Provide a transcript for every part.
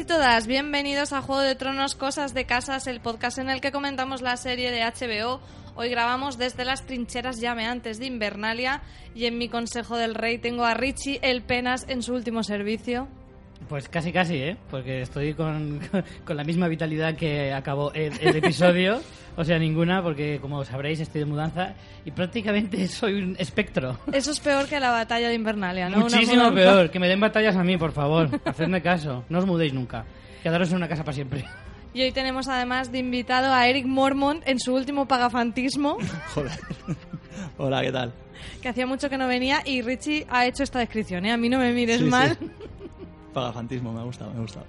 y todas, bienvenidos a Juego de Tronos, Cosas de Casas, el podcast en el que comentamos la serie de HBO. Hoy grabamos desde las trincheras llameantes de Invernalia y en mi Consejo del Rey tengo a Richie el Penas en su último servicio. Pues casi, casi, ¿eh? Porque estoy con, con la misma vitalidad que acabó el, el episodio. o sea, ninguna, porque como sabréis, estoy de mudanza y prácticamente soy un espectro. Eso es peor que la batalla de Invernalia, ¿no? Muchísimo peor. Que me den batallas a mí, por favor. Hacedme caso. No os mudéis nunca. Quedaros en una casa para siempre. Y hoy tenemos además de invitado a Eric Mormont en su último pagafantismo, Joder. Hola, ¿qué tal? que hacía mucho que no venía, y Richie ha hecho esta descripción, ¿eh? A mí no me mires Sí, mal. sí. Pagafantismo, me ha gustado, me ha gustado.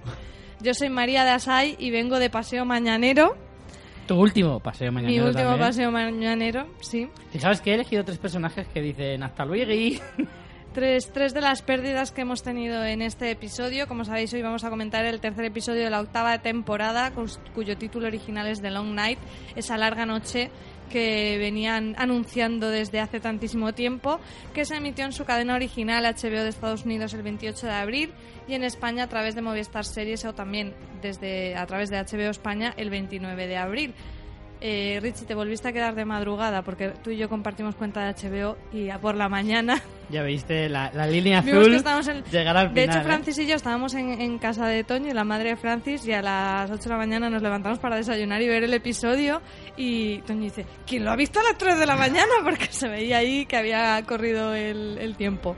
Yo soy María de Asay y vengo de paseo mañanero. Tu último paseo mañana. Mi último paseo mañanero, sí. Fijaos que he elegido tres personajes que dicen hasta luego y... Tres, tres de las pérdidas que hemos tenido en este episodio. Como sabéis, hoy vamos a comentar el tercer episodio de la octava temporada, cuyo título original es The Long Night, esa larga noche que venían anunciando desde hace tantísimo tiempo, que se emitió en su cadena original HBO de Estados Unidos el 28 de abril y en España a través de Movistar Series o también desde a través de HBO España el 29 de abril. Eh, Richie, te volviste a quedar de madrugada porque tú y yo compartimos cuenta de HBO y a por la mañana Ya veiste la, la línea azul en- llegar al De final. hecho, ¿eh? Francis y yo estábamos en, en casa de Toño y la madre de Francis y a las 8 de la mañana nos levantamos para desayunar y ver el episodio y Toño dice, ¿quién lo ha visto a las 3 de la mañana? Porque se veía ahí que había corrido el, el tiempo.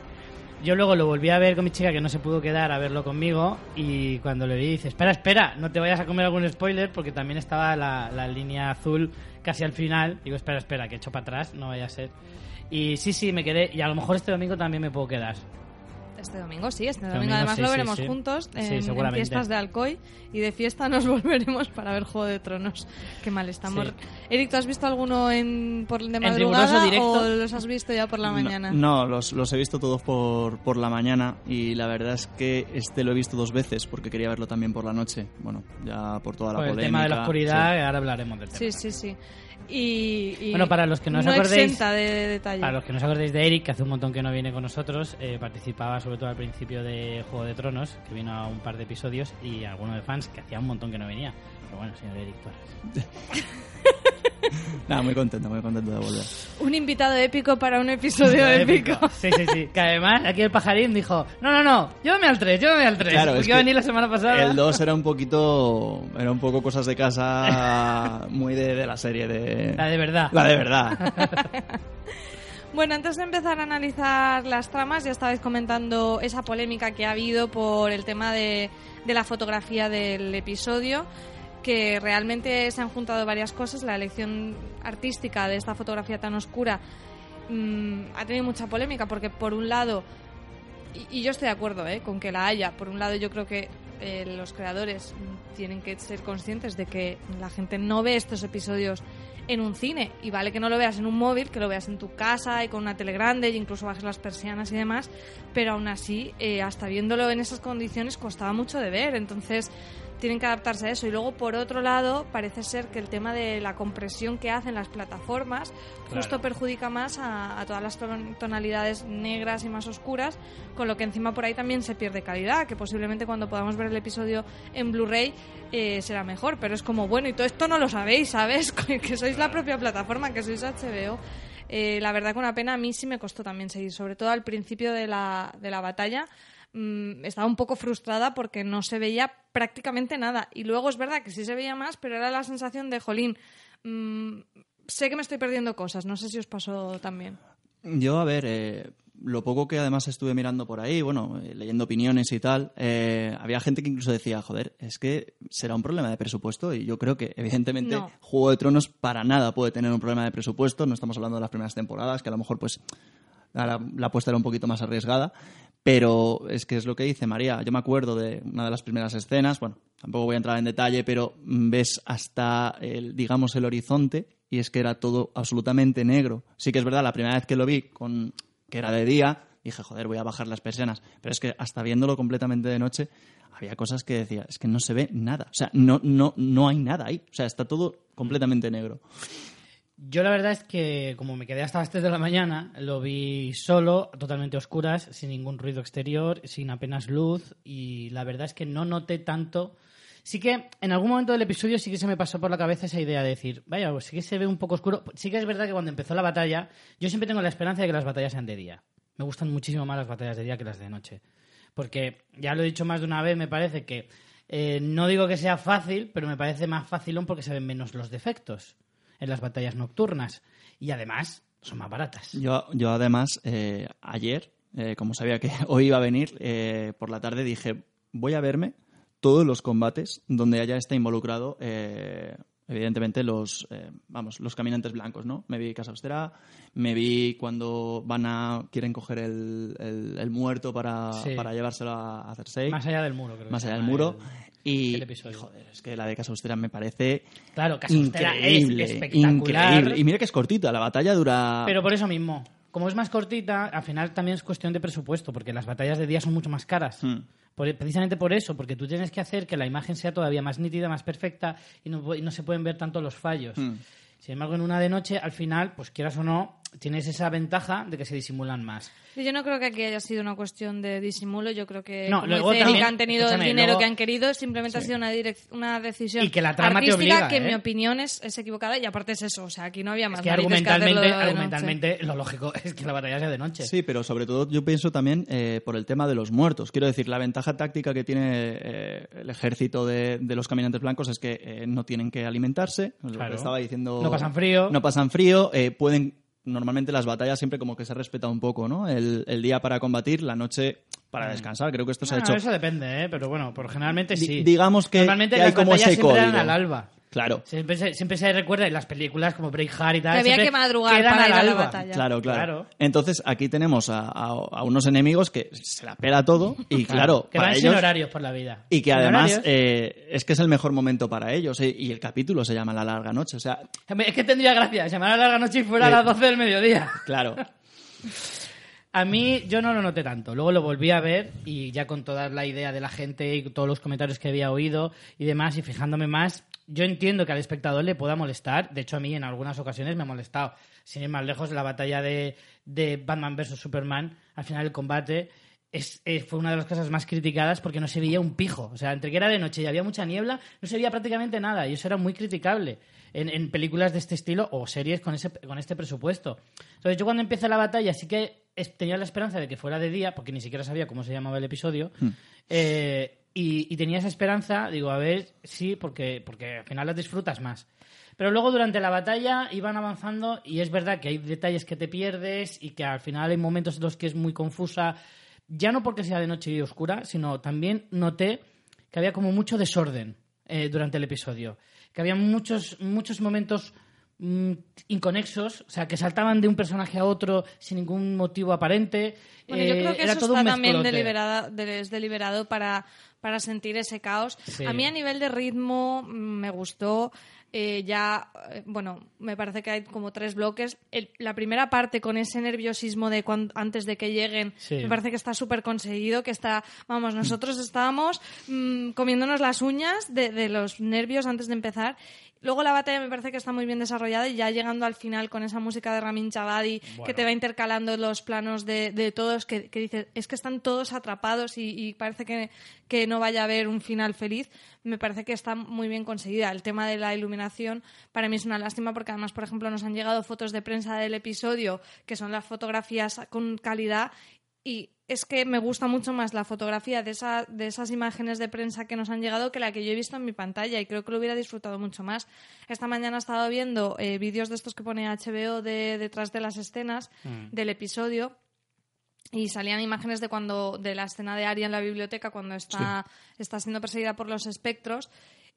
Yo luego lo volví a ver con mi chica que no se pudo quedar a verlo conmigo y cuando le vi dice, espera, espera, no te vayas a comer algún spoiler porque también estaba la, la línea azul casi al final. Digo, espera, espera, que he hecho para atrás, no vaya a ser. Y sí, sí, me quedé y a lo mejor este domingo también me puedo quedar. Este domingo sí, este domingo, Domingo además sí, lo veremos sí. juntos Sí, en, fiestas de Alcoy y de fiesta nos volveremos para ver Juego de Tronos. Qué mal estamos. Sí. Eric, ¿tú has visto alguno en, por, de madrugada o los has visto ya por la mañana? No, no, los, los he visto todos por, por la mañana y la verdad es que este lo he visto dos veces porque quería verlo también por la noche. Bueno, ya por toda la Por el polémica. tema de la oscuridad, sí. ahora hablaremos del tema. Sí, sí, sí. Y, y Bueno, para los que no os no acordéis- de, de detalle. Para los que no os acordéis de Eric, que hace un montón que no viene con nosotros, eh, participaba sobre todo al principio de Juego de Tronos, que vino a un par de episodios, y alguno de fans que hacía un montón que no venía. Pero bueno, señor Eric Torres. Nada, muy contento, muy contento de volver. Un invitado épico para un episodio épico. Sí, sí, sí. Que además aquí el pajarín dijo, no, no, no, llévame al 3, llévame al 3. Claro, porque iba a venir la semana pasada. El 2 era un poquito. Era un poco cosas de casa muy de, de la serie de. La de verdad. La de verdad. Bueno, antes de empezar a analizar las tramas, ya estabais comentando esa polémica que ha habido por el tema de, de la fotografía del episodio, que realmente se han juntado varias cosas. La elección artística de esta fotografía tan oscura mm, ha tenido mucha polémica, porque por un lado, y, y yo estoy de acuerdo ¿eh? con que la haya, por un lado yo creo que eh, los creadores tienen que ser conscientes de que la gente no ve estos episodios en un cine y vale que no lo veas en un móvil, que lo veas en tu casa y con una tele grande e incluso bajes las persianas y demás, pero aún así, eh, hasta viéndolo en esas condiciones costaba mucho de ver, entonces tienen que adaptarse a eso. Y luego, por otro lado, parece ser que el tema de la compresión que hacen las plataformas justo perjudica más a, a todas las ton- tonalidades negras y más oscuras, con lo que encima por ahí también se pierde calidad, que posiblemente cuando podamos ver el episodio en Blu-ray eh, será mejor. Pero es como, bueno, y todo esto no lo sabéis, ¿sabes? que sois la propia plataforma, que sois HBO. Eh, la verdad que una pena a mí sí me costó también seguir, sobre todo al principio de la, de la batalla. Mm, estaba un poco frustrada porque no se veía prácticamente nada. Y luego es verdad que sí se veía más, pero era la sensación de, jolín, mm, sé que me estoy perdiendo cosas. No sé si os pasó también. Yo, a ver, eh, lo poco que además estuve mirando por ahí, bueno, eh, leyendo opiniones y tal, eh, había gente que incluso decía, joder, es que será un problema de presupuesto y yo creo que evidentemente No. Juego de Tronos para nada puede tener un problema de presupuesto, no estamos hablando de las primeras temporadas, que a lo mejor pues la, la apuesta era un poquito más arriesgada, pero es que es lo que dice María, yo me acuerdo de una de las primeras escenas, bueno, tampoco voy a entrar en detalle, pero ves hasta el, digamos, el horizonte y es que era todo absolutamente negro. Sí que es verdad, la primera vez que lo vi, con que era de día, dije, joder, voy a bajar las persianas. Pero es que hasta viéndolo completamente de noche, había cosas que decía, es que no se ve nada. O sea, no, no, no hay nada ahí. O sea, está todo completamente negro. Yo la verdad es que como me quedé hasta las 3 de la mañana, lo vi solo, totalmente oscuras, sin ningún ruido exterior, sin apenas luz y la verdad es que no noté tanto. Sí que en algún momento del episodio sí que se me pasó por la cabeza esa idea de decir, vaya, pues sí que se ve un poco oscuro. Sí que es verdad que cuando empezó la batalla, yo siempre tengo la esperanza de que las batallas sean de día. Me gustan muchísimo más las batallas de día que las de noche. Porque ya lo he dicho más de una vez, me parece que eh, no digo que sea fácil, pero me parece más fácilón porque se ven menos los defectos en las batallas nocturnas. Y además son más baratas. Yo, yo además, eh, ayer, eh, como sabía que hoy iba a venir, eh, por la tarde dije, voy a verme todos los combates donde haya está involucrado, evidentemente, los, eh, vamos, los caminantes blancos, ¿no? Me vi Casa Austera, me vi cuando van a, quieren coger el, el- el muerto para, Sí. para llevárselo a, a Cersei. Más allá del muro, creo. que Más allá del muro. el- y, y, joder, es que la de Casa Austera me parece Claro, Casa Austera es increíble, espectacular. increíble. Y mira que es cortita, la batalla dura... Pero por eso mismo, como es más cortita, al final también es cuestión de presupuesto, porque las batallas de día son mucho más caras. Por- precisamente por eso, porque tú tienes que hacer que la imagen sea todavía más nítida, más perfecta y no, y no se pueden ver tanto los fallos. Hmm. Sin embargo, en una de noche, al final, pues quieras o no, tienes esa ventaja de que se disimulan más. Yo no creo que aquí haya sido una cuestión de disimulo. Yo creo que, No, como luego dice también- han tenido el dinero luego- que han querido. Simplemente ha sido una, una decisión Y que la trama te artística obliga, que, en ¿eh? mi opinión, es, es equivocada. Y aparte es eso. O sea, aquí no había más Es que argumentalmente, noche. argumentalmente lo lógico es que la batalla sea de noche. Sí, pero sobre todo yo pienso también eh, por el tema de los muertos. Quiero decir, la ventaja táctica que tiene eh, el ejército de, de los caminantes blancos es que eh, no tienen que alimentarse. Lo Claro. que estaba diciendo. No pasan frío. No pasan frío. eh, pueden. Normalmente las batallas siempre como que se respeta un poco, ¿no? El, el día para combatir, la noche para descansar. Creo que esto se ha Mm. Bueno, hecho. eso depende, ¿eh? pero bueno, por generalmente sí. digamos que- Normalmente que hay las como batallas ese siempre eran al alba. Claro. Siempre se, siempre se recuerda en las películas como Braveheart y tal. Que había que madrugar para ir a la batalla. Claro, claro, Claro. Entonces aquí tenemos a, a- a unos enemigos que se la pela todo y claro, que para van sin ellos horarios por la vida. y que Sin además eh, es que es el mejor momento para ellos eh, y el capítulo se llama La larga noche, o sea, Es que tendría gracia llamar a larga noche y fuera a Eh. las 12 del mediodía. claro. A mí yo no lo noté tanto. Luego lo volví a ver y ya con toda la idea de la gente y todos los comentarios que había oído y demás y fijándome más, yo entiendo que al espectador le pueda molestar. De hecho, a mí en algunas ocasiones me ha molestado. Sin ir más lejos, la batalla de, de Batman vs. Superman, al final el combate es, eh, fue una de las cosas más criticadas porque no se veía un pijo. O sea, entre que era de noche y había mucha niebla, no se veía prácticamente nada y eso era muy criticable en, en películas de este estilo o series con, ese, con este presupuesto. Entonces, yo cuando empieza la batalla sí que tenía la esperanza de que fuera de día, porque ni siquiera sabía cómo se llamaba el episodio. eh, y, y tenía esa esperanza, digo, a ver, sí, porque, porque al final las disfrutas más. Pero luego durante la batalla iban avanzando y es verdad que hay detalles que te pierdes y que al final hay momentos en los que es muy confusa, ya no porque sea de noche y oscura, sino también noté que había como mucho desorden eh, durante el episodio, que había muchos, muchos momentos mm, inconexos, o sea, que saltaban de un personaje a otro sin ningún motivo aparente. Bueno, yo Eh, creo que era eso todo está un también mezclote. deliberada, de- es deliberado para, para sentir ese caos. Sí. A mí a nivel de ritmo mm, me gustó. Eh, ya, eh, bueno, me parece que hay como tres bloques. El- la primera parte con ese nerviosismo de cuan- antes de que lleguen, Sí. me parece que está súper conseguido, que está, vamos, nosotros estábamos mm, comiéndonos las uñas de, de los nervios antes de empezar. Luego la batalla me parece que está muy bien desarrollada y ya llegando al final con esa música de Ramin que Bueno. te va intercalando los planos de, de todos, que, que dices, es que están todos atrapados y, y parece que, que no vaya a haber un final feliz, me parece que está muy bien conseguida. El tema de la iluminación para mí es una lástima porque además, por ejemplo, nos han llegado fotos de prensa del episodio que son las fotografías con calidad y es que me gusta mucho más la fotografía de, esa, de esas imágenes de prensa que nos han llegado que la que yo he visto en mi pantalla y creo que lo hubiera disfrutado mucho más. Esta mañana he estado viendo eh, vídeos de estos que pone HBO de detrás de las escenas del episodio y salían imágenes de cuando de la escena de Aria en la biblioteca cuando está, está siendo perseguida por los espectros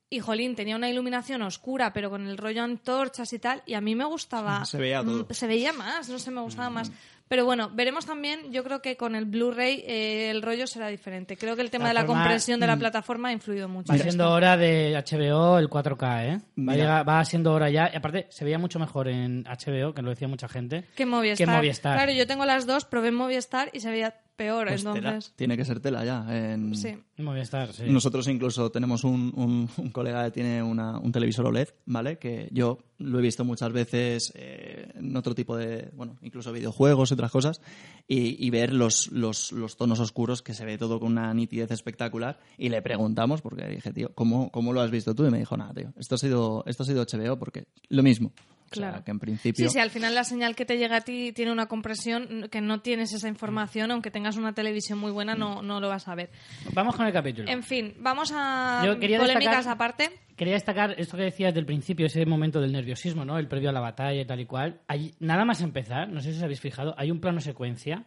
y Jolín tenía una iluminación oscura pero con el rollo antorchas y tal y a mí me gustaba Se veía todo. Mm, se veía más no sé me gustaba más pero bueno veremos también yo creo que con el Blu-ray eh, el rollo será diferente creo que el tema La de la forma- compresión de la mm. plataforma ha influido mucho Va en siendo hora de HBO el 4K, ¿eh? Va, va siendo hora ya. Y aparte, se veía mucho mejor en HBO, que lo decía mucha gente. que Movistar. Que Movistar. Claro, yo tengo las dos, probé en Movistar y se veía peor, Pues tela. entonces. Tiene que ser tela ya. En... Sí. Movistar, sí. Nosotros incluso tenemos un, un- un colega que tiene una- un televisor OLED, ¿vale? Que yo lo he visto muchas veces eh, en otro tipo de, bueno, incluso videojuegos y otras cosas, y, y ver los, los, los tonos oscuros que se ve todo con una nitidez espectacular. Y le preguntamos, porque dije, tío, ¿cómo, cómo lo has visto tú? Y me dijo, nada, tío, esto ha sido, esto ha sido HBO, porque lo mismo. O sea, Claro. que en principio... Sí, sí, al final la señal que te llega a ti tiene una compresión que no tienes esa información, aunque tengas una televisión muy buena, no, no lo vas a ver. Vamos con el capítulo. En fin, vamos a Yo quería polémicas destacar- aparte. Quería destacar esto que decías del principio, ese momento del nerviosismo, ¿no? El previo a la batalla y tal y cual. Hay, nada más empezar, no sé si os habéis fijado, hay un plano secuencia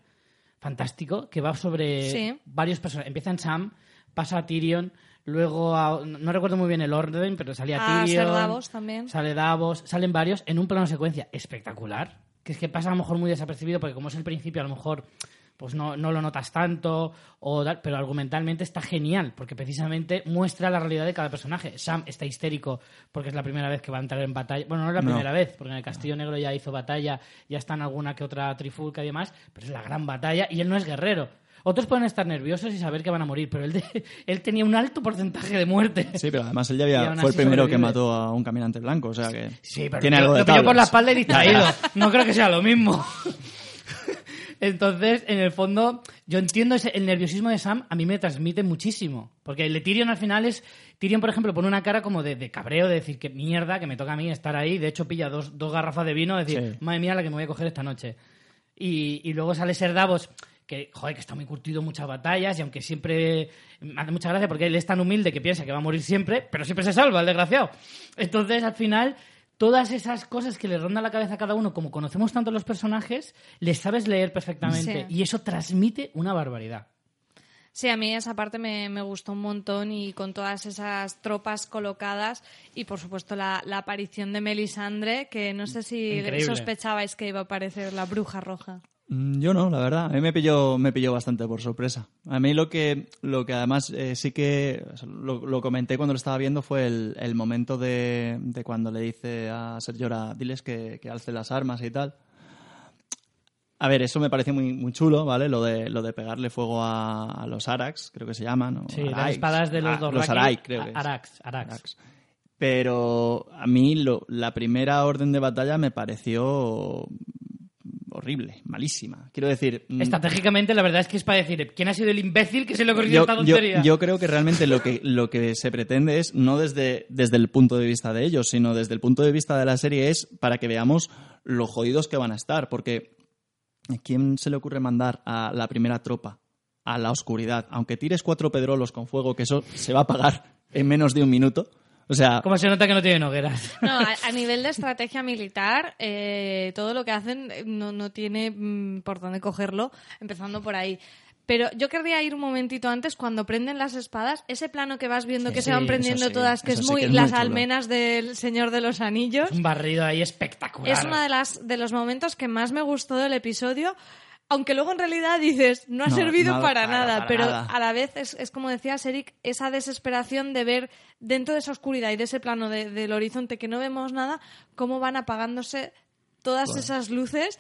fantástico que va sobre Sí. varios personajes. Empieza en Sam, pasa a Tyrion, luego a- no recuerdo muy bien el orden, pero salía A Tyrion. Ser Davos también. Sale Davos, salen varios en un plano secuencia espectacular. Que es que pasa a lo mejor muy desapercibido porque como es el principio, a lo mejor pues no, no lo notas tanto, o tal, pero argumentalmente está genial, porque precisamente muestra la realidad de cada personaje. Sam está histérico porque es la primera vez que va a entrar en batalla. Bueno, no es la No. primera vez, porque en el Castillo Negro ya hizo batalla, ya está en alguna que otra trifulca y demás, pero es la gran batalla y él no es guerrero. Otros pueden estar nerviosos y saber que van a morir, pero él, de- él tenía un alto porcentaje de muerte. Sí, pero además él ya había, fue el primero que mató a un caminante blanco, o sea que Sí, pero tiene lo, algo de lo pilló por la espalda y distraído. No creo que sea lo mismo. Entonces, en el fondo, yo entiendo ese, el nerviosismo de Sam, a mí me transmite muchísimo. Porque el de Tyrion al final es. Tyrion, por ejemplo, pone una cara como de, de cabreo, de decir que mierda, que me toca a mí estar ahí. De hecho, pilla dos, dos garrafas de vino, de decir, Sí. madre mía, la que me voy a coger esta noche. Y, y luego sale Ser Davos, que, joder, que está muy curtido en muchas batallas y aunque siempre me hace mucha gracia porque él es tan humilde que piensa que va a morir siempre, pero siempre se salva, el desgraciado. Entonces, al final, todas esas cosas que le rondan la cabeza a cada uno, como conocemos tanto los personajes, les sabes leer perfectamente Sí. y eso transmite una barbaridad. Sí, a mí esa parte me, me gustó un montón y con todas esas tropas colocadas y por supuesto la, la aparición de Melisandre, que no sé si Increíble. sospechabais que iba a aparecer la bruja roja. Mm, Yo no, la verdad. A mí me pilló, me pilló bastante por sorpresa. A mí lo que, lo que además eh, sí que lo, lo comenté cuando lo estaba viendo fue el, el momento de, de cuando le dice a Sergiora, diles que, que alce las armas y tal. A ver, eso me pareció muy, muy chulo, ¿vale? Lo de, lo de pegarle fuego a, a los Arax, creo que se llaman. ¿no? Sí, las espadas de los Ah, dos Los Arai, creo que es. Arax, Arax. Arax. Pero a mí lo- la primera orden de batalla me pareció horrible, malísima. Quiero decir... mm, Estratégicamente, la verdad es que es para decir, ¿quién ha sido el imbécil que se le ocurrió esta yo- tontería? yo creo que realmente lo que, lo que se pretende es, no desde, desde el punto de vista de ellos, sino desde el punto de vista de la serie, es para que veamos lo jodidos que van a estar. Porque, ¿a quién se le ocurre mandar a la primera tropa a la oscuridad? Aunque tires cuatro pedrolos con fuego, que eso se va a apagar en menos de un minuto. O sea, Como se nota que no tienen hogueras. No, a, a nivel de estrategia militar, eh, todo lo que hacen eh, no, no tiene mm, por dónde cogerlo, empezando por ahí. Pero yo querría ir un momentito antes, cuando prenden las espadas, ese plano que vas viendo que Sí, se van prendiendo sí, todas, que es sí muy que es muy las chulo. almenas del Señor de los Anillos. Un barrido ahí espectacular. Es uno de, las, de los momentos que más me gustó del episodio, aunque luego en realidad dices, no ha No, servido nada, para nada, para pero nada. a la vez es, es como decías, Eric, esa desesperación de ver dentro de esa oscuridad y de ese plano de- del horizonte que no vemos nada, cómo van apagándose todas esas luces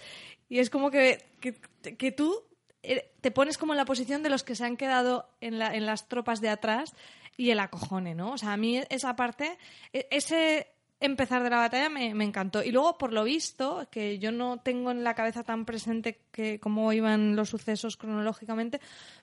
y es como que, que, que tú eh, te pones como en la posición de los que se han quedado en, la- en las tropas de atrás y el acojone, ¿no? O sea, a mí esa parte, e- ese empezar de la batalla me, me encantó. Y luego, por lo visto, que yo no tengo en la cabeza tan presente que cómo iban los sucesos cronológicamente,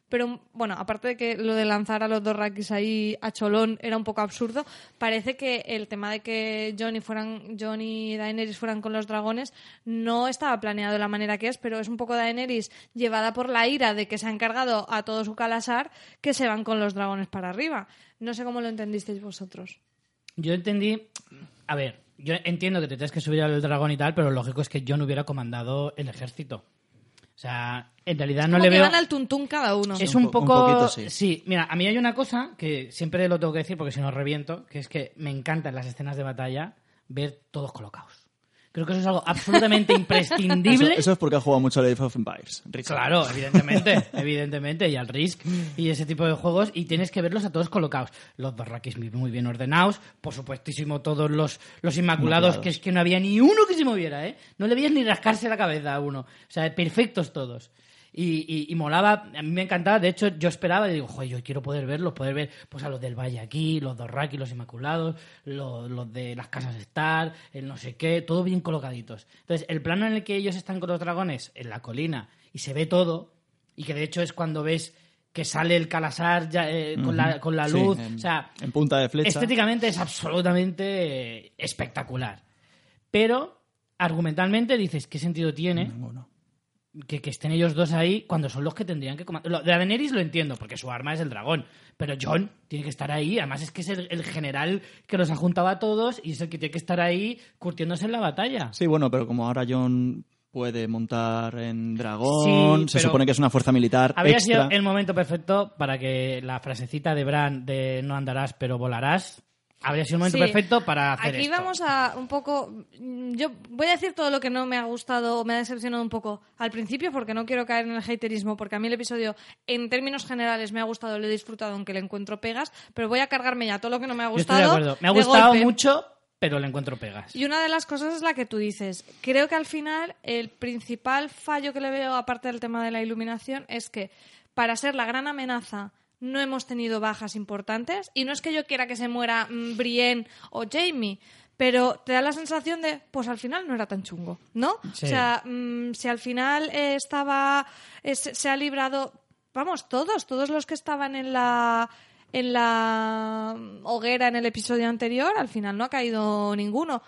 pero bueno, aparte de que lo de lanzar a los dos Rakis ahí a Cholón era un poco absurdo, parece que el tema de que Johnny fueran Johnny y Daenerys fueran con los dragones no estaba planeado de la manera que es, pero es un poco Daenerys llevada por la ira de que se ha encargado a todo su calasar que se van con los dragones para arriba. No sé cómo lo entendisteis vosotros. Yo entendí. A ver, yo entiendo que te tienes que subir al dragón y tal, pero lo lógico es que yo no hubiera comandado el ejército. O sea, en realidad no Como le que veo. van al tuntún cada uno. Es Un un po- un poco. poquito, sí. mira, a mí hay una cosa que siempre lo tengo que decir porque si no reviento, que es que me encantan las escenas de batalla ver todos colocados. Creo que eso es algo absolutamente imprescindible. eso es porque ha jugado mucho a Age of Empires. Richard. Claro, evidentemente, evidentemente, y al Risk y ese tipo de juegos, y tienes que verlos a todos colocados. Los barraquis muy- muy bien ordenados, por supuestísimo todos los, los inmaculados, Inmaculados. que es que no había ni uno que se moviera, ¿eh? No le veías ni rascarse la cabeza a uno. O sea, perfectos todos. Y, y- y molaba, a mí me encantaba, de hecho yo esperaba, y digo, joder, yo quiero poder verlos, poder ver pues a los del Valle aquí, los Dorraki, los Inmaculados, los, los de las casas Star, el no sé qué, todo bien colocaditos. Entonces, el plano en el que ellos están con los dragones en la colina y se ve todo, y que de hecho es cuando ves que sale el Calasar ya, eh, con, la, con la Sí, luz, en, o sea, en punta de flecha. Estéticamente es absolutamente espectacular. Pero argumentalmente dices, ¿qué sentido tiene Ninguno. Que, que estén ellos dos ahí cuando son los que tendrían que comandar? Lo de Daenerys lo entiendo, porque su arma es el dragón. Pero John tiene que estar ahí. Además es que es el, el general que los ha juntado a todos y es el que tiene que estar ahí curtiéndose en la batalla. Sí, bueno, pero como ahora John puede montar en dragón, Sí, se supone que es una fuerza militar Habría extra. sido el momento perfecto para que la frasecita de Bran de no andarás pero volarás habría sido el momento Sí. perfecto para hacer Aquí esto. vamos a un poco. mm, Yo voy a decir todo lo que no me ha gustado o me ha decepcionado un poco al principio, porque no quiero caer en el haterismo, porque a mí el episodio, en términos generales, me ha gustado, lo he disfrutado, aunque le encuentro pegas, pero voy a cargarme ya todo lo que no me ha Yo estoy de gustado. acuerdo. Me ha gustado mucho, pero le encuentro pegas. Y una de las cosas es la que tú dices. Creo que al final el principal fallo que le veo, aparte del tema de la iluminación, es que para ser la gran amenaza no hemos tenido bajas importantes. Y no es que yo quiera que se muera mm, Brienne o Jamie, pero te da la sensación de, pues al final no era tan chungo, ¿no? Sí. O sea, mm, si al final eh, estaba, eh, se, se ha librado, vamos, todos, todos los que estaban en la en la hoguera en el episodio anterior, al final no ha caído ninguno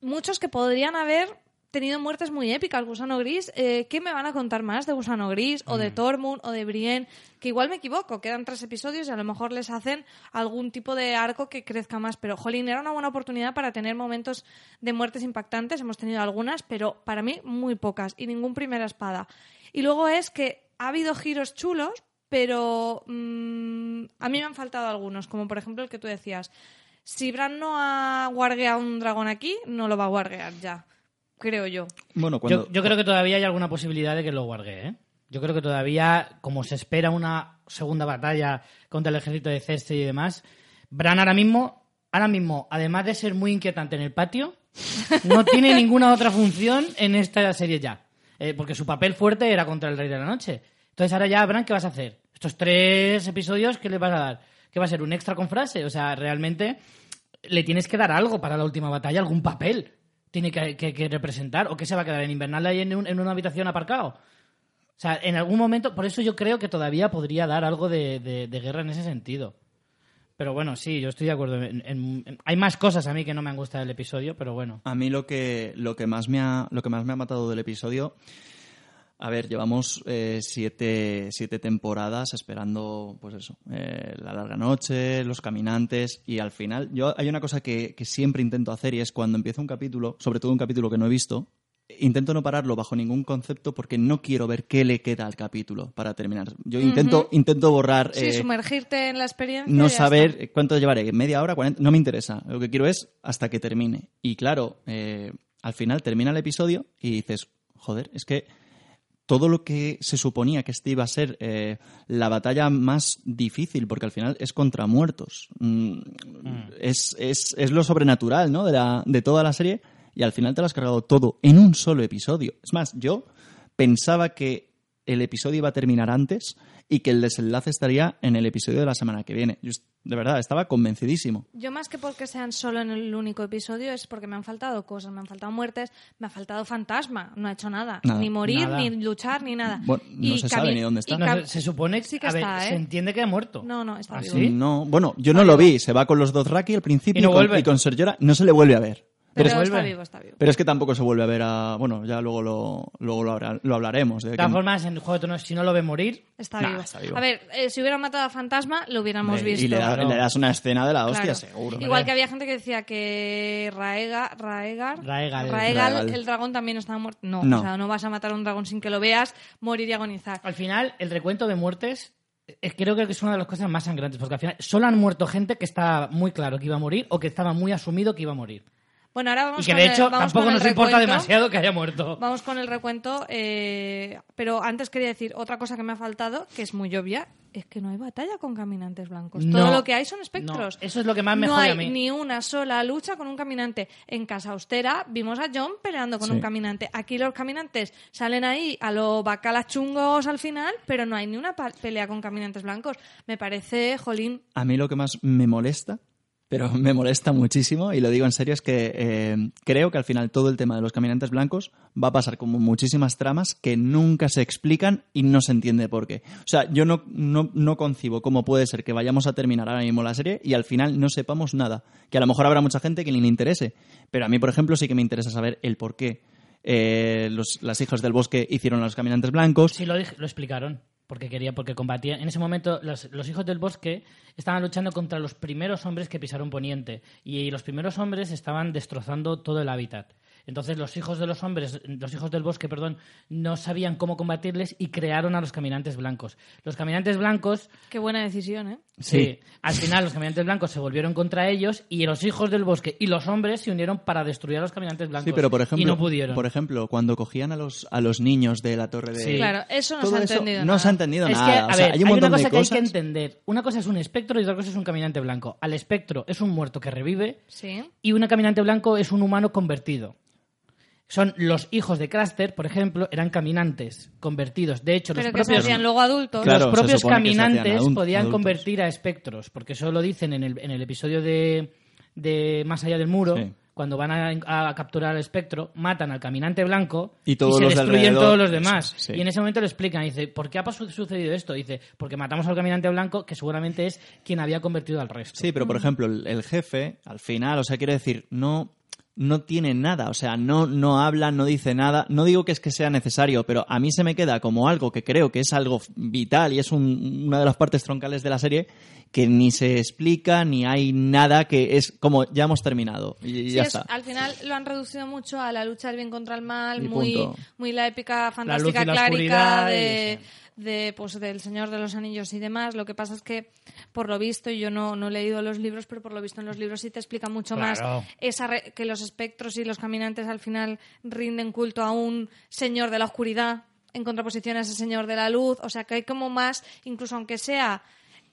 muchos que podrían haber tenido muertes muy épicas. Gusano Gris, eh, ¿qué me van a contar más de Gusano Gris o de Tormund o de Brienne? Que igual me equivoco, quedan tres episodios y a lo mejor les hacen algún tipo de arco que crezca más. Pero, jolín, era una buena oportunidad para tener momentos de muertes impactantes. Hemos tenido algunas, pero para mí muy pocas y ningún primera espada. Y luego es que ha habido giros chulos, pero mm, a mí me han faltado algunos, como por ejemplo el que tú decías. Si Bran no ha guargueado un dragón aquí, no lo va a guarguear ya, creo yo. Bueno, cuando... Yo, yo creo que todavía hay alguna posibilidad de que lo guarde, ¿eh? Yo creo que todavía, como se espera una segunda batalla contra el ejército de Cersei y demás, Bran ahora mismo, ahora mismo, además de ser muy inquietante en el patio, no tiene ninguna otra función en esta serie ya. Eh, porque su papel fuerte era contra el Rey de la Noche. Entonces ahora ya, Bran, ¿qué vas a hacer? Estos tres episodios, ¿qué le vas a dar? ¿Qué va a ser? ¿Un extra con frase? O sea, realmente le tienes que dar algo para la última batalla, algún papel tiene que, representar. ¿O qué se va a quedar en Invernal ahí en, un- en una habitación aparcado? O sea, en algún momento, por eso yo creo que todavía podría dar algo de, de- guerra en ese sentido. Pero bueno, sí, yo estoy de acuerdo. Hay más cosas a mí que no me han gustado del episodio, pero bueno. A mí lo que, lo que más me ha, lo que más me ha matado del episodio. A ver, llevamos eh, siete, siete temporadas esperando, pues eso, eh, la larga noche, los caminantes, y al final, yo hay una cosa que, que siempre intento hacer y es cuando empiezo un capítulo, sobre todo un capítulo que no he visto, intento no pararlo bajo ningún concepto porque no quiero ver qué le queda al capítulo para terminar. Yo intento, intento borrar. Sí, eh, sumergirte en la experiencia. no saber está. cuánto llevaré, media hora, 40, no me interesa. Lo que quiero es hasta que termine. Y claro, eh, al final termina el episodio y dices, joder, es que todo lo que se suponía que este iba a ser eh, la batalla más difícil, porque al final es contra muertos, mm, es, es- es lo sobrenatural ¿no? de, la- de toda la serie, y al final te lo has cargado todo en un solo episodio. Es más, yo pensaba que el episodio iba a terminar antes y que el desenlace estaría en el episodio de la semana que viene. Yo, de verdad, estaba convencidísimo. Yo más que porque sean solo en el único episodio es porque me han faltado cosas, me han faltado muertes, me ha faltado fantasma, no ha hecho nada, Nada. ni morir, Nada. ni luchar, ni nada. Bueno, no se sabe ni dónde está. y No, se, se supone Sí que a ver, está, ¿eh? se entiende que ha muerto. No, no, está ¿Ah, vivo. sí? No, bueno, yo no lo vi. Se va con los dos Raki al principio Y no con, y con no se le vuelve a ver. Pero, Pero, es, está vivo, está vivo. pero es que tampoco se vuelve a ver a... Bueno, ya luego lo, luego lo, habla- lo hablaremos. de De que- todas formas, en Juego de Tronos, si no lo ve morir, Está, Nah, vivo. está vivo. A ver, eh, si hubieran matado a Fantasma, lo hubiéramos visto. Y le, da- Claro. le das una escena de la hostia, Claro. seguro. Igual que había gente que decía que Raega, Raegar, Raegal. Raegal. el dragón también estaba muerto. No, No. o sea, no vas a matar a un dragón sin que lo veas, morir y agonizar. al final, el recuento de muertes eh, creo que es una de las cosas más sangrantes, porque al final solo han muerto gente que estaba muy claro que iba a morir o que estaba muy asumido que iba a morir. Bueno, ahora vamos Y que con de el- hecho vamos tampoco nos importa demasiado que haya muerto. Vamos con el recuento, eh, pero antes quería decir otra cosa que me ha faltado, que es muy obvia, es que no hay batalla con caminantes blancos. No, Todo lo que hay son espectros. no, eso es lo que más me no jode hay a mí. ni una sola lucha con un caminante. En Casa Austera vimos a John peleando con Sí. un caminante. Aquí los caminantes salen ahí a los bacalas chungos al final, pero no hay ni una pelea con caminantes blancos. Me parece, jolín, A mí lo que más me molesta, pero me molesta muchísimo, y lo digo en serio, es que eh, creo que al final todo el tema de los caminantes blancos va a pasar como muchísimas tramas que nunca se explican y no se entiende por qué. O sea, yo no, no, no concibo cómo puede ser que vayamos a terminar ahora mismo la serie y al final no sepamos nada. Que a lo mejor habrá mucha gente que ni le interese, pero a mí, por ejemplo, sí que me interesa saber el por qué. eh, los, las hijas del bosque hicieron a los caminantes blancos. Sí, lo, lo explicaron. Porque quería, porque combatían. En ese momento, los hijos del bosque estaban luchando contra los primeros hombres que pisaron Poniente. Y los primeros hombres estaban destrozando todo el hábitat. Entonces, los hijos de los hombres, los hijos del bosque, perdón, no sabían cómo combatirles y crearon a los caminantes blancos. Los caminantes blancos qué buena decisión, ¿eh? Sí. Al final los caminantes blancos se volvieron contra ellos y los hijos del bosque y los hombres se unieron para destruir a los caminantes blancos. Sí, pero por ejemplo, y no pudieron. por ejemplo, cuando cogían a los, a los niños de la torre de... Sí. Claro, eso no Todo se ha entendido no nada. se ha entendido es que, nada. a O sea, ver, hay un hay montón una cosa de que hay que entender. Una cosa es un espectro y otra cosa es un caminante blanco. Al espectro es un muerto que revive Sí. y un caminante blanco es un humano convertido. Son los hijos de Craster, por ejemplo, eran caminantes convertidos. De hecho, los Pero que se propios hacían luego adultos. Claro, los propios que caminantes podían adultos. convertir a espectros, porque eso lo dicen en el, en el episodio de, de Más allá del muro, Sí. cuando van a, a capturar al espectro, matan al caminante blanco Y todos se los de destruyen alrededor, todos los demás. sí. Y en ese momento lo explican, dice, ¿por qué ha sucedido esto? Dice, porque matamos al caminante blanco, que seguramente es quien había convertido al resto. Sí, pero por ejemplo, el, el jefe, al final, o sea, quiere decir, no, no tiene nada, o sea, no, no habla, no dice nada. No digo que es que sea necesario, pero a mí se me queda como algo que creo que es algo vital y es un- una de las partes troncales de la serie que ni se explica, ni hay nada que es como ya hemos terminado y, y Sí, ya es- está. al final lo han reducido mucho a la lucha del bien contra el mal, Y muy, punto. muy la épica luz fantástica y la clárica de, y- de, pues, del Señor de los Anillos y demás. Lo que pasa es que, por lo visto, y yo no, no he leído los libros, pero por lo visto en los libros sí te explica mucho Claro. más esa re- que los espectros y los caminantes al final rinden culto a un Señor de la oscuridad en contraposición a ese Señor de la luz. O sea que hay como más, incluso aunque sea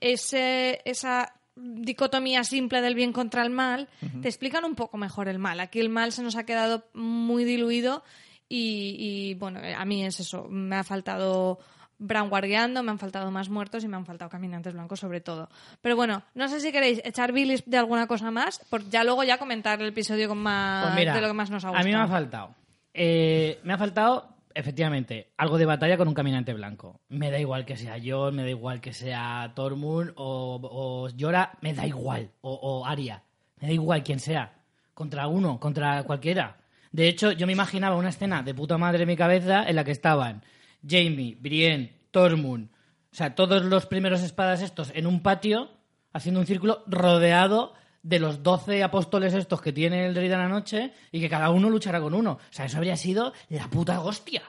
ese, esa dicotomía simple del bien contra el mal, te explican un poco mejor el mal. Aquí el mal se nos ha quedado muy diluido y, y, bueno, a mí es eso. Me ha faltado Bran guardiando, me han faltado más muertos y me han faltado caminantes blancos sobre todo. Pero bueno, no sé si queréis echar bilis de alguna cosa más, por ya luego ya comentar el episodio con más Pues mira, de lo que más nos ha a gustado. mí me ha faltado. Eh, me ha faltado, efectivamente, algo de batalla con un caminante blanco. Me da igual que sea Jon, me da igual que sea Tormund o, o Yora, me da igual. O, o Arya, me da igual quien sea. Contra uno, contra cualquiera. De hecho, yo me imaginaba una escena de puta madre en mi cabeza en la que estaban Jamie, Brienne, Tormund, o sea, todos los primeros espadas estos en un patio, haciendo un círculo rodeado de los 12 apóstoles estos que tiene el Rey de la Noche y que cada uno luchará con uno. O sea, eso habría sido la puta hostia.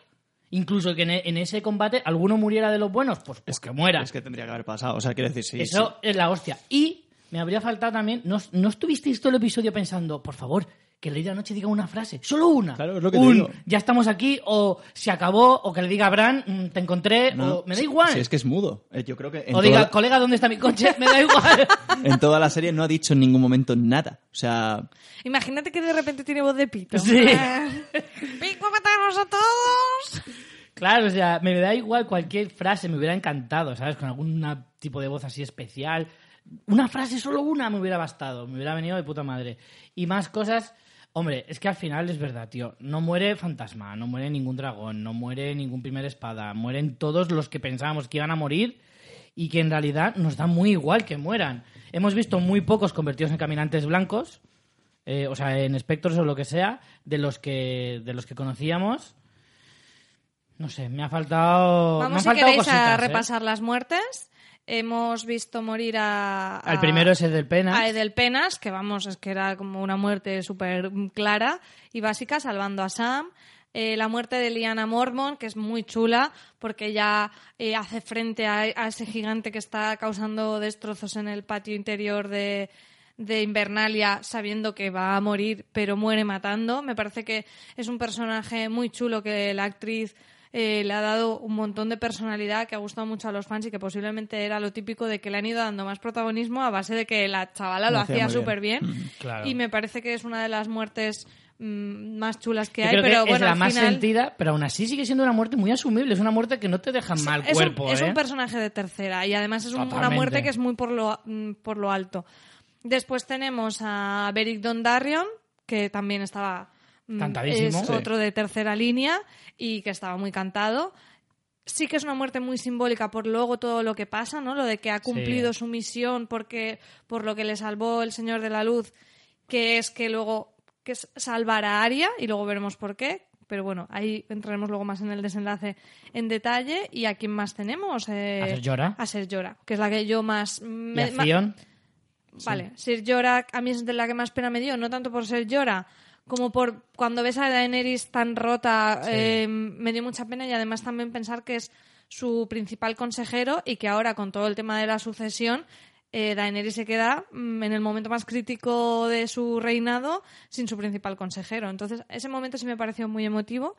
Incluso que en, e- en ese combate alguno muriera de los buenos, pues, pues que muera. Es que tendría que haber pasado, o sea, quiere decir, sí. Eso sí. es la hostia. Y me habría faltado también, ¿no, no estuvisteis todo el episodio pensando, por favor, que el Rey de la Noche diga una frase? Solo una. Claro, es lo que te digo. ya estamos aquí, o se acabó, o que le diga a Bran, "Mm, te encontré, No, o me da igual. sí, es que es mudo. Eh, Yo creo que en o diga, toda- colega, ¿dónde está mi coche? Me da igual. en toda la serie no ha dicho en ningún momento nada. O sea, Imagínate que de repente tiene voz de pito. Sí. ¡Pico, matamos a todos! Claro, o sea, me da igual cualquier frase, me hubiera encantado, ¿sabes? Con algún tipo de voz así especial. Una frase, solo una, me hubiera bastado, me hubiera venido de puta madre. Y más cosas, hombre, es que al final es verdad, tío. No muere fantasma, no muere ningún dragón, no muere ningún primer espada, mueren todos los que pensábamos que iban a morir y que en realidad nos da muy igual que mueran. Hemos visto muy pocos convertidos en caminantes blancos, eh, o sea, en espectros o lo que sea, de los que, de los que conocíamos. No sé, me ha faltado. me han Vamos, si faltado queréis, a ¿eh? repasar las muertes. Hemos visto morir a... Al primero es el del Penas. A Edelpenas, que vamos, es que era como una muerte súper clara y básica, salvando a Sam. Eh, la muerte de Liana Mormon, que es muy chula, porque ella eh, hace frente a, a ese gigante que está causando destrozos en el patio interior de, de Invernalia sabiendo que va a morir, pero muere matando. Me parece que es un personaje muy chulo que la actriz eh, le ha dado un montón de personalidad que ha gustado mucho a los fans y que posiblemente era lo típico de que le han ido dando más protagonismo a base de que la chavala lo, Lo hacía bien. súper bien. Claro. Y me parece que es una de las muertes mm, más chulas que Yo hay, creo pero que bueno, es la al más final sentida, pero aún así sigue siendo una muerte muy asumible. Es una muerte que no te deja mal es un- cuerpo, es ¿eh? un personaje de tercera y además es un- una muerte que es muy por lo, mm, por lo alto. Después tenemos a Beric Dondarrion, que también estaba... mm, Cantadísimo. Es Sí. otro de tercera línea y que estaba muy cantado. Sí que es una muerte muy simbólica por luego todo lo que pasa, ¿no? Lo de que ha cumplido su misión porque por lo que le salvó el Señor de la Luz, que es que luego que es salvar a Aria y luego veremos por qué. Pero bueno, ahí entraremos luego más en el desenlace en detalle. ¿Y a quién más tenemos? Eh, A Ser Jorah. A Ser Jorah, que es la que yo más... Y me- a Vale, Ser Jorah a mí es de la que más pena me dio, no tanto por ser Jorah, como por cuando ves a Daenerys tan rota, Sí. eh, me dio mucha pena y además también pensar que es su principal consejero y que ahora con todo el tema de la sucesión, eh, Daenerys se queda mm, en el momento más crítico de su reinado sin su principal consejero. Entonces, ese momento sí me pareció muy emotivo.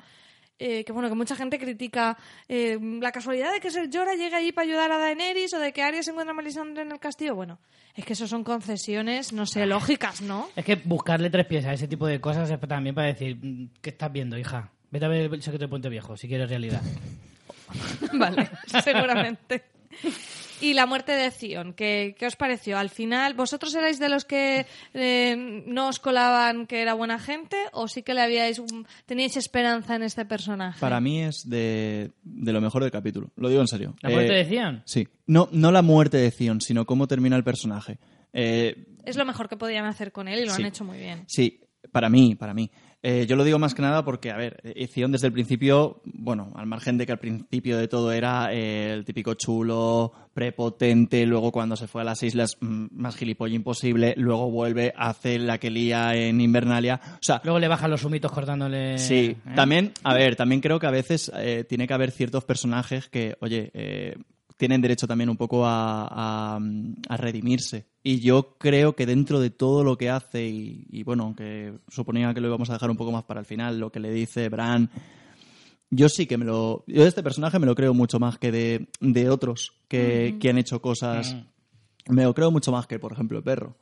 Eh, que bueno, que mucha gente critica eh, la casualidad de que Ser Jorah llegue allí para ayudar a Daenerys o de que Arya se encuentra a Melisandre en el castillo. Bueno, es que eso son concesiones, no sé, lógicas, ¿no? Es que buscarle tres pies a ese tipo de cosas es también para decir, mm, ¿qué estás viendo, hija? Vete a ver el secreto de Puente Viejo, si quieres realidad. Vale, seguramente. Y la muerte de Zion, ¿qué, qué os pareció? Al final, ¿vosotros erais de los que eh, no os colaban que era buena gente o sí que le habíais un- teníais esperanza en este personaje? Para mí es de, de lo mejor del capítulo. Lo digo en serio. ¿La muerte Eh, de Theon? Sí. No, no la muerte de Zion, sino cómo termina el personaje. Eh, Es lo mejor que podían hacer con él y lo Sí. han hecho muy bien. Sí, para mí, para mí. Eh, yo lo digo más que nada porque, a ver, eh, Zion desde el principio, bueno, al margen de que al principio de todo era eh, el típico chulo, prepotente, luego cuando se fue a las islas, mm, más gilipollas imposible, luego vuelve, hace la que lía en Invernalia. O sea, Luego le bajan los humitos cortándole... Sí, ¿eh? también, a ver, también creo que a veces tiene que haber ciertos personajes que, oye, eh, tienen derecho también un poco a, a- a redimirse. Y yo creo que dentro de todo lo que hace, y, y bueno, aunque suponía que lo íbamos a dejar un poco más para el final, lo que le dice Bran, yo sí que me lo. Yo de este personaje me lo creo mucho más que de, de otros que, que han hecho cosas. Me lo creo mucho más que, por ejemplo, el perro.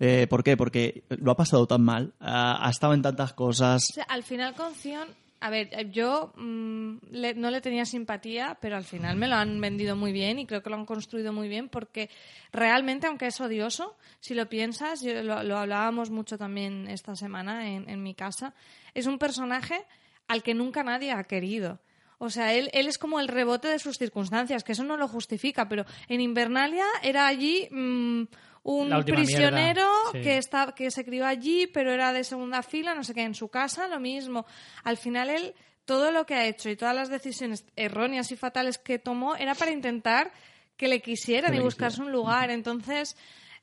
Eh, ¿Por qué? Porque lo ha pasado tan mal, ha, ha estado en tantas cosas. O sea, al final con Zion, a ver, eh, yo mm, le- no le tenía simpatía, pero al final me lo han vendido muy bien y creo que lo han construido muy bien porque realmente, aunque es odioso, si lo piensas, yo- lo, hablábamos mucho también esta semana en, en mi casa, es un personaje al que nunca nadie ha querido. O sea, él, él es como el rebote de sus circunstancias, que eso no lo justifica, pero en Invernalia era allí mm, un prisionero sí. que está, que se crió allí, pero era de segunda fila, no sé qué, en su casa lo mismo. Al final él, todo lo que ha hecho y todas las decisiones erróneas y fatales que tomó era para intentar que le quisieran Que y buscarse un lugar. Entonces,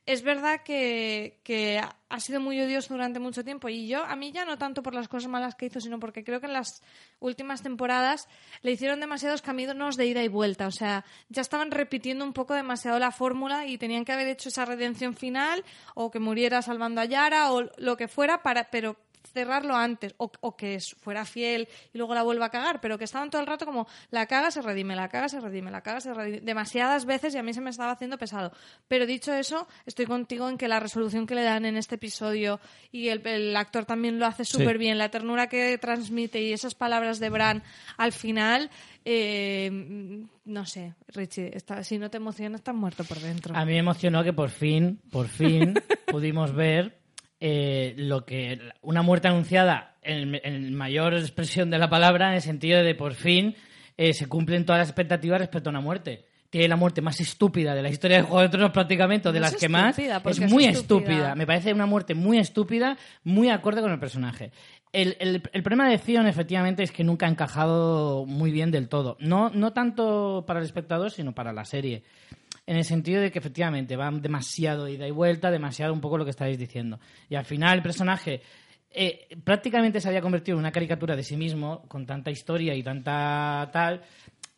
es verdad que, que ha sido muy odioso durante mucho tiempo y yo, a mí ya no tanto por las cosas malas que hizo, sino porque creo que en las últimas temporadas le hicieron demasiados caminos de ida y vuelta. O sea, ya estaban repitiendo un poco demasiado la fórmula y tenían que haber hecho esa redención final o que muriera salvando a Yara o lo que fuera, para, pero cerrarlo antes o, o que fuera fiel y luego la vuelva a cagar, pero que estaban todo el rato como la caga se redime, la caga se redime, la caga se redime, demasiadas veces y a mí se me estaba haciendo pesado. Pero dicho eso, estoy contigo en que la resolución que le dan en este episodio y el, el actor también lo hace súper bien, la ternura que transmite y esas palabras de Bran al final, eh, no sé, Richie, está- si no te emociona estás muerto por dentro. A mí me emocionó que por fin, por fin, pudimos ver eh, lo que una muerte anunciada en, en mayor expresión de la palabra, en el sentido de por fin eh, se cumplen todas las expectativas respecto a una muerte. Tiene la muerte más estúpida de la historia de Juego de Tronos prácticamente, o de No las es que más. Es es muy estúpida. estúpida. Me parece una muerte muy estúpida, muy acorde con el personaje. El, el- el problema de Theon, efectivamente, es que nunca ha encajado muy bien del todo. No, no tanto para el espectador, sino para la serie. En el sentido de que efectivamente va demasiado ida y vuelta, demasiado un poco lo que estáis diciendo. Y al final el personaje eh, prácticamente se había convertido en una caricatura de sí mismo, con tanta historia y tanta tal,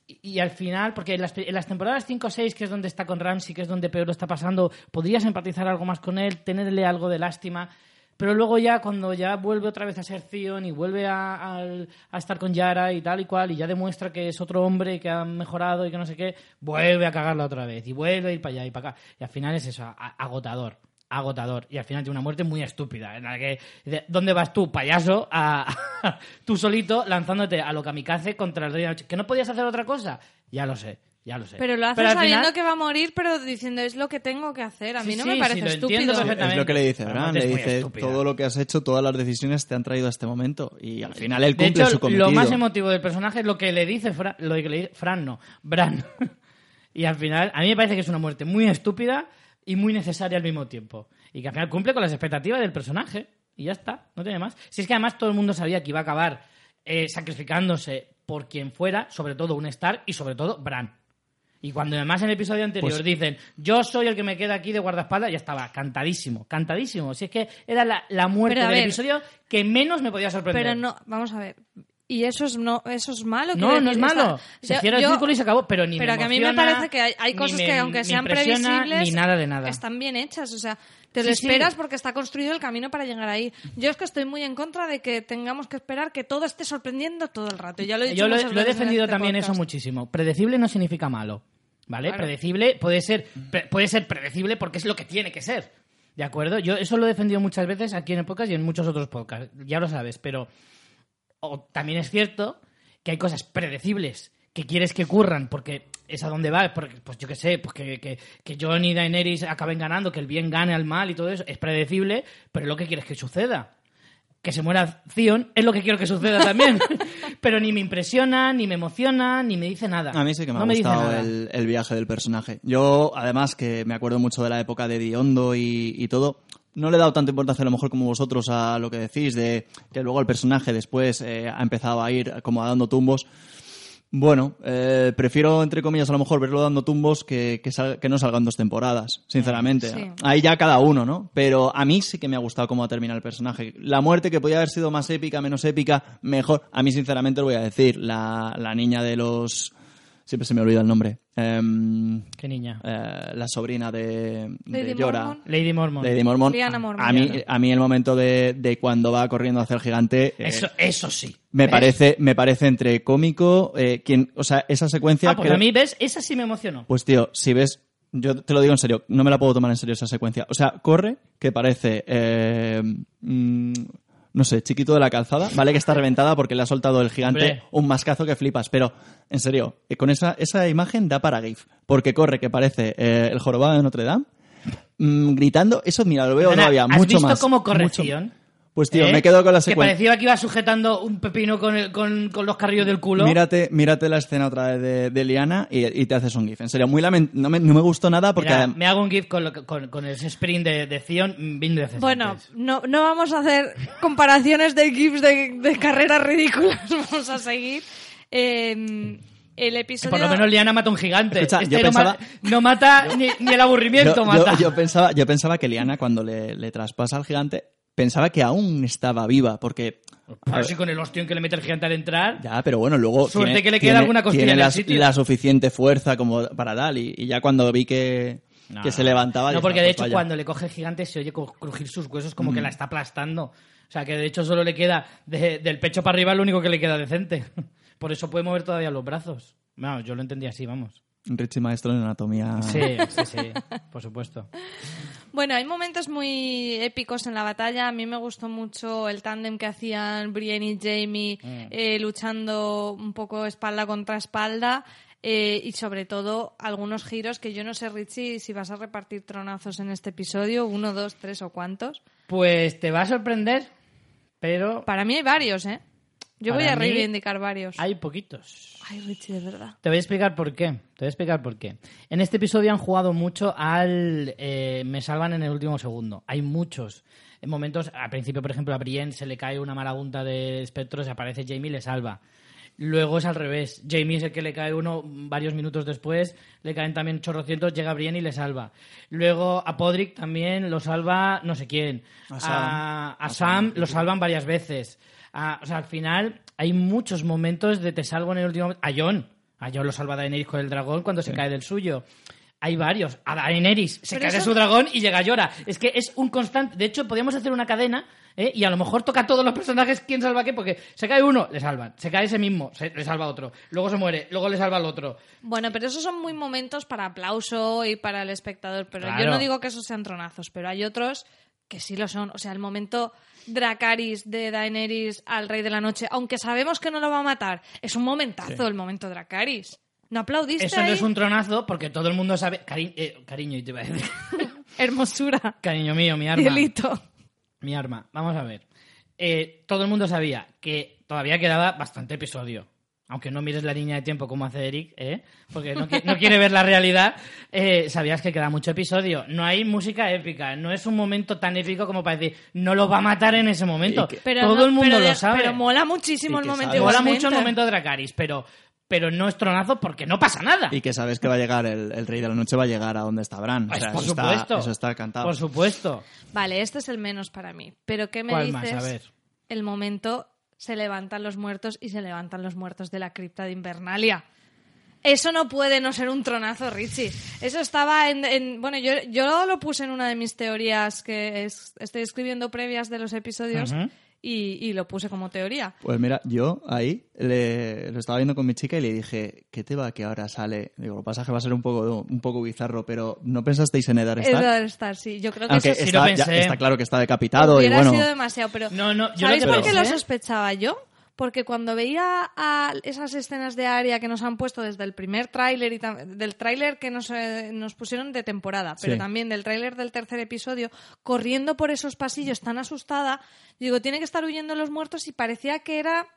y, y al final, porque en las, en las temporadas 5 o 6, que es donde está con Ramsey, que es donde peor lo está pasando, podrías empatizar algo más con él, tenerle algo de lástima. Pero luego ya, cuando ya vuelve otra vez a ser Theon y vuelve a, a estar con Yara y tal y cual, y ya demuestra que es otro hombre y que ha mejorado y que no sé qué, vuelve a cagarla otra vez y vuelve a ir para allá y para acá. Y al final es eso, agotador, agotador. Y al final tiene una muerte muy estúpida, en la que, ¿dónde vas tú, payaso, a, tú solito lanzándote a lo kamikaze contra el rey de la noche? ¿Que no podías hacer otra cosa? Ya lo sé, ya lo sé. Pero lo hace sabiendo final- que va a morir, pero diciendo es lo que tengo que hacer. A mí Sí, no sí, me parece sí, lo entiendo estúpido. perfectamente. Es lo que le dice muerte le dice estúpida. todo lo que has hecho, todas las decisiones te han traído a este momento y al final él De cumple hecho, su cometido. lo más emotivo del personaje es lo que le dice Fran, lo que le dice Fran, no, Bran. y al final, a mí me parece que es una muerte muy estúpida y muy necesaria al mismo tiempo. Y que al final cumple con las expectativas del personaje. Y ya está, no tiene más. Si es que además todo el mundo sabía que iba a acabar eh, sacrificándose por quien fuera, sobre todo un Stark y sobre todo Bran. Y cuando además en el episodio anterior Pues- dicen, yo soy el que me queda aquí de guardaespaldas, ya estaba cantadísimo, cantadísimo. Si es que era la, la muerte del ver. episodio que menos me podía sorprender. Pero no, vamos a ver. ¿Y eso es, no, eso es malo? No, no es malo. Se yo- cierra el círculo y se acabó, pero ni Pero me que a mí me parece que hay, cosas me- que, aunque sean previsibles, Ni nada de nada. están bien hechas. O sea, te Sí, lo sí. esperas porque está construido el camino para llegar ahí. Yo es que estoy muy en contra de que tengamos que esperar que todo esté sorprendiendo todo el rato. Ya lo he dicho Yo lo, he defendido este también podcast. eso muchísimo. Predecible no significa malo. ¿Vale? Claro. Predecible puede ser, puede ser predecible porque es lo que tiene que ser. ¿De acuerdo? Yo eso lo he defendido muchas veces aquí en el podcast y en muchos otros podcasts. Ya lo sabes, pero o también es cierto que hay cosas predecibles que quieres que ocurran porque es a donde va, porque, pues yo qué sé, pues que, que, que y Daenerys acaben ganando, que el bien gane al mal y todo eso, es predecible, pero es lo que quieres que suceda. Que se muera Theon es lo que quiero que suceda también. pero ni me impresiona, ni me emociona, ni me dice nada. A mí sí que me No ha dice gustado el, el viaje del personaje. Yo, además, que me acuerdo mucho de la época de Diondo y, y todo, no le he dado tanta importancia a lo mejor como vosotros a lo que decís, de que luego el personaje después eh, ha empezado a ir como dando tumbos. Bueno, eh, prefiero, entre comillas, a lo mejor verlo dando tumbos que, que, sal- que no salgan dos temporadas, sinceramente. Sí. Ahí ya cada uno, ¿no? Pero a mí sí que me ha gustado cómo ha terminado el personaje. La muerte que podía haber sido más épica, menos épica, mejor. A mí, sinceramente, lo voy a decir. La, la niña de los... Siempre se me olvida el nombre. Em, Qué niña. eh, la sobrina de, de Lady Jorah. Mormont. Lady Mormon. Lady Mormont. A mí, a mí el momento de, de cuando va corriendo hacia el gigante... eh, Eso, eso sí. me parece, me parece entre cómico, eh, quien, o sea, esa secuencia. Ah, pues creo- a mí, ¿ves? Esa sí me emocionó. Pues tío, si ves, yo te lo digo en serio, no me la puedo tomar en serio esa secuencia. O sea, corre, que parece, eh, mm, no sé, chiquito de la calzada, ¿vale? Que está reventada porque le ha soltado el gigante Hombre. un mascazo que flipas. Pero, en serio, eh, con esa, esa imagen da para GIF. Porque corre, que parece eh, el jorobado de Notre Dame, mm, gritando. Eso, mira, lo veo Ana, todavía ¿has mucho visto más. cómo mucho- corrección? Pues tío, ¿Eh? me quedo con la Que secuencia. parecía que iba sujetando un pepino con, el- con, con los carrillos del culo. Mírate, mírate la escena otra vez de, de Liana y, y te haces un GIF. En serio, muy lament- no, me, no me gustó nada porque... Mira, me hago un gif con, lo que- con, con ese sprint de, de Zion decentes. Bueno, no, no vamos a hacer comparaciones de GIFs de, de carreras ridículas. Vamos a seguir. Eh, el Que episodio. por lo menos Liana mata a un gigante. Escucha, Este yo no, pensaba- ma- no mata ni, ni el aburrimiento yo, mata. yo- yo pensaba, yo pensaba que Liana, cuando le, le traspasa al gigante, pensaba que aún estaba viva, porque... Pero ver, si con el ostión que le mete el gigante al entrar. ya, pero bueno, luego... Suerte tiene- que le queda tiene- alguna costilla tiene en el la, sitio. la suficiente fuerza como para tal, y, y ya cuando vi que, No, que se levantaba... No, porque "Ah, de pues hecho vaya". cuando le coge el gigante se oye crujir sus huesos como Mm. que la está aplastando. O sea que de hecho solo le queda de- del pecho para arriba lo único que le queda decente. Por eso puede mover todavía los brazos. Vamos, yo lo entendí así, vamos. Richie Maestro en anatomía... Sí, sí, sí, por supuesto. Bueno, hay momentos muy épicos en la batalla. A mí me gustó mucho el tándem que hacían Brienne y Jamie Mm. eh, luchando un poco espalda contra espalda. eh, y sobre todo algunos giros que yo no sé, Richie, si vas a repartir tronazos en este episodio, uno, dos, tres o cuántos. Pues te va a sorprender, pero Para mí hay varios, ¿eh? Yo Para voy a mí reivindicar varios. hay poquitos. Ay, Richie, de verdad. Te voy a explicar por qué. Te voy a explicar por qué. En este episodio han jugado mucho al eh, me salvan en el último segundo. Hay muchos. En momentos, al principio, por ejemplo, a Brienne se le cae una marabunta de espectros aparece Jamie y le salva. Luego es al revés. Jamie es el que le cae uno varios minutos después, le caen también chorrocientos, llega Brienne y le salva. Luego a Podrick también lo salva no sé quién. A Sam. A, a Sam lo salvan varias veces. A- o sea, al final hay muchos momentos de te salvo en el último momento. A John. A Jon lo salva Daenerys con el dragón cuando se cae del suyo. Hay varios. A Daenerys se Pero cae de su dragón y llega Llora. Es que es un constante. De hecho, podríamos hacer una cadena ¿eh? y a lo mejor toca a todos los personajes quién salva a qué, porque se cae uno, le salvan. Se cae ese mismo, se, le salva a otro. Luego se muere, luego le salva al otro. Bueno, pero esos son muy momentos para aplauso y para el espectador. Pero yo no digo que esos sean tronazos, pero hay otros que sí lo son. O sea, el momento Dracaris de Daenerys al Rey de la Noche, aunque sabemos que no lo va a matar, es un momentazo el momento Dracaris. ¿No aplaudiste Eso no es un tronazo porque todo el mundo sabe. Cari- eh, cariño, y te iba a decir. Hermosura. Cariño mío, mi arma. Cielito. Mi arma. Vamos a ver. Eh, todo el mundo sabía que todavía quedaba bastante episodio. Aunque no mires la línea de tiempo como hace Eric, ¿eh? porque no, qui- no quiere ver la realidad, eh, sabías que queda mucho episodio. No hay música épica, no es un momento tan épico como para decir, no lo va a matar en ese momento. Que- Pero todo no- el mundo pero lo sabe. Pero mola muchísimo el momento sabe. Mola mucho el momento de Dracaris, pero, pero no es tronazo porque no pasa nada. Y que sabes que va a llegar, el, el Rey de la Noche va a llegar a donde está Bran. O Pues, sea, por eso, supuesto. Está, eso está cantado. Por supuesto. Vale, este es el menos para mí. Pero ¿qué me ¿Cuál dices? más? A ver. El momento se levantan los muertos y se levantan los muertos de la cripta de Invernalia. Eso no puede no ser un tronazo, Richie. Eso estaba en... en- bueno, yo, yo lo puse en una de mis teorías que es- estoy escribiendo previas de los episodios. Y, y lo puse como teoría. Pues mira, yo ahí le- lo estaba viendo con mi chica y le dije, ¿qué te va que ahora sale? Digo, lo que pasa es que va a ser un poco, un poco bizarro, pero ¿no pensasteis en Stark? Eddard Stark, sí. Yo creo que Aunque eso sí lo está, ya- pensé. está claro que está decapitado y bueno... sido demasiado, pero... No, no, yo ¿Sabéis lo por qué lo sospechaba yo? Porque cuando veía a esas escenas de Aria que nos han puesto desde el primer tráiler y del tráiler que nos, eh, nos pusieron de temporada, pero Sí. también del tráiler del tercer episodio, corriendo por esos pasillos tan asustada, digo, tiene que estar huyendo los muertos y parecía que era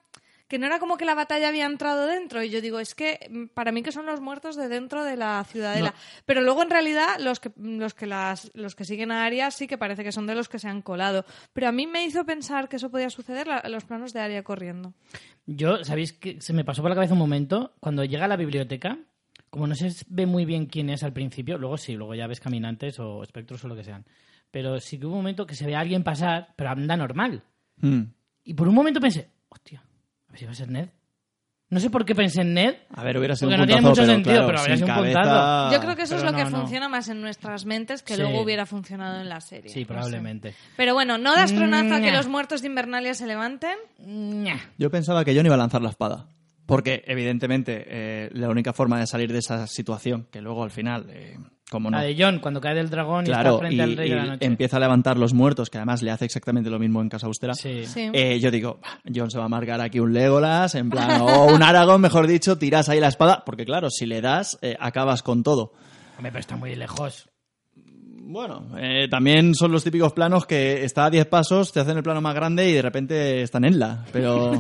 que no era como que la batalla había entrado dentro y yo digo, es que mm, para mí que son los muertos de dentro de la ciudadela, pero luego en realidad los que los que las los que siguen a Aria sí que parece que son de los que se han colado, pero a mí me hizo pensar que eso podía suceder la- los planos de Aria corriendo. Yo, ¿sabéis que se me pasó por la cabeza un momento? Cuando llega a la biblioteca, como no se ve muy bien quién es al principio, luego sí, luego ya ves caminantes o espectros o lo que sean. Pero sí que hubo un momento que se ve a alguien pasar, pero anda normal. Hmm. Y por un momento pensé, hostia, a ver si va a ser Ned. No sé por qué pensé en Ned. A ver, hubiera sido Porque un no tiene puntazo, mucho pero sentido, claro, pero habría sido un cabeza- puntazo. Yo creo que eso es lo que no, no. funciona más en nuestras mentes que Sí. luego hubiera funcionado en la serie. Sí, no sé. probablemente. Pero bueno, no das tronazo a que los muertos de Invernalia se levanten. Yo pensaba que Jon iba a lanzar la espada. Porque, evidentemente, eh, la única forma de salir de esa situación, que luego al final, eh, como no, La de John, cuando cae del dragón y está frente y, al rey de la noche. empieza a levantar los muertos, que además le hace exactamente lo mismo en Casa Austera. Sí. Sí. Eh, yo digo, "Bah, Jon se va a marcar aquí un Legolas, en plan, o un Aragón, mejor dicho, tiras ahí la espada, porque claro, si le das, eh, acabas con todo. Hombre, pero está muy lejos. Bueno, eh, también son los típicos planos que está a 10 pasos, te hacen el plano más grande y de repente están en la. Pero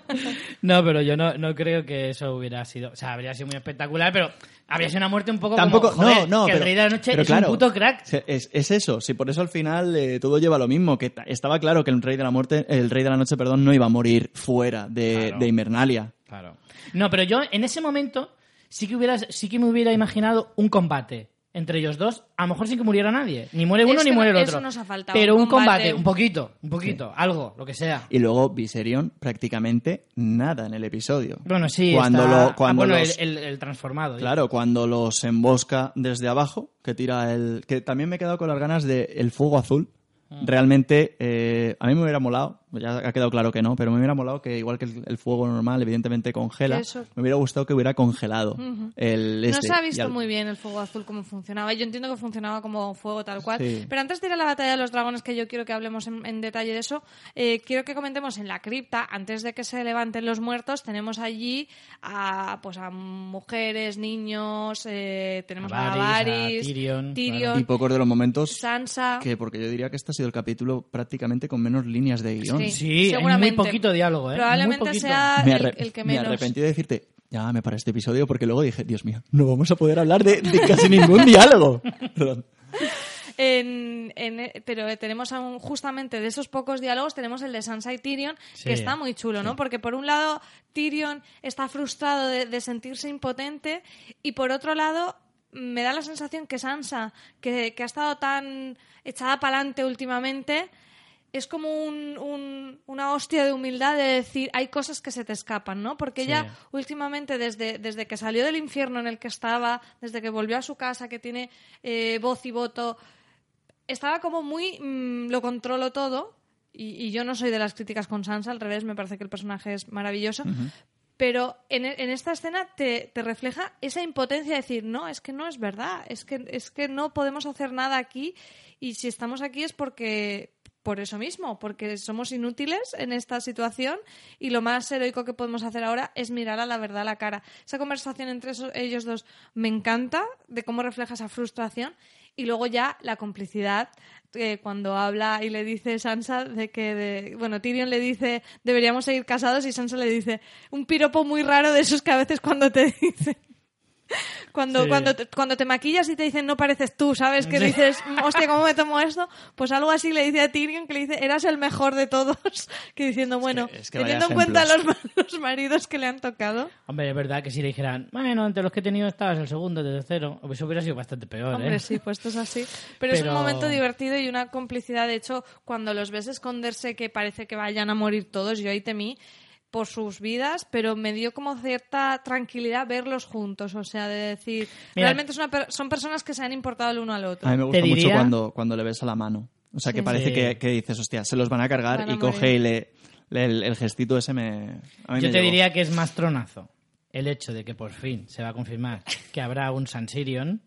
No, pero yo no, no creo que eso hubiera sido. O sea, habría sido muy espectacular, pero habría sido una muerte un poco tampoco. como. joder, no, no, que pero, el Rey de la Noche pero es claro, un puto crack. Es, es eso, sí, por eso al final eh, todo lleva lo mismo. Que ta- estaba claro que el Rey de la Muerte, el Rey de la Noche, perdón, no iba a morir fuera de, Claro. de Invernalia. Claro. No, pero yo en ese momento sí que, hubiera, sí que me hubiera imaginado un combate entre ellos dos. A lo mejor sin que muriera nadie. Ni muere uno ni muere el eso otro. nos ha faltado, Pero un combate, combate. un poquito, un poquito, algo, lo que sea. Y luego Viserion prácticamente nada en el episodio. Bueno, sí, Cuando está- lo, cuando ah, bueno, los- el, el- el transformado. Claro, cuando los embosca desde abajo, que tira el... Que también me he quedado con las ganas de el fuego azul. Mm. Realmente, eh, a mí me hubiera molado, ya ha quedado claro que no, pero me hubiera molado que igual que el, el fuego normal, evidentemente congela, Eso. me hubiera gustado que hubiera congelado el No este. se ha visto al- muy bien el fuego azul cómo funcionaba. Yo entiendo que funcionaba como fuego tal cual. Sí. Pero antes de ir a la batalla de los dragones, que yo quiero que hablemos en, en detalle de eso, eh, quiero que comentemos en la cripta, antes de que se levanten los muertos, tenemos allí a, pues, a mujeres, niños, eh, tenemos a A Varys, a Tyrion, Tyrion, Y pocos de los momentos Sansa. que, porque yo diría que este ha sido el capítulo prácticamente con menos líneas de guion. Sí. Sí, seguramente. muy poquito diálogo, ¿eh? Probablemente poquito. sea me, el, el que me menos. arrepentí de decirte, llámame para este episodio, porque luego dije, Dios mío, no vamos a poder hablar de, de casi ningún diálogo. Perdón. En- en- pero tenemos aún, justamente de esos pocos diálogos, tenemos el de Sansa y Tyrion, Sí. que está muy chulo, ¿no? Porque por un lado, Tyrion está frustrado de, de sentirse impotente, y por otro lado, me da la sensación que Sansa, que, que ha estado tan echada para adelante últimamente, es como un, un- un- una hostia de humildad de decir, hay cosas que se te escapan, ¿no? Porque Sí. ella últimamente, desde, desde que salió del infierno en el que estaba, desde que volvió a su casa, que tiene eh, voz y voto, estaba como muy mm, lo controlo todo y, y yo no soy de las críticas con Sansa, al revés, me parece que el personaje es maravilloso. Pero en, en esta escena te, te refleja esa impotencia de decir, no, es que no es verdad, es que, es que no podemos hacer nada aquí y si estamos aquí es porque por eso mismo, porque somos inútiles en esta situación y lo más heroico que podemos hacer ahora es mirar a la verdad a la cara. Esa conversación entre esos- ellos dos me encanta, de cómo refleja esa frustración y luego ya la complicidad eh, cuando habla y le dice Sansa de que, de- bueno, Tyrion le dice deberíamos seguir casados y Sansa le dice un piropo muy raro de esos que a veces cuando te dicen cuando, Sí. cuando, te, cuando te maquillas y te dicen no pareces tú, ¿sabes? Que Sí. dices, "Mm, hostia, ¿cómo me tomo esto? Pues algo así le dice a Tyrion que le dice, eras el mejor de todos. Que diciendo, bueno, es que teniendo en cuenta los, los maridos que le han tocado. Hombre, es verdad que si le dijeran, bueno, entre los que he tenido estabas el segundo, el tercero, eso hubiera sido bastante peor, Hombre, ¿eh? sí, puestos así. Pero, es un Pero- momento divertido y una complicidad. De hecho, cuando los ves esconderse que parece que vayan a morir todos, yo ahí temí por sus vidas, pero me dio como cierta tranquilidad verlos juntos. O sea, de decir, Mira. realmente es una per- son personas que se han importado el uno al otro. A mí me gusta mucho cuando, cuando le ves a la mano. O sea, que Sí. parece Sí. que, que dices, hostia, se los van a cargar Van a y coge y le, le- el, el gestito ese me... a mí Yo me te llegó. diría que es más tronazo el hecho de que por fin se va a confirmar que habrá un San Sirion.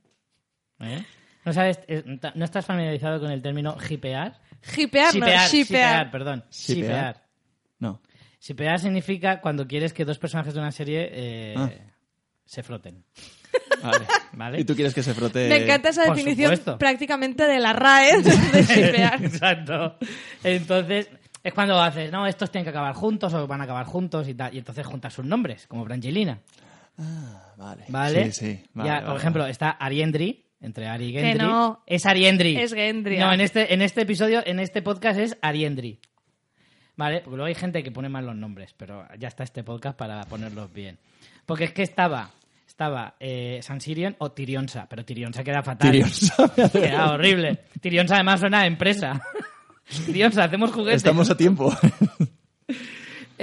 ¿eh? ¿No, sabes, eh, ¿No estás familiarizado con el término hipear? Hipear, no, Shipear, shipear. shipear, perdón. Shipear. Shipear. Significa cuando quieres que dos personajes de una serie eh, Ah. se froten. Vale. ¿Vale? ¿Y tú quieres que se frote...? Me encanta esa Por definición supuesto. prácticamente de la RAE de shipear. Exacto. Entonces, es cuando haces, no, estos tienen que acabar juntos o van a acabar juntos y tal. Y entonces juntas sus nombres, como Brangelina. Ah, vale. ¿Vale? Sí, sí. Vale, ya, vale, por vale. ejemplo, está Ariendri, entre Ari y Que Gendry. no. Es Ariendri. Es Gendry, No, en este, en este episodio, en este podcast es Ariendri. ¿Vale? Porque luego hay gente que pone mal los nombres, pero ya está este podcast para ponerlos bien. Porque es que estaba, estaba eh, San Sirion o Tirionsa, pero Tirionsa queda fatal. Tirionsa. Queda horrible. Tirionsa además suena a empresa. Tirionsa, hacemos juguetes. Estamos a tiempo.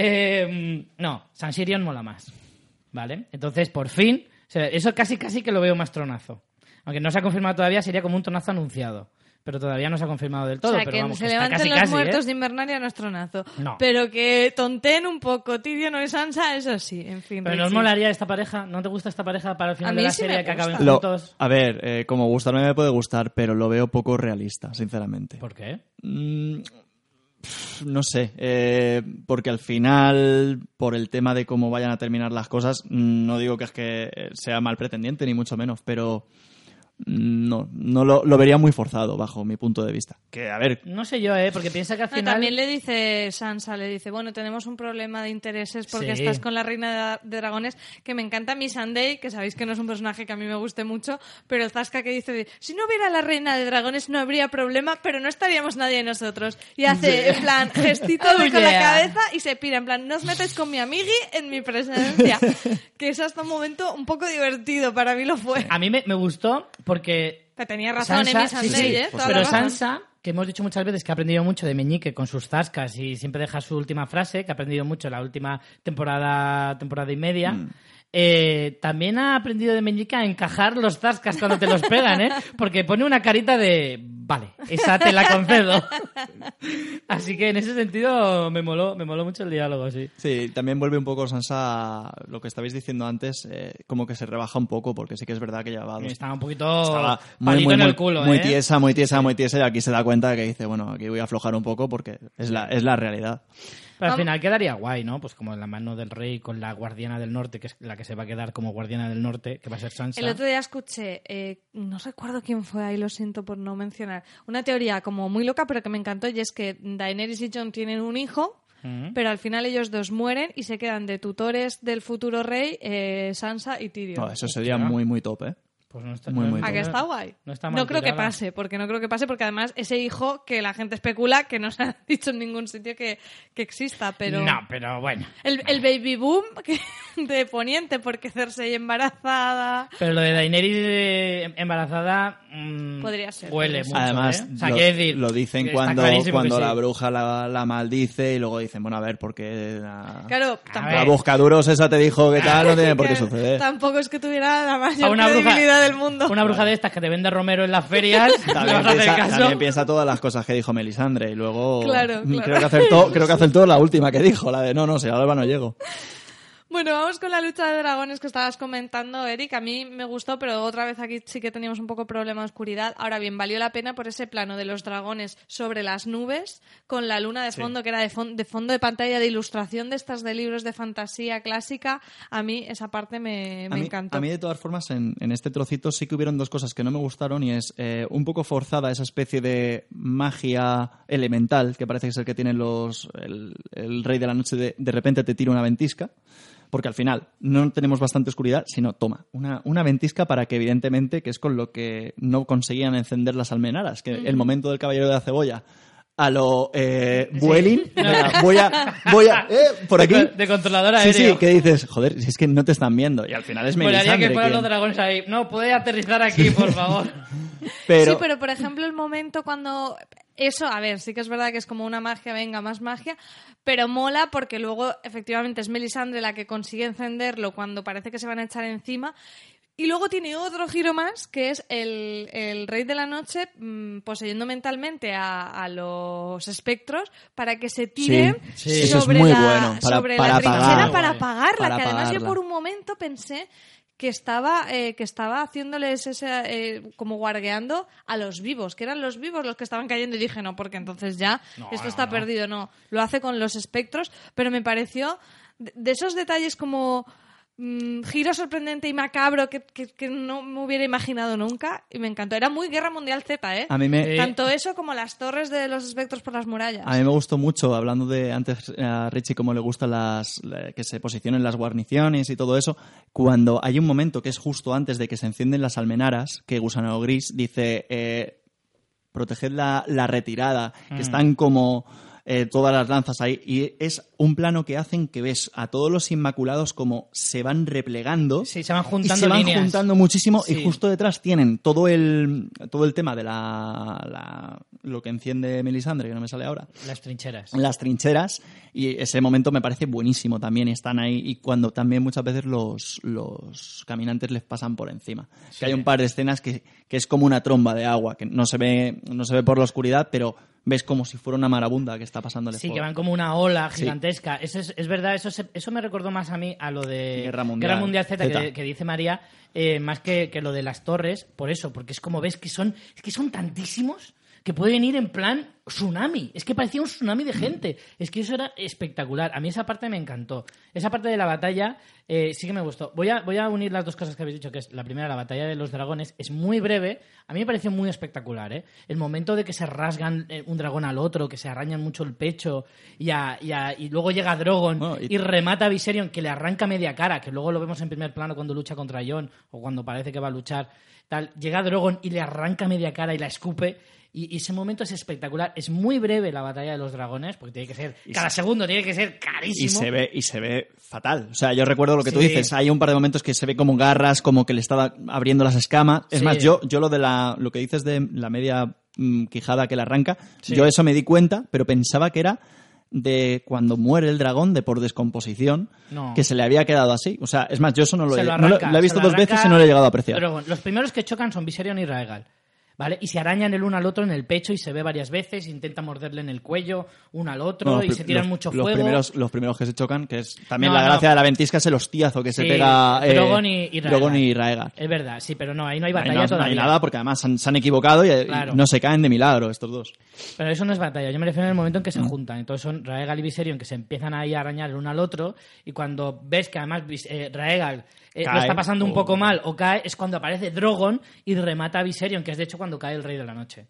Eh, no, San Sirion mola más. ¿Vale? Entonces, por fin, eso casi casi que lo veo más tronazo. Aunque no se ha confirmado todavía, sería como un tronazo anunciado. Pero todavía no se ha confirmado del todo. o sea, pero que vamos, se que levanten casi los casi, muertos ¿eh? de Invernalia no es tronazo. No. Pero que tonteen un poco Tyrion o Sansa, eso sí, en fin. Pero nos molaría esta pareja. ¿No te gusta esta pareja para el final de la sí serie que acaben Lo- juntos? a ver, eh, como gustarme me puede gustar, pero lo veo poco realista, sinceramente. ¿Por qué? Mm, no sé, eh, porque al final, por el tema de cómo vayan a terminar las cosas, no digo que es que sea mal pretendiente, ni mucho menos, pero no, no lo, lo vería muy forzado bajo mi punto de vista. Que, a ver, No sé yo, ¿eh? Porque piensa que al No, final... también le dice Sansa, le dice, bueno, tenemos un problema de intereses porque Sí. estás con la reina de, de dragones, que me encanta mi Sunday, que sabéis que no es un personaje que a mí me guste mucho, pero el Zasca que dice, si no hubiera la reina de dragones no habría problema, pero no estaríamos nadie de nosotros. Y hace, en plan, gestito Oh, con la cabeza y se pira, en plan, no os metáis con mi amigui en mi presencia. que es hasta un momento un poco divertido, para mí lo fue. A mí me, me gustó porque Pero tenía razón Sansa, en sí, sí, ¿eh? Pero. Sansa, que hemos dicho muchas veces que ha aprendido mucho de Meñique con sus zascas y siempre deja su última frase, que ha aprendido mucho en la última temporada, temporada y media. Mm. Eh, también ha aprendido de Meñique a encajar los zascas cuando te los pegan, ¿eh? Porque pone una carita de, vale, esa te la concedo. Así que en ese sentido me moló, me moló mucho el diálogo, sí. sí, también vuelve un poco Sansa a lo que estabais diciendo antes, eh, como que se rebaja un poco, porque sí que es verdad que llevaba dos Estaba un poquito Estaba muy, palito muy, en muy, el culo, muy ¿eh? tiesa, muy tiesa, muy tiesa, y aquí se da cuenta que dice, bueno, aquí voy a aflojar un poco porque es la, es la realidad. Pero al final quedaría guay, ¿no? Pues como en la mano del rey con la guardiana del norte, que es la que se va a quedar como guardiana del norte, que va a ser Sansa. El otro día escuché, eh, no recuerdo quién fue, ahí lo siento por no mencionar, una teoría como muy loca, pero que me encantó, y es que Daenerys y Jon tienen un hijo, pero al final ellos dos mueren y se quedan de tutores del futuro rey eh, Sansa y Tyrion. No, eso sería muy, muy top, ¿eh? Pues no está, Muy, no- muy ¿A que está guay? No está mal creo que pase, porque no creo que pase, porque además ese hijo que la gente especula que no se ha dicho en ningún sitio que, que exista, pero... No, pero bueno. El, el baby boom de Poniente, porque Cersei embarazada... Pero lo de Daenerys eh, embarazada mm, Podría ser, huele mucho, Además, ¿eh? O sea, lo, decir, lo dicen cuando, cuando sí. la bruja la, la maldice y luego dicen, bueno, a ver, porque la, Claro, A la buscaduros esa te dijo que tal, no tiene por qué suceder. tampoco es que tuviera la A mayor una bruja, del mundo. una bruja de estas que te vende Romero en las ferias, ¿le También hacer piensa, caso? también piensa todas las cosas que dijo Melisandre y luego Claro, claro. creo que acertó, creo que acertó la última que dijo, la de no, no, si ahora no llego. Bueno, vamos con la lucha de dragones que estabas comentando, Eric. A mí me gustó, pero otra vez aquí sí que teníamos un poco problema de oscuridad. Ahora bien, valió la pena por ese plano de los dragones sobre las nubes, con la luna de fondo, que era de, fon- de fondo de pantalla de ilustración de estas de libros de fantasía clásica. A mí esa parte me, me a, mí, encantó. a mí, de todas formas, en, en este trocito sí que hubieron dos cosas que no me gustaron y es eh, un poco forzada esa especie de magia elemental que parece que es el que tienen los el, el rey de la noche de, de repente te tira una ventisca. Porque al final no tenemos bastante oscuridad, sino toma, una, una ventisca para que evidentemente, que es con lo que no conseguían encender las almenaras, que el momento del caballero de la cebolla a lo eh, Vueling, venga, voy a, voy a, eh, por aquí. De, de controlador Sí, aéreo. sí, que dices, joder, si es que no te están viendo. Y al final es Melisandre. que fueran los dragones ahí. No, puede aterrizar aquí, por favor. pero, Sí, pero por ejemplo el momento cuando... Eso, a ver, sí que es verdad que es como una magia, venga, más magia, pero mola porque luego efectivamente es Melisandre la que consigue encenderlo cuando parece que se van a echar encima. Y luego tiene otro giro más, que es el, el Rey de la Noche mm, poseyendo mentalmente a, a los espectros para que se tiren Sí, sí, eso es sobre, la, bueno, para- sobre para la trinchera para apagarla. Para que además yo por un momento pensé que estaba eh, que estaba haciéndoles ese, eh, como guardeando a los vivos, que eran los vivos los que estaban cayendo y dije no, porque entonces ya No, esto no, está no. perdido, no, lo hace con los espectros, pero me pareció de, de esos detalles como mm, giro sorprendente y macabro que, que- que no me hubiera imaginado nunca y me encantó. Era muy Guerra Mundial Z, ¿eh? a mí me. Tanto eso como las torres de los espectros por las murallas. A mí me gustó mucho, hablando de antes a Richie, cómo le gustan las, la- que se posicionen las guarniciones y todo eso, cuando hay un momento que es justo antes de que se encienden las almenaras, que Gusano Gris dice, eh, proteged la, la retirada, Mm. que están como eh, todas las lanzas ahí, y es un plano que hacen que ves a todos los Inmaculados como se van replegando. Sí, se van y juntando se van líneas. juntando muchísimo Sí. y justo detrás tienen todo el todo el tema de la, la- lo que enciende Melisandre que no me sale ahora Las trincheras. las trincheras y ese momento me parece buenísimo también y están ahí y cuando también muchas veces los, los caminantes les pasan por encima que hay un par de escenas que, que es como una tromba de agua que no se ve no se ve por la oscuridad pero ves como si fuera una marabunda que está pasando Sí, que van como una ola gigantesca. Eso es, es verdad, eso, se- eso me recordó más a mí a lo de Guerra Mundial Z, Z. Que, que dice María, eh, más que, que lo de las torres, por eso, porque es como ves que son, es que son tantísimos que pueden ir en plan tsunami. Es que parecía un tsunami de gente. Es que eso era espectacular. A mí esa parte me encantó. Esa parte de la batalla eh, sí que me gustó. Voy a, voy a unir las dos cosas que habéis dicho, que es la primera, la batalla de los dragones. Es muy breve. A mí me pareció muy espectacular. ¿eh? El momento de que se rasgan eh, un dragón al otro, que se arañan mucho el pecho y, a- y a- y luego llega Drogon Bueno, y- y remata a Viserion, que le arranca media cara, que luego lo vemos en primer plano cuando lucha contra Jon o cuando parece que va a luchar. Tal. Llega Drogon y le arranca media cara y la escupe. Y, y ese momento es espectacular. Es muy breve la batalla de los dragones, porque tiene que ser. Y cada se- segundo tiene que ser carísimo. y se ve y se ve fatal o sea yo recuerdo lo que tú dices hay un par de momentos que se ve como garras como que le está abriendo las escamas es Sí. más yo yo lo de la lo que dices de la media mm, quijada que le arranca Sí. yo eso me di cuenta pero pensaba que era de cuando muere el dragón de por descomposición No. que se le había quedado así o sea es más yo eso no lo Se he, lo no lo- arranca, lo he visto dos veces y no lo he llegado a apreciar Drogon. Los primeros que chocan son Viserion y Raegal. ¿Vale? Y se arañan el uno al otro en el pecho y se ve varias veces, intenta morderle en el cuello uno al otro y se tiran los- mucho los fuego. Primeros, los primeros que se chocan, que es también No, la no. gracia de la ventisca, es el hostiazo que se pega eh, Drogon y, y Raegal. Drogon y Raegar. Es verdad, sí, pero no, ahí no hay batalla no- no todavía. hay nada porque además se han, se han equivocado y, y Claro. no se caen de milagro estos dos. Pero eso no es batalla, yo me refiero en el momento en que se Mm. juntan. Entonces son Raegal y Viserion que se empiezan ahí a arañar el uno al otro y cuando ves que además eh, Raegal eh, lo está pasando un Oh. poco mal o cae, es cuando aparece Drogon y remata a Viserion, que es de hecho cuando cae el Rey de la Noche.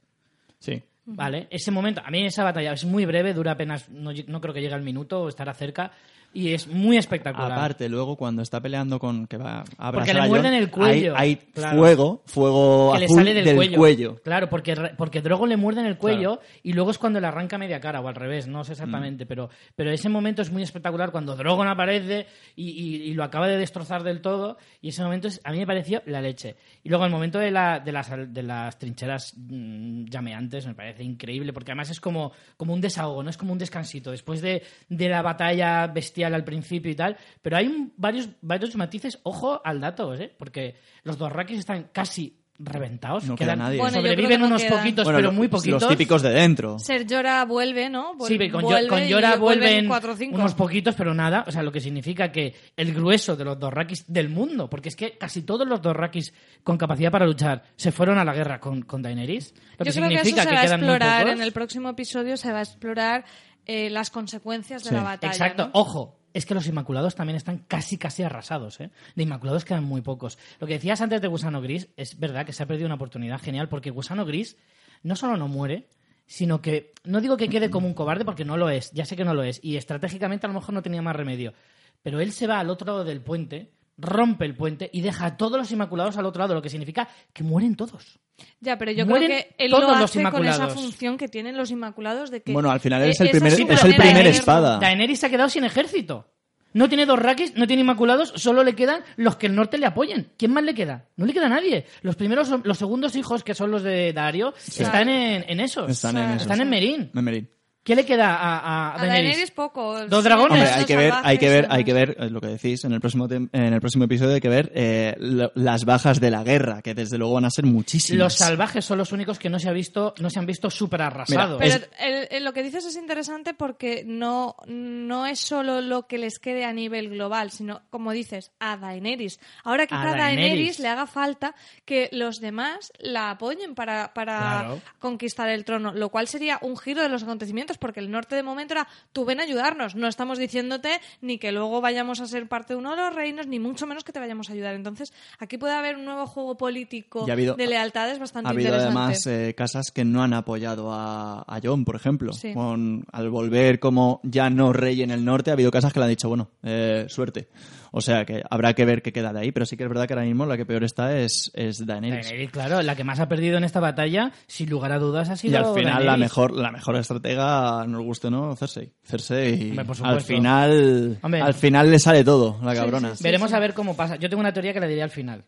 Sí. ¿Vale? Ese momento, a mí esa batalla es muy breve, dura apenas, no creo que llegue al minuto o estará cerca, y es muy espectacular. Aparte, luego cuando está peleando con que va a Porque le muerden el cuello. Hay, hay Claro. fuego, fuego que le azul sale del, cuello. Claro, porque, porque Drogo le muerde en el cuello y luego es cuando le arranca media cara, o al revés, no sé exactamente, Mm. pero, pero ese momento es muy espectacular cuando Drogon aparece y, y- y lo acaba de destrozar del todo, y ese momento es- a mí me pareció la leche. Y luego el momento de, la- de, las, de las trincheras mm, llameantes me parece increíble, porque además es como, como un desahogo, no es como un descansito, después de, de la batalla bestial al principio y tal, pero hay un- varios, varios matices, ojo al dato, ¿eh? porque los Dorrakis están casi reventados, No queda nadie. Bueno, creo sobreviven que no unos poquitos, Bueno, pero muy poquitos. Los típicos de dentro. Ser Llora vuelve, ¿no? Sí, pero con, vuelve Llora vuelven cuatro unos poquitos, pero nada. O sea, lo que significa que el grueso de los Dorrakis del mundo, porque es que casi todos los Dorrakis con capacidad para luchar se fueron a la guerra con, con Daenerys. Lo que Yo creo que eso significa se que, va a quedan muy explorar pocos. en el próximo episodio, se va a explorar eh, las consecuencias de Sí. la batalla. Exacto. ¿no? Ojo, es que los Inmaculados también están casi, casi arrasados. ¿eh? De Inmaculados quedan muy pocos. Lo que decías antes de Gusano Gris es verdad que se ha perdido una oportunidad genial porque Gusano Gris no solo no muere, sino que no digo que quede como un cobarde porque no lo es, ya sé que no lo es. Y estratégicamente a lo mejor no tenía más remedio. Pero él se va al otro lado del puente, rompe el puente y deja a todos los Inmaculados al otro lado, lo que significa que mueren todos. Ya, pero yo Mueren creo que él todos lo los hace con esa función que tienen los Inmaculados de que... Bueno, al final es el primer- es el primer espada. Daenerys se ha quedado sin ejército. No tiene dos raquis, no tiene inmaculados, solo le quedan los que el norte le apoyen. ¿Quién más le queda? No le queda nadie. Los primeros, los segundos hijos, que son los de Dario, están en, en esos. Están en esos. Están en Merín. Memerín. ¿Qué le queda a, a A Daenerys? Daenerys poco. Dos dragones. Hombre, hay que ver, hay que ver, hay que ver lo que decís en el próximo en el próximo episodio hay que ver eh, lo- las bajas de la guerra, que desde luego van a ser muchísimas. Los salvajes son los únicos que no se, ha visto, no se han visto súper arrasados. Pero Es- el- el- lo que dices es interesante porque no, no es solo lo que les quede a nivel global, sino, como dices, a Daenerys. Ahora quizá A a Daenerys. Daenerys le haga falta que los demás la apoyen para, para Claro. conquistar el trono, lo cual sería un giro de los acontecimientos porque el norte de momento era tú ven a ayudarnos, no estamos diciéndote ni que luego vayamos a ser parte de uno de los reinos, ni mucho menos que te vayamos a ayudar. Entonces, aquí puede haber un nuevo juego político ha habido- de lealtades bastante Ha habido interesante. además eh, casas que no han apoyado a, a John, por ejemplo. Sí. Con, al volver como ya no rey en el norte, ha habido casas que le han dicho, bueno, eh, suerte. O sea que habrá que ver qué queda de ahí, pero sí que es verdad que ahora mismo la que peor está es, es Daenerys. Daenerys, claro, la que más ha perdido en esta batalla, sin lugar a dudas, ha sido Y al final la mejor, la mejor estratega, nos guste o no, Cersei. Cersei, Hombre, por al final, Hombre. al final le sale todo, la cabrona. sí, sí. Veremos a ver cómo pasa. Yo tengo una teoría que la diré al final.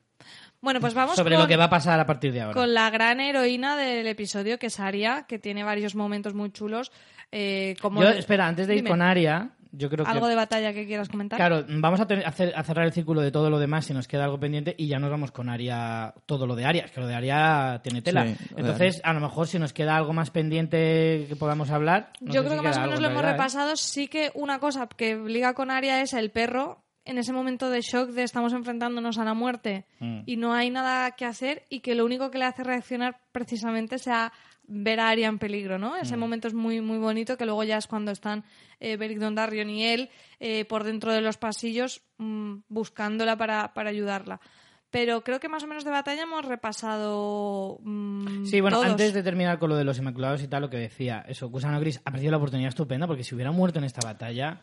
Bueno, pues vamos sobre con- lo que va a pasar a partir de ahora. con la gran heroína del episodio, que es Aria, que tiene varios momentos muy chulos. eh, como Yo, espera, antes de ir Dime, con Aria, yo creo que... ¿Algo de batalla que quieras comentar? Claro, vamos a, tener- a hacer- a cerrar el círculo de todo lo demás si nos queda algo pendiente y ya nos vamos con Aria, todo lo de Aria. Es que lo de Aria tiene tela. Sí, Entonces, a lo mejor si nos queda algo más pendiente que podamos hablar. no Yo creo si que más o menos lo hemos ¿eh? repasado. Sí que una cosa que liga con Aria es el perro. En ese momento de shock de estamos enfrentándonos a la muerte Mm. y no hay nada que hacer y que lo único que le hace reaccionar precisamente sea ver a Aria en peligro, ¿no? Ese Mm. momento es muy muy bonito que luego ya es cuando están eh, Beric Dondarrion y él eh, por dentro de los pasillos mm, buscándola para, para ayudarla. Pero creo que más o menos de batalla hemos repasado. mm, Sí, bueno, todos. antes de terminar con lo de los Inmaculados y tal, lo que decía, eso, Gusano Gris ha perdido la oportunidad estupenda porque si hubiera muerto en esta batalla,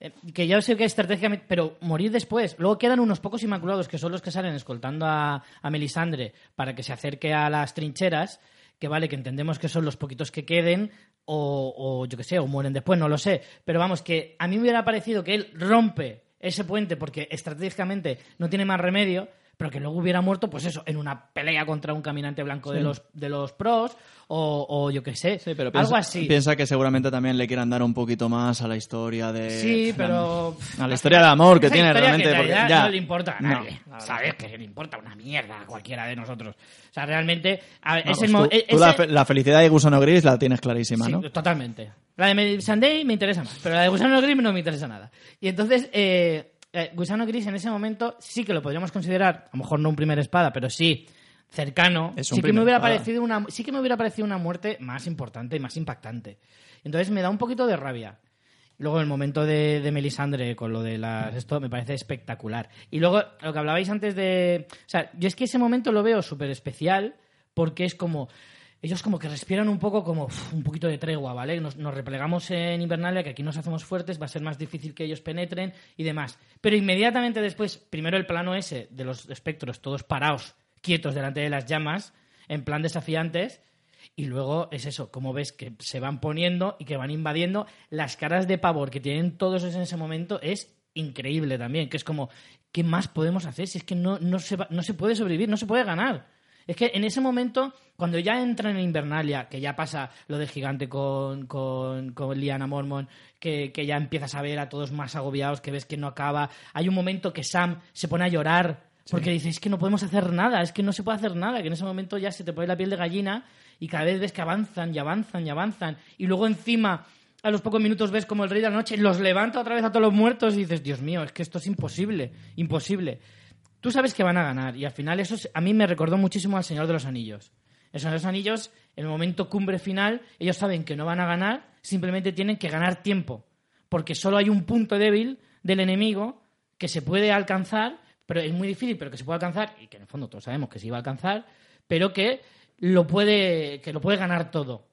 eh, que ya sé que estratégicamente, pero morir después. Luego quedan unos pocos Inmaculados que son los que salen escoltando a, a Melisandre para que se acerque a las trincheras, que vale, que entendemos que son los poquitos que queden, o, o yo que sé, o mueren después, no lo sé. Pero vamos, que a mí me hubiera parecido que él rompe ese puente porque estratégicamente no tiene más remedio, pero que luego hubiera muerto, pues eso, en una pelea contra un caminante blanco de los de los pros, o, o yo qué sé, Sí, pero algo piensa, así. piensa que seguramente también le quieran dar un poquito más a la historia de... Sí, pero- A la historia de amor que tiene realmente. que porque ya- no le importa a nadie. ¿Sabes? Que le importa una mierda a cualquiera de nosotros. O sea, realmente. a ver, tú- tú la, ese- fe- la felicidad de Gusano Gris la tienes clarísima, Sí, ¿no? totalmente. La de Sunday me interesa más, pero la de Gusano Gris no me interesa nada. Y entonces, eh, eh, Gusano Gris en ese momento sí que lo podríamos considerar, a lo mejor no un primer espada, pero sí cercano. Es un sí que me hubiera espada. parecido una, sí que me hubiera parecido una muerte más importante y más impactante. Entonces me da un poquito de rabia. Luego el momento de, de Melisandre con lo de las esto me parece espectacular. Y luego lo que hablabais antes de, o sea, yo es que ese momento lo veo súper especial porque es como ellos como que respiran un poco como un poquito de tregua, ¿vale? Nos, nos replegamos en Invernalia, que aquí nos hacemos fuertes, va a ser más difícil que ellos penetren y demás. Pero inmediatamente después, primero el plano ese de los espectros, todos parados, quietos delante de las llamas, en plan desafiantes, y luego es eso, como ves que se van poniendo y que van invadiendo, las caras de pavor que tienen todos en ese momento es increíble también, que es como, ¿qué más podemos hacer? Si es que no, no, se, va- no se puede sobrevivir, no se puede ganar. Es que en ese momento, cuando ya entran en Invernalia, que ya pasa lo del gigante con, con, con Liana Mormon, que, que ya empiezas a ver a todos más agobiados, que ves que no acaba. Hay un momento que Sam se pone a llorar porque dice, es que no podemos hacer nada, es que no se puede hacer nada, que en ese momento ya se te pone la piel de gallina y cada vez ves que avanzan y avanzan y avanzan. Y luego encima, a los pocos minutos ves como el rey de la noche los levanta otra vez a todos los muertos y dices, Dios mío, es que esto es imposible, imposible. Tú sabes que van a ganar y al final eso es- a mí me recordó muchísimo al Señor de los Anillos. El Señor de los Anillos, en el momento cumbre final, ellos saben que no van a ganar, simplemente tienen que ganar tiempo, porque solo hay un punto débil del enemigo que se puede alcanzar, pero es muy difícil, pero que se puede alcanzar y que en el fondo todos sabemos que se iba a alcanzar, pero que lo puede que lo puede ganar todo.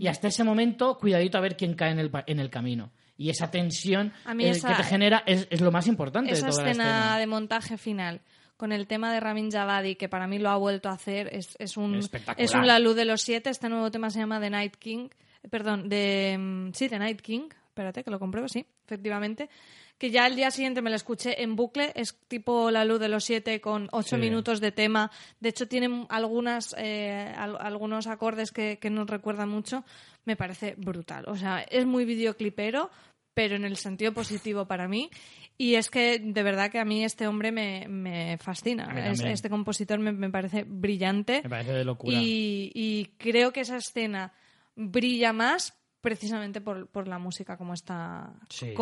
Y hasta ese momento, cuidadito a ver quién cae en el, en el camino. Y esa tensión A mí esa- que te genera es, es lo más importante Esa de toda la escena, escena. de montaje final con el tema de Ramin Javadi, que para mí lo ha vuelto a hacer, es, es un, es un La Luz de los Siete. Este nuevo tema se llama The Night King. eh, Perdón, de. mm, Sí, The Night King. Espérate, que lo compruebo, sí, efectivamente. Que ya el día siguiente me lo escuché en bucle. Es tipo La Luz de los Siete con ocho Sí. minutos de tema. De hecho, tiene algunas, eh, al- algunos acordes que, que nos recuerdan mucho. Me parece brutal. O sea, es muy videoclipero, pero en el sentido positivo para mí. Y es que de verdad que a mí este hombre me, me fascina. Es- este compositor me, me parece brillante. Me parece de locura. Y, y creo que esa escena brilla más precisamente por, por la música, como está, Sí,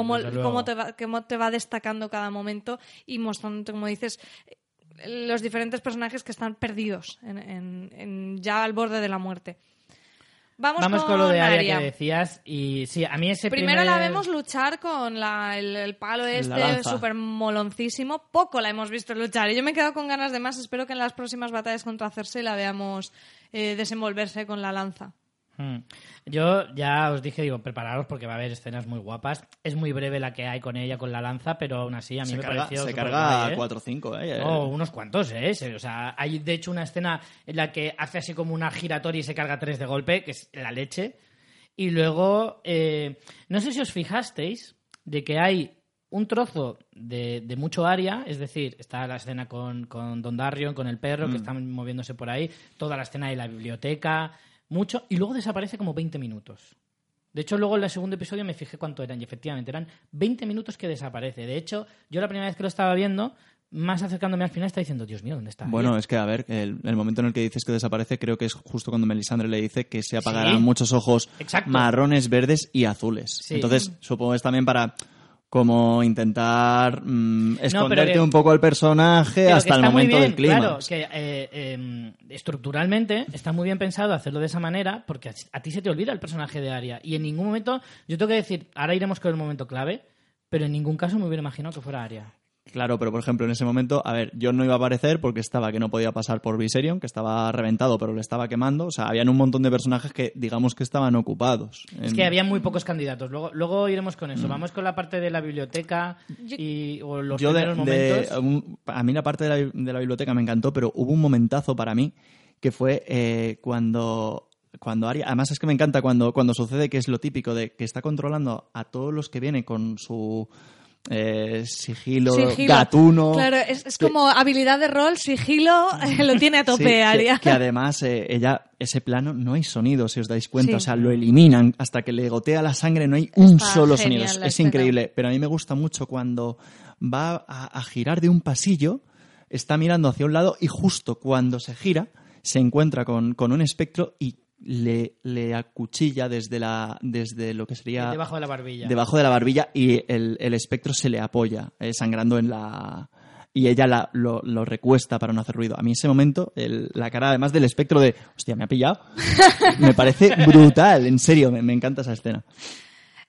cómo, te va, cómo te va destacando cada momento y mostrando, como dices, los diferentes personajes que están perdidos en, en- en- ya al borde de la muerte. Vamos, Vamos con lo de Aria Aria. que decías. Y sí, a mí ese Primero primer- la vemos luchar con la- el, el palo este súper moloncísimo. Poco la hemos visto luchar. Y yo me he quedado con ganas de más. Espero que en las próximas batallas contra Cersei la veamos eh, desenvolverse con la lanza. Hmm. Yo ya os dije, digo, prepararos porque va a haber escenas muy guapas. Es muy breve la que hay con ella, con la lanza, pero aún así a mí Se me carga, pareció se carga ¿eh? 4 o 5, ¿eh? Oh, unos cuantos, ¿eh? O sea, hay de hecho una escena en la que hace así como una giratoria y se carga tres de golpe, que es la leche. Y luego, eh, no sé si os fijasteis de que hay un trozo de, de mucho área, es decir, está la escena con, con Don Darion, con el perro, que están moviéndose por ahí, toda la escena de la biblioteca, mucho, y luego desaparece como 20 minutos. De hecho, luego en el segundo episodio me fijé cuánto eran, y efectivamente eran 20 minutos que desaparece. De hecho, yo la primera vez que lo estaba viendo, más acercándome al final, está diciendo, Dios mío, ¿dónde está? Bueno, es que, a ver, el, el momento en el que dices que desaparece, creo que es justo cuando Melisandre le dice que se apagarán Sí. muchos ojos Exacto. marrones, verdes y azules. Sí. Entonces, supongo que es también para como intentar mm, esconderte que- un poco al personaje hasta el muy momento bien, del clima. Claro, que eh, eh, estructuralmente está muy bien pensado hacerlo de esa manera porque a, a ti se te olvida el personaje de Arya. Y en ningún momento, yo tengo que decir, ahora iremos con el momento clave, pero en ningún caso me hubiera imaginado que fuera Arya. Claro, pero por ejemplo, en ese momento, a ver, yo no iba a aparecer porque estaba que no podía pasar por Viserion, que estaba reventado, pero le estaba quemando. O sea, habían un montón de personajes que, digamos, que estaban ocupados. Es que había muy pocos candidatos. Luego, luego iremos con Mm. eso. Vamos con la parte de la biblioteca y, o los Yo primeros de- momentos. un- a mí la parte de la, de la biblioteca me encantó, pero hubo un momentazo para mí que fue eh, cuando cuando Arya, además es que me encanta cuando, cuando sucede que es lo típico de que está controlando a todos los que vienen con su eh, sigilo, Sigilo. gatuno. Claro, es, es que- como habilidad de rol, sigilo, eh, lo tiene a tope Sí, Aria. Que, además, eh, ella, ese plano no hay sonido, si os dais cuenta. Sí. O sea, lo eliminan hasta que le gotea la sangre, no hay un Está solo sonido. Es, la es escena. increíble. Pero a mí me gusta mucho cuando va a, a girar de un pasillo, está mirando hacia un lado y justo cuando se gira, se encuentra con, con un espectro y le, le acuchilla desde, la, desde lo que sería debajo de la barbilla. debajo de la barbilla y el, el espectro se le apoya, eh, sangrando en la... Y ella la- lo, lo recuesta para no hacer ruido. A mí ese momento, el- la cara además del espectro de, hostia, me ha pillado, me parece brutal, en serio, me, me encanta esa escena.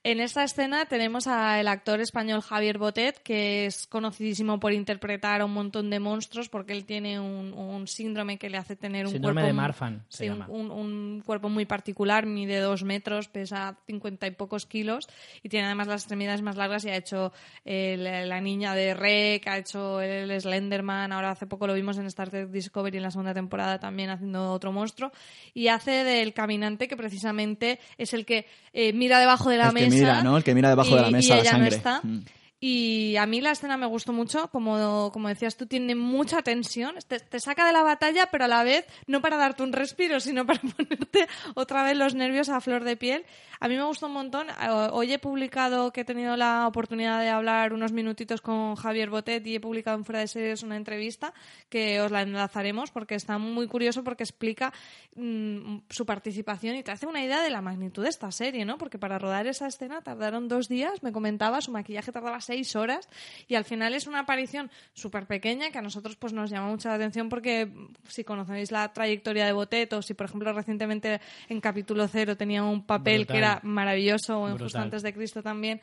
En esta escena tenemos al actor español Javier Botet, que es conocidísimo por interpretar a un montón de monstruos, porque él tiene un, un síndrome que le hace tener un Síndrome cuerpo... de Marfan, se sí, llama. un- un cuerpo muy particular, mide dos metros, pesa cincuenta y pocos kilos, y tiene además las extremidades más largas y ha hecho eh, la, la niña de Rek, ha hecho el Slenderman, ahora hace poco lo vimos en Star Trek Discovery en la segunda temporada también haciendo otro monstruo, y hace del caminante que precisamente es el que eh, mira debajo de la El que mesa. mira, ¿no? El que mira debajo de la mesa y la sangre. No está. Mm. Y a mí la escena me gustó mucho, como, como decías tú, tiene mucha tensión, te, te saca de la batalla, pero a la vez no para darte un respiro, sino para ponerte otra vez los nervios a flor de piel. A mí me gustó un montón. Eh, Hoy he publicado que he tenido la oportunidad de hablar unos minutitos con Javier Botet y he publicado en Fuera de Series una entrevista que os la enlazaremos porque está muy curioso porque explica mm, su participación y te hace una idea de la magnitud de esta serie, ¿no? Porque para rodar esa escena tardaron dos días, me comentaba, su maquillaje tardaba seis horas y al final es una aparición súper pequeña que a nosotros pues nos llama mucho la atención porque si conocéis la trayectoria de Botet o si por ejemplo recientemente en capítulo cero tenía un papel Brutal. que era maravilloso o en Justo antes de Cristo también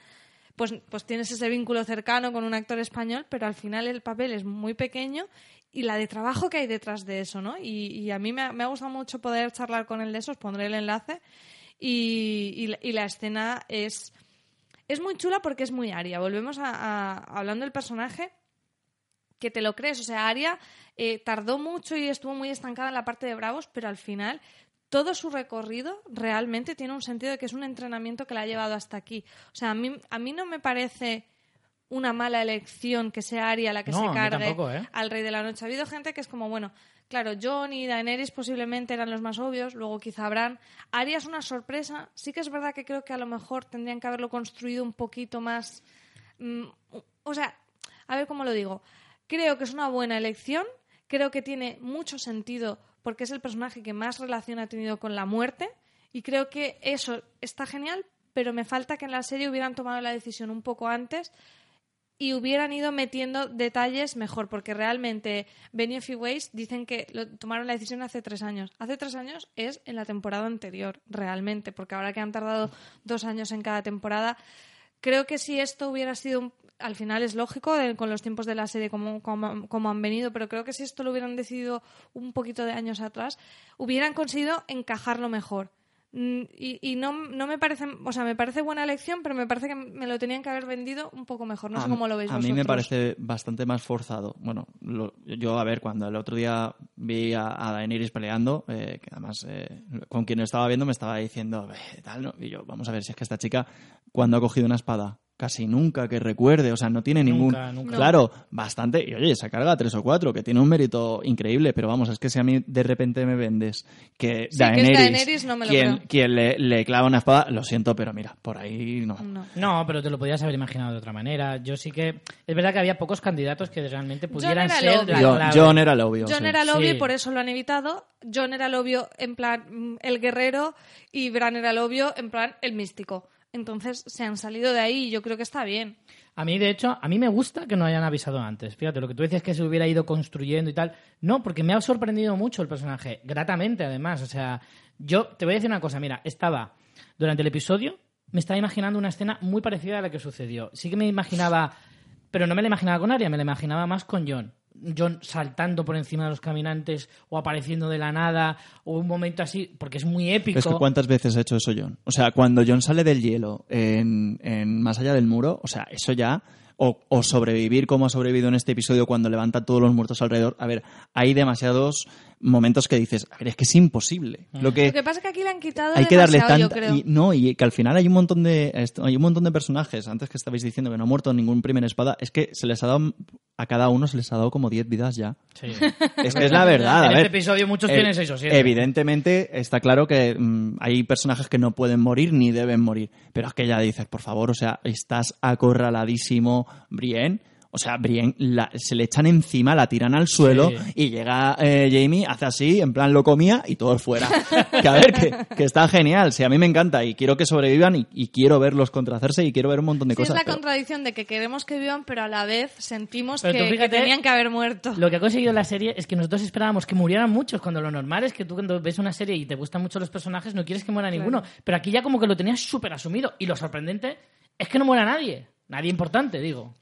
pues, pues tienes ese vínculo cercano con un actor español, pero al final el papel es muy pequeño y la de trabajo que hay detrás de eso, ¿no? Y, y a mí me ha, me ha gustado mucho poder charlar con él de eso, os pondré el enlace. Y, y y la escena es, es muy chula porque es muy aria. Volvemos a, hablando del personaje que te lo crees. O sea, Aria eh, tardó mucho y estuvo muy estancada en la parte de Bravos, pero al final todo su recorrido realmente tiene un sentido de que es un entrenamiento que la ha llevado hasta aquí. O sea, a mí, a mí no me parece una mala elección que sea Aria la que No, se cargue tampoco, ¿eh? al Rey de la Noche. Ha habido gente que es como, bueno, claro, Jon y Daenerys posiblemente eran los más obvios, luego quizá Bran. Aria es una sorpresa. Sí que es verdad que creo que a lo mejor tendrían que haberlo construido un poquito más... mm, o sea, a ver cómo lo digo. Creo que es una buena elección, creo que tiene mucho sentido porque es el personaje que más relación ha tenido con la muerte y creo que eso está genial, pero me falta que en la serie hubieran tomado la decisión un poco antes y hubieran ido metiendo detalles mejor, porque realmente Benioff y Weiss dicen que lo, tomaron la decisión hace tres años. Hace tres años es en la temporada anterior, realmente, porque ahora que han tardado dos años en cada temporada, creo que si esto hubiera sido, un- al final es lógico eh, con los tiempos de la serie como, como, como han venido, pero creo que si esto lo hubieran decidido un poquito de años atrás, hubieran conseguido encajarlo mejor. Mm, Y, y no, no me parece, o sea, me parece buena elección, pero me parece que me lo tenían que haber vendido un poco mejor. No a, sé cómo lo veis a mí me parece bastante más forzado. Bueno, lo- yo, a ver, cuando el otro día vi a, a Daenerys peleando, eh, que además eh, con quien lo estaba viendo me estaba diciendo, "Eh, tal, ¿no? Y yo, vamos a ver si es que esta chica, cuando ha cogido una espada, casi nunca que recuerde, o sea, no tiene ningún... Nunca, nunca. Claro, bastante, y oye, se carga tres o cuatro, que tiene un mérito increíble, pero vamos, es que si a mí de repente me vendes que Sí, que es Daenerys, Daenerys, no me lo quien, quien le, le clava una espada, lo siento, pero mira, por ahí no. No. No, pero te lo podías haber imaginado de otra manera. Yo sí que. Es verdad que había pocos candidatos que realmente pudieran ser la John. John era el obvio. John sí. era el obvio Sí. y por eso lo han evitado. John era el obvio en plan el guerrero y Bran era el obvio en plan el místico. Entonces se han salido de ahí y yo creo que está bien. A mí, de hecho, a mí me gusta que no hayan avisado antes. Fíjate, lo que tú decías que se hubiera ido construyendo y tal. No, porque me ha sorprendido mucho el personaje. Gratamente, además. O sea, yo te voy a decir una cosa. Mira, estaba durante el episodio, me estaba imaginando una escena muy parecida a la que sucedió. Sí que me imaginaba, pero no me la imaginaba con Arya, me la imaginaba más con John. John saltando por encima de los caminantes o apareciendo de la nada o un momento así, porque es muy épico. Es que ¿cuántas veces ha hecho eso John? O sea, cuando John sale del hielo en, en Más allá del muro, o sea, eso ya... O, o sobrevivir como ha sobrevivido en este episodio cuando levanta todos los muertos alrededor. A ver, hay demasiados momentos que dices, a ver, es que es imposible. Lo que, Lo que pasa es que aquí le han quitado hay que darle demasiado, tanta yo creo. y no y que al final hay un montón de hay un montón de personajes antes que estabais diciendo que no ha muerto ningún primer espada es que se les ha dado a cada uno se les ha dado como 10 vidas ya Sí. es que es la verdad. a En ver. este episodio muchos Eh, tienen seis o siete. Evidentemente está claro que mm, hay personajes que no pueden morir ni deben morir. Pero es que ya dices, por favor, o sea, estás acorraladísimo, Brienne. O sea, Brienne la- se le echan encima, la tiran al suelo Sí. y llega eh, Jamie, hace así, en plan lo comía y todos fuera. que a ver, que, que está genial. Sí, a mí me encanta y quiero que sobrevivan y, y quiero verlos contrahacerse y quiero ver un montón de Sí, es cosas. la pero- contradicción de que queremos que vivan, pero a la vez sentimos que, tenían que haber muerto. Lo que ha conseguido la serie es que nosotros esperábamos que murieran muchos, cuando lo normal es que tú cuando ves una serie y te gustan mucho los personajes no quieres que muera ninguno. Pero aquí ya como que lo tenías súper asumido. Y lo sorprendente es que no muera nadie. Nadie importante, digo.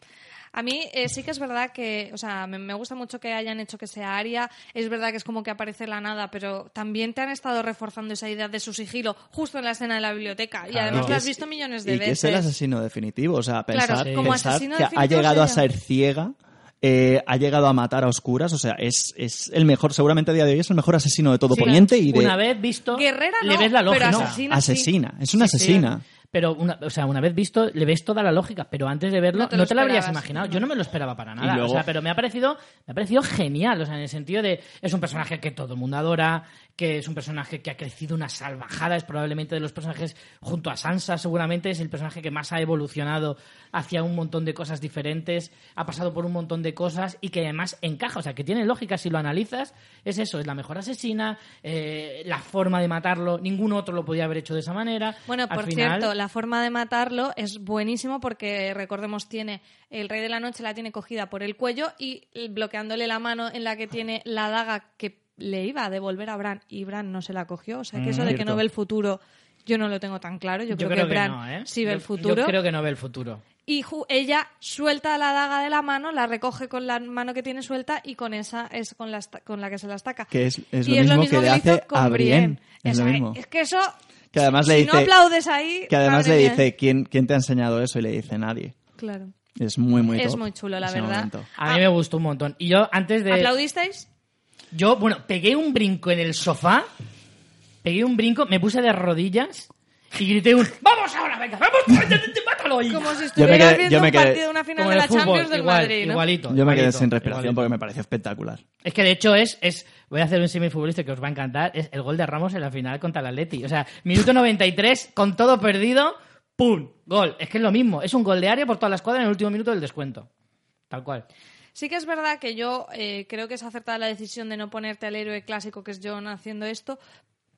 A mí eh, sí que es verdad que, o sea, me, me gusta mucho que hayan hecho que sea Aria. Es verdad que es como que aparece la nada, pero también te han estado reforzando esa idea de su sigilo justo en la escena de la biblioteca. Y Claro. además que lo has visto millones de y que es el veces. asesino definitivo. O sea, Claro, pensar, sí. como pensar asesino que ha llegado a ser ciega, eh, ha llegado a matar a oscuras. O sea, es, es el mejor, seguramente a día de hoy es el mejor asesino de todo Sí. Poniente y de Una vez visto, Guerrera le no, ves la lógica. pero No, asesina sí. asesina. Es una Sí, sí. asesina. Pero, una, o sea, una vez visto, le ves toda la lógica, pero antes de verlo No no te te, lo lo habrías imaginado. Yo no me lo esperaba para nada. luego- O sea, pero me ha parecido, me ha parecido genial, o sea, en el sentido de es un personaje que todo el mundo adora, que es un personaje que ha crecido una salvajada, es probablemente de los personajes junto a Sansa, seguramente es el personaje que más ha evolucionado hacia un montón de cosas diferentes, ha pasado por un montón de cosas y que además encaja, o sea, que tiene lógica si lo analizas, es eso, es la mejor asesina, eh, la forma de matarlo, ningún otro lo podía haber hecho de esa manera. Bueno, Al por final- cierto, la forma de matarlo es buenísimo porque, recordemos, tiene el Rey de la Noche la tiene cogida por el cuello y bloqueándole la mano en la que tiene la daga que le iba a devolver a Bran y Bran no se la cogió. O sea, que eso de que no ve el futuro yo no lo tengo tan claro. Yo, creo, que Bran no, ¿eh? sí ve Yo- el futuro. Yo creo que no ve el futuro. Y ju- ella suelta la daga de la mano, la recoge con la mano que tiene suelta y con esa es con la, con la que se la estaca. Que es, es Y lo mismo que le hizo hace con a Brienne. Brienne. Es lo mismo. Es que eso... Que además si le no dice- aplaudes ahí... Que además le mía. dice, ¿quién, ¿quién te ha enseñado eso? Y le dice, nadie. Claro. Es muy, muy Es top muy chulo, la ese verdad. momento. A mí me gustó un montón. Y yo, antes de. ¿Aplaudisteis? Yo, bueno, pegué un brinco en el sofá. Pegué un brinco, me puse de rodillas y grité un. ¡Vamos ahora, venga! ¡Vamos! ¡Mátalo ahí! Como si Yo me estuvieras quedé- viendo yo me un quedé- partido, una final de la el fútbol, Champions del igual, Madrid, ¿no? Igualito. Yo me quedé sin respiración igualito. porque me pareció espectacular. Es que de hecho es, es voy a hacer un símil futbolista que os va a encantar, es el gol de Ramos en la final contra el Atleti. O sea, minuto 93, con todo perdido, ¡pum! Gol. Es que es lo mismo, es un gol de área por toda la escuadra en el último minuto del descuento. Tal cual. Sí que es verdad que yo eh, creo que es acertada la decisión de no ponerte al héroe clásico que es John haciendo esto,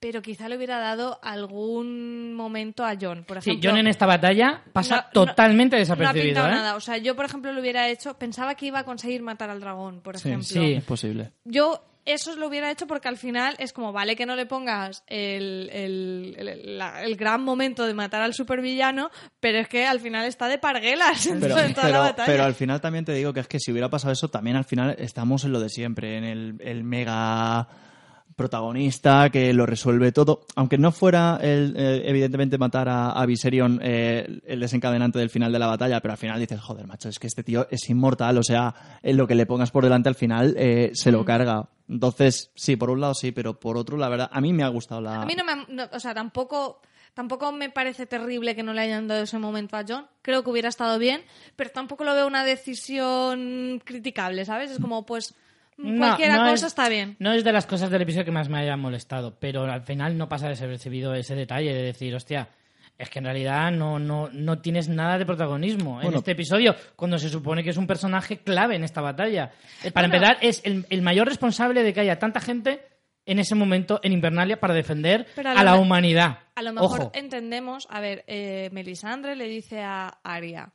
pero quizá le hubiera dado algún momento a John, por Sí, ejemplo. John en esta batalla pasa No- no- totalmente No ha desapercibido, pintado ¿eh? nada. O sea, yo, por ejemplo, lo hubiera hecho... Pensaba que iba a conseguir matar al dragón, por Sí, ejemplo. sí. Es posible. Yo eso lo hubiera hecho porque al final es como, vale que no le pongas el, el- el- la- el gran momento de matar al supervillano, pero es que al final está de parguelas en, Pero, en toda la batalla. pero al final también te digo que es que si hubiera pasado eso, también al final estamos en lo de siempre, en el, el mega protagonista que lo resuelve todo. Aunque no fuera el, eh, evidentemente matar a, a Viserion eh, el desencadenante del final de la batalla, pero al final dices, joder, macho, es que este tío es inmortal, o sea, en lo que le pongas por delante al final eh, se lo carga. Entonces, sí, por un lado sí, pero por otro, la verdad, a mí me ha gustado la... A mí no me... no, o sea, tampoco... Tampoco me parece terrible que no le hayan dado ese momento a John. Creo que hubiera estado bien, pero tampoco lo veo una decisión criticable, ¿sabes? Es como, pues, No, cualquier no cosa es- está bien. No es de las cosas del episodio que más me hayan molestado, pero al final no pasa desapercibido ese detalle de decir, hostia, es que en realidad no, no, no tienes nada de protagonismo en este episodio, cuando se supone que es un personaje clave en esta batalla. Eh, Para Bueno. empezar, es el, el mayor responsable de que haya tanta gente en ese momento en Invernalia para defender Pero a la humanidad. A lo mejor Ojo. entendemos, a ver, eh, Melisandre le dice a Arya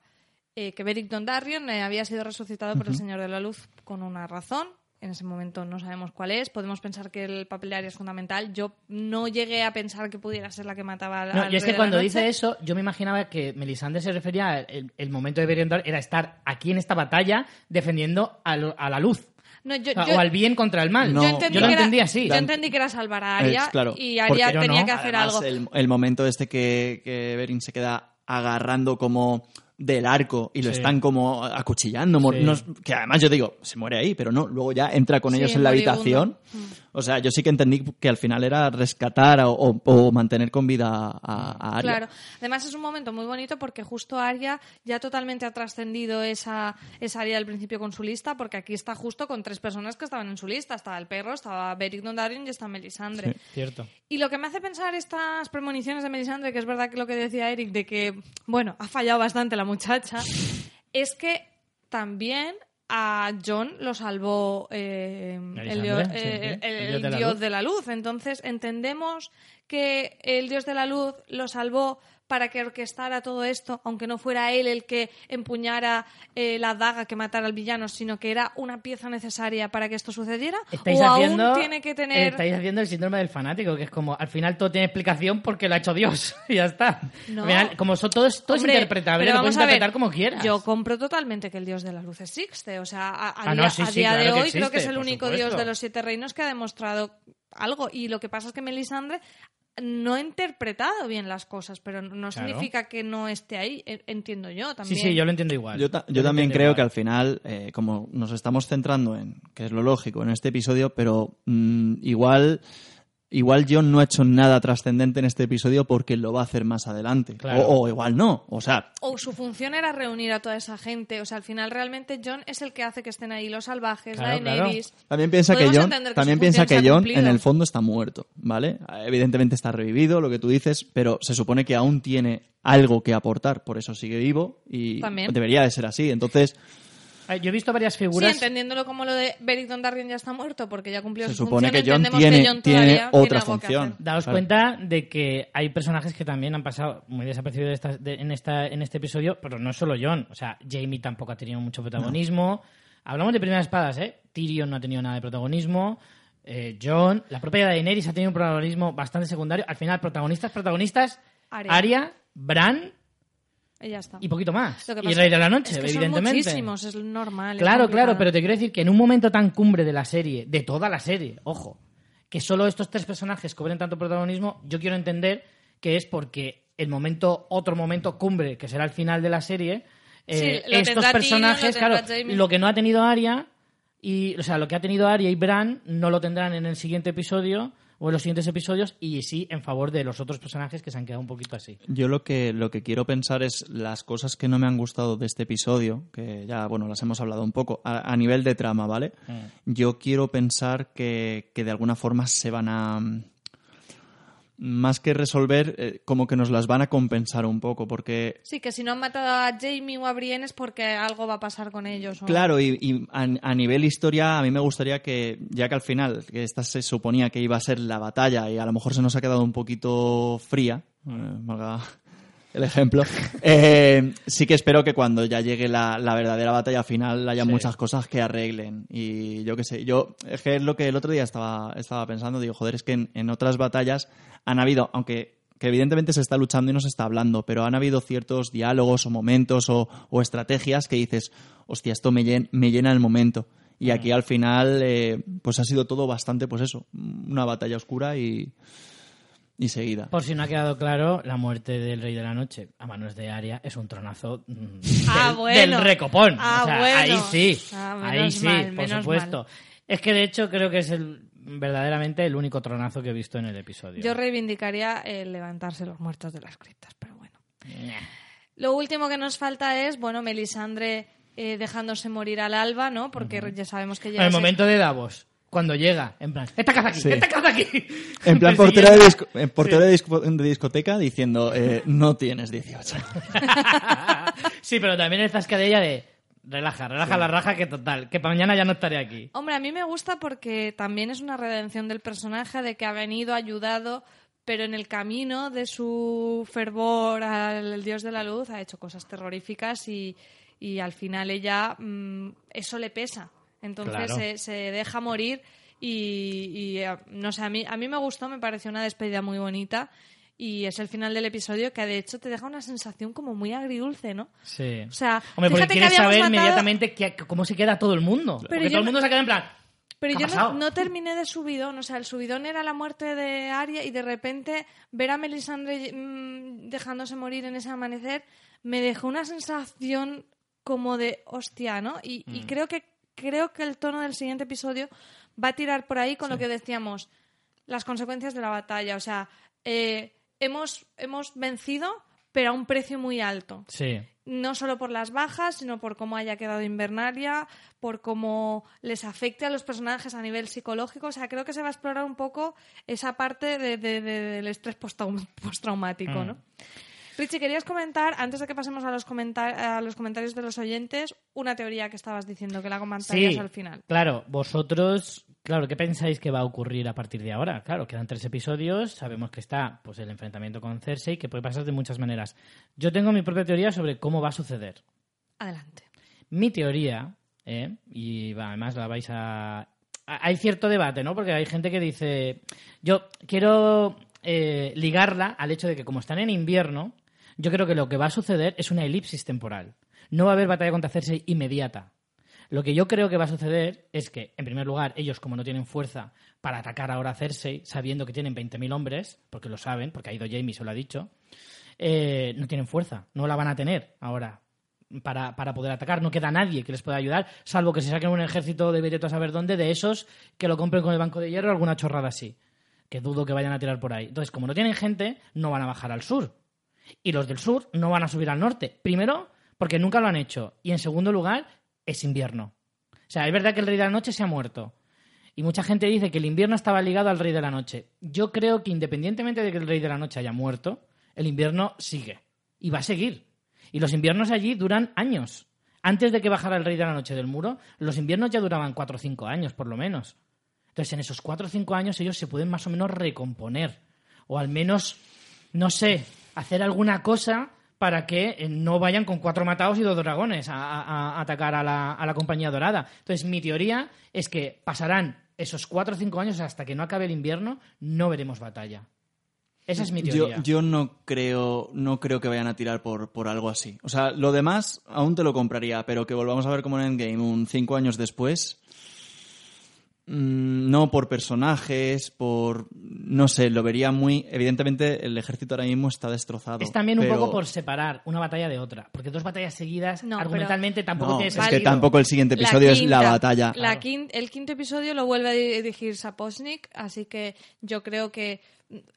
eh, que Beric Dondarrion eh, había sido resucitado por el Señor de la Luz con una razón. En ese momento no sabemos cuál es. Podemos pensar que el papel de Arya es fundamental. Yo no llegué a pensar que pudiera ser la que mataba al No, y es que cuando dice eso, yo me imaginaba que Melisandre se refería al el, el momento de Berion era estar aquí en esta batalla defendiendo a, lo- a la luz. No, yo, O sea, yo- o al bien contra el mal. No, yo entendí yo lo que era- entendí así. Yo entendí que era salvar a Arya Es, claro, y no, tenía no. que hacer Además, algo. El, el momento este que, que se queda agarrando como del arco y lo Sí. están como acuchillando. mor- Sí. no- que además yo digo, se muere ahí, pero no, luego ya entra con Sí, ellos en la habitación. O sea, yo sí que entendí que al final era rescatar o, o- o mantener con vida a, a Arya. Claro. Además es un momento muy bonito porque justo Arya ya totalmente ha trascendido esa, esa área del principio con su lista porque aquí está justo con tres personas que estaban en su lista. Estaba el perro, estaba Beric Dondarrion y está Melisandre. Sí. Cierto. Y lo que me hace pensar estas premoniciones de Melisandre, que es verdad que lo que decía Eric, de que, bueno, ha fallado bastante la muchacha, es que también a John lo salvó eh, el, dios, eh, sí. el- El el dios de la dios luz. de la luz. Entonces entendemos que el dios de la luz lo salvó para que orquestara todo esto, aunque no fuera él el que empuñara eh, la daga que matara al villano, sino que era una pieza necesaria para que esto sucediera. Estáis o haciendo, aún tiene que tener estáis haciendo el síndrome del fanático, que es como, al final todo tiene explicación porque lo ha hecho Dios. y ya está. No. Al final, como son, todo es, todo es Hombre, interpretable, pero lo puedes ver, interpretar como quieras. Yo compro totalmente que el dios de la luz existe. O sea, a, a Ah, no, día, sí, a sí, día de claro hoy creo que es el único supuesto. dios de los siete reinos que ha demostrado algo. Y lo que pasa es que Melisandre no ha interpretado bien las cosas, pero no Claro. significa que no esté ahí. E- Entiendo yo Sí, también. sí, yo lo entiendo igual. Yo, ta- Yo yo lo también creo igual. que al final, eh, como nos estamos centrando en, que es lo lógico en este episodio, pero mm, igual, igual John no ha hecho nada trascendente en este episodio porque lo va a hacer más adelante. Claro. O, o igual no. O sea, O su función era reunir a toda esa gente. O sea, al final realmente John es el que hace que estén ahí los salvajes, Claro, Daenerys. También piensa que John, que también piensa que John en el fondo está muerto, ¿vale? Evidentemente está revivido, lo que tú dices, pero se supone que aún tiene algo que aportar, por eso sigue vivo y También. debería de ser así. Entonces, Yo he visto varias Sí, figuras. entendiéndolo como lo de Beric Dondarrion ya está muerto porque ya cumplió Se su supone función, que entendemos tiene- que Jon tiene otra función. Daos Claro. cuenta de que hay personajes que también han pasado muy desapercibidos de esta- de- en, esta, en este episodio, pero no solo John. O sea, Jamie tampoco ha tenido mucho protagonismo. Hablamos de primeras espadas, ¿eh? Tyrion no ha tenido nada de protagonismo. Eh, John, la propia Daenerys ha tenido un protagonismo bastante secundario. Al final, protagonistas, protagonistas, Arya. Arya, Bran Y ya está. y poquito más. Y Rey de la Noche, es que evidentemente. Son muchísimos, es normal. Claro, claro, pero te quiero decir que en un momento tan cumbre de la serie, de toda la serie, ojo, que solo estos tres personajes cobren tanto protagonismo, yo quiero entender que es porque el momento, otro momento cumbre, que será el final de la serie, eh, Sí, estos personajes, lo claro, lo que no ha tenido Arya, y, o sea, lo que ha tenido Arya y Bran no lo tendrán en el siguiente episodio o en los siguientes episodios, y sí en favor de los otros personajes que se han quedado un poquito así. Yo lo que, lo que quiero pensar es las cosas que no me han gustado de este episodio, que ya, bueno, las hemos hablado un poco, a, a nivel de trama, ¿vale? Yo quiero pensar que, que de alguna forma se van a... Más que resolver, eh, como que nos las van a compensar un poco, porque Sí, que si no han matado a Jamie o a Brienne es porque algo va a pasar con ellos. o- Claro, y, y a, a nivel historia, a mí me gustaría que, ya que al final, que esta se suponía que iba a ser la batalla y a lo mejor se nos ha quedado un poquito fría, eh, valga el ejemplo, eh, sí que espero que cuando ya llegue la, la verdadera batalla final haya Sí. muchas cosas que arreglen. Y yo qué sé, yo, es que es lo que el otro día estaba, estaba pensando, digo, joder, es que en, en otras batallas han habido, aunque que evidentemente se está luchando y no se está hablando, pero han habido ciertos diálogos o momentos o, o estrategias que dices, hostia, esto me, llen- me llena el momento. Y aquí al final, eh, pues ha sido todo bastante, pues eso, una batalla oscura y, y seguida. Por si no ha quedado claro, la muerte del Rey de la Noche a manos de Aria es un tronazo mm, Ah, del, bueno. del recopón. Ah, O sea, bueno. Ahí sí, Ah, ahí sí, mal, por supuesto. Es que de hecho creo que es el verdaderamente el único tronazo que he visto en el episodio. Yo reivindicaría el levantarse los muertos de las criptas, pero bueno. Lo último que nos falta es, bueno, Melisandre eh, dejándose morir al alba, ¿no? Porque ya sabemos que En llega el momento de Davos, cuando llega, en plan, ¡esta casa aquí! Sí. ¡Esta casa aquí! En plan portero de, disco- portero de, disco- de discoteca diciendo, eh, no tienes 18. sí, pero también el zascadilla de relaja, relaja la raja que total, que para mañana ya no estaré aquí. Hombre, a mí me gusta porque también es una redención del personaje de que ha venido, ha ayudado, pero en el camino de su fervor al dios de la luz ha hecho cosas terroríficas y, y al final ella mm, eso le pesa. Entonces Claro. se, se deja morir y, y, eh, no sé, a mí, a mí me gustó, me pareció una despedida muy bonita y es el final del episodio que de hecho te deja una sensación como muy agridulce, ¿no? Sí. O sea, Hombre, porque que quieres habíamos saber matado- inmediatamente cómo se queda todo el mundo. porque yo todo el mundo se queda en plan. Pero ¿qué yo no, terminé de subidón, o sea, el subidón era la muerte de Arya y de repente ver a Melisandre mm, dejándose morir en ese amanecer me dejó una sensación como de hostia, ¿no? Y, y Mm. creo que creo que el tono del siguiente episodio va a tirar por ahí con lo que decíamos, las consecuencias de la batalla, o sea, eh, hemos hemos vencido, pero a un precio muy alto Sí. no solo por las bajas, sino por cómo haya quedado Invernalia, por cómo les afecte a los personajes a nivel psicológico. O sea, creo que se va a explorar un poco esa parte de- de- de- del estrés postrau- postraumático, Mm. ¿no? Richie, querías comentar, antes de que pasemos a los, comentar a los comentarios de los oyentes, una teoría que estabas diciendo, que la comentarías Sí, al final. claro, vosotros, claro, ¿qué pensáis que va a ocurrir a partir de ahora? Claro, quedan tres episodios, sabemos que está pues el enfrentamiento con Cersei, que puede pasar de muchas maneras. Yo tengo mi propia teoría sobre cómo va a suceder. Adelante. Mi teoría, ¿eh? y además la vais a... a- Hay cierto debate, ¿no? Porque hay gente que dice, yo quiero eh, ligarla al hecho de que como están en invierno, yo creo que lo que va a suceder es una elipsis temporal. No va a haber batalla contra Cersei inmediata. Lo que yo creo que va a suceder es que, en primer lugar, ellos como no tienen fuerza para atacar ahora a Cersei, sabiendo que tienen 20.000 hombres, porque lo saben, porque ha ido Jamie, se lo ha dicho, eh, no tienen fuerza, no la van a tener ahora para, para poder atacar. No queda nadie que les pueda ayudar, salvo que se saquen un ejército de Bereto a saber dónde, de esos que lo compren con el Banco de Hierro o alguna chorrada así. Que dudo que vayan a tirar por ahí. Entonces, como no tienen gente, no van a bajar al sur. Y los del sur no van a subir al norte. Primero, porque nunca lo han hecho. Y en segundo lugar, es invierno. O sea, es verdad que el Rey de la Noche se ha muerto. Y mucha gente dice que el invierno estaba ligado al Rey de la Noche. Yo creo que independientemente de que el Rey de la Noche haya muerto, el invierno sigue. Y va a seguir. Y los inviernos allí duran años. Antes de que bajara el Rey de la Noche del muro, los inviernos ya duraban cuatro o cinco años, por lo menos. Entonces, en esos cuatro o cinco años ellos se pueden más o menos recomponer. O al menos, no sé, hacer alguna cosa para que eh, no vayan con cuatro matados y dos dragones a, a- a atacar a la, a la compañía dorada. Entonces, mi teoría es que pasarán esos cuatro o cinco años hasta que no acabe el invierno, no veremos batalla. Esa es mi Yo, teoría. yo no creo no creo que vayan a tirar por, por algo así. O sea, lo demás aún te lo compraría, pero que volvamos a ver como en Endgame un cinco años después. Mm, No por personajes, por... No sé, lo vería muy... Evidentemente el ejército ahora mismo está destrozado. Es también un pero- poco por separar una batalla de otra, porque dos batallas seguidas No, pero- argumentalmente tampoco No, es que tampoco el siguiente episodio es la quinta- batalla. la quin- el quinto episodio lo vuelve a dirigir Saposnik, así que yo creo que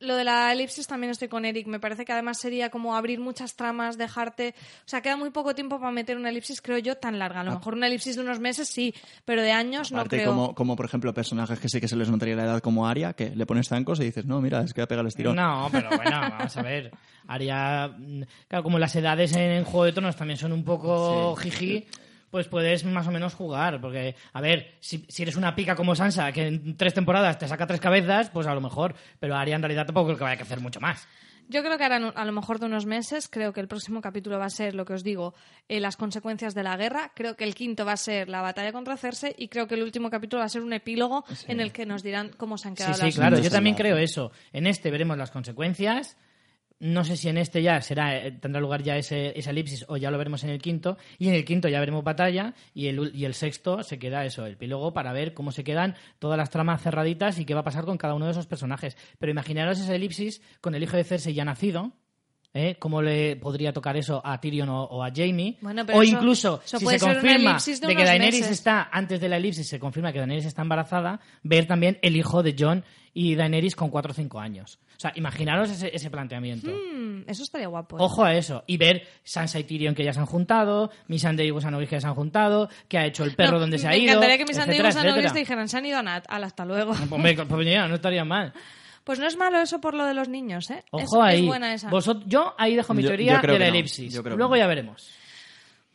lo de la elipsis también estoy con Eric. Me parece que además sería como abrir muchas tramas, dejarte. O sea, queda muy poco tiempo para meter una elipsis, creo yo, tan larga. A lo mejor una elipsis de unos meses sí, pero de años no Aparte, creo. como, como por ejemplo personajes que sí que se les notaría la edad como Aria, que le pones zancos y dices, no, mira, es que va a pegar el estirón. No, pero bueno, vamos a ver. Haría. mm, Claro, como las edades en Juego de Tronos también son un poco jiji, pues puedes más o menos jugar. Porque, a ver, si, si eres una pica como Sansa, que en tres temporadas te saca tres cabezas, pues a lo mejor. Pero Arya en realidad tampoco creo que vaya a hacer mucho más. Yo creo que harán un- a lo mejor de unos meses. Creo que el próximo capítulo va a ser, lo que os digo, eh, las consecuencias de la guerra. Creo que el quinto va a ser la batalla contra Cersei. Y creo que el último capítulo va a ser un epílogo en el que nos dirán cómo se han Sí, quedado sí, las claro, yo también creo eso. En este veremos las consecuencias. No sé si en este ya será eh, tendrá lugar ya ese, esa elipsis o ya lo veremos en el quinto. Y en el quinto ya veremos batalla. Y el, y el sexto se queda eso, el epílogo, para ver cómo se quedan todas las tramas cerraditas y qué va a pasar con cada uno de esos personajes. Pero imaginaros esa elipsis con el hijo de Cersei ya nacido. ¿Eh? ¿Cómo le podría tocar eso a Tyrion o, o a Jamie? Bueno, o eso- incluso, eso si se confirma de de que Daenerys meses. está antes de la elipsis, se confirma que Daenerys está embarazada, ver también el hijo de John y Daenerys con 4 o 5 años. O sea, imaginaros ese, ese planteamiento. Mm, eso estaría guapo. ¿eh? Ojo a eso. Y ver Sansa y Tyrion que ya se han juntado, Missandei y Gusanovis que ya se han juntado, que ha hecho el perro No, donde se ha me ido. encantaría que mis amigos etcétera, sanovios etcétera. te dijeran, se han ido a Nat. Hasta luego. Hombre, pues ya, no estaría mal. Pues no es malo eso por lo de los niños, ¿eh? Ojo es, es ahí. buena esa. Vosot- yo ahí dejo mi Yo- teoría yo de la no. elipsis. Luego no. ya veremos.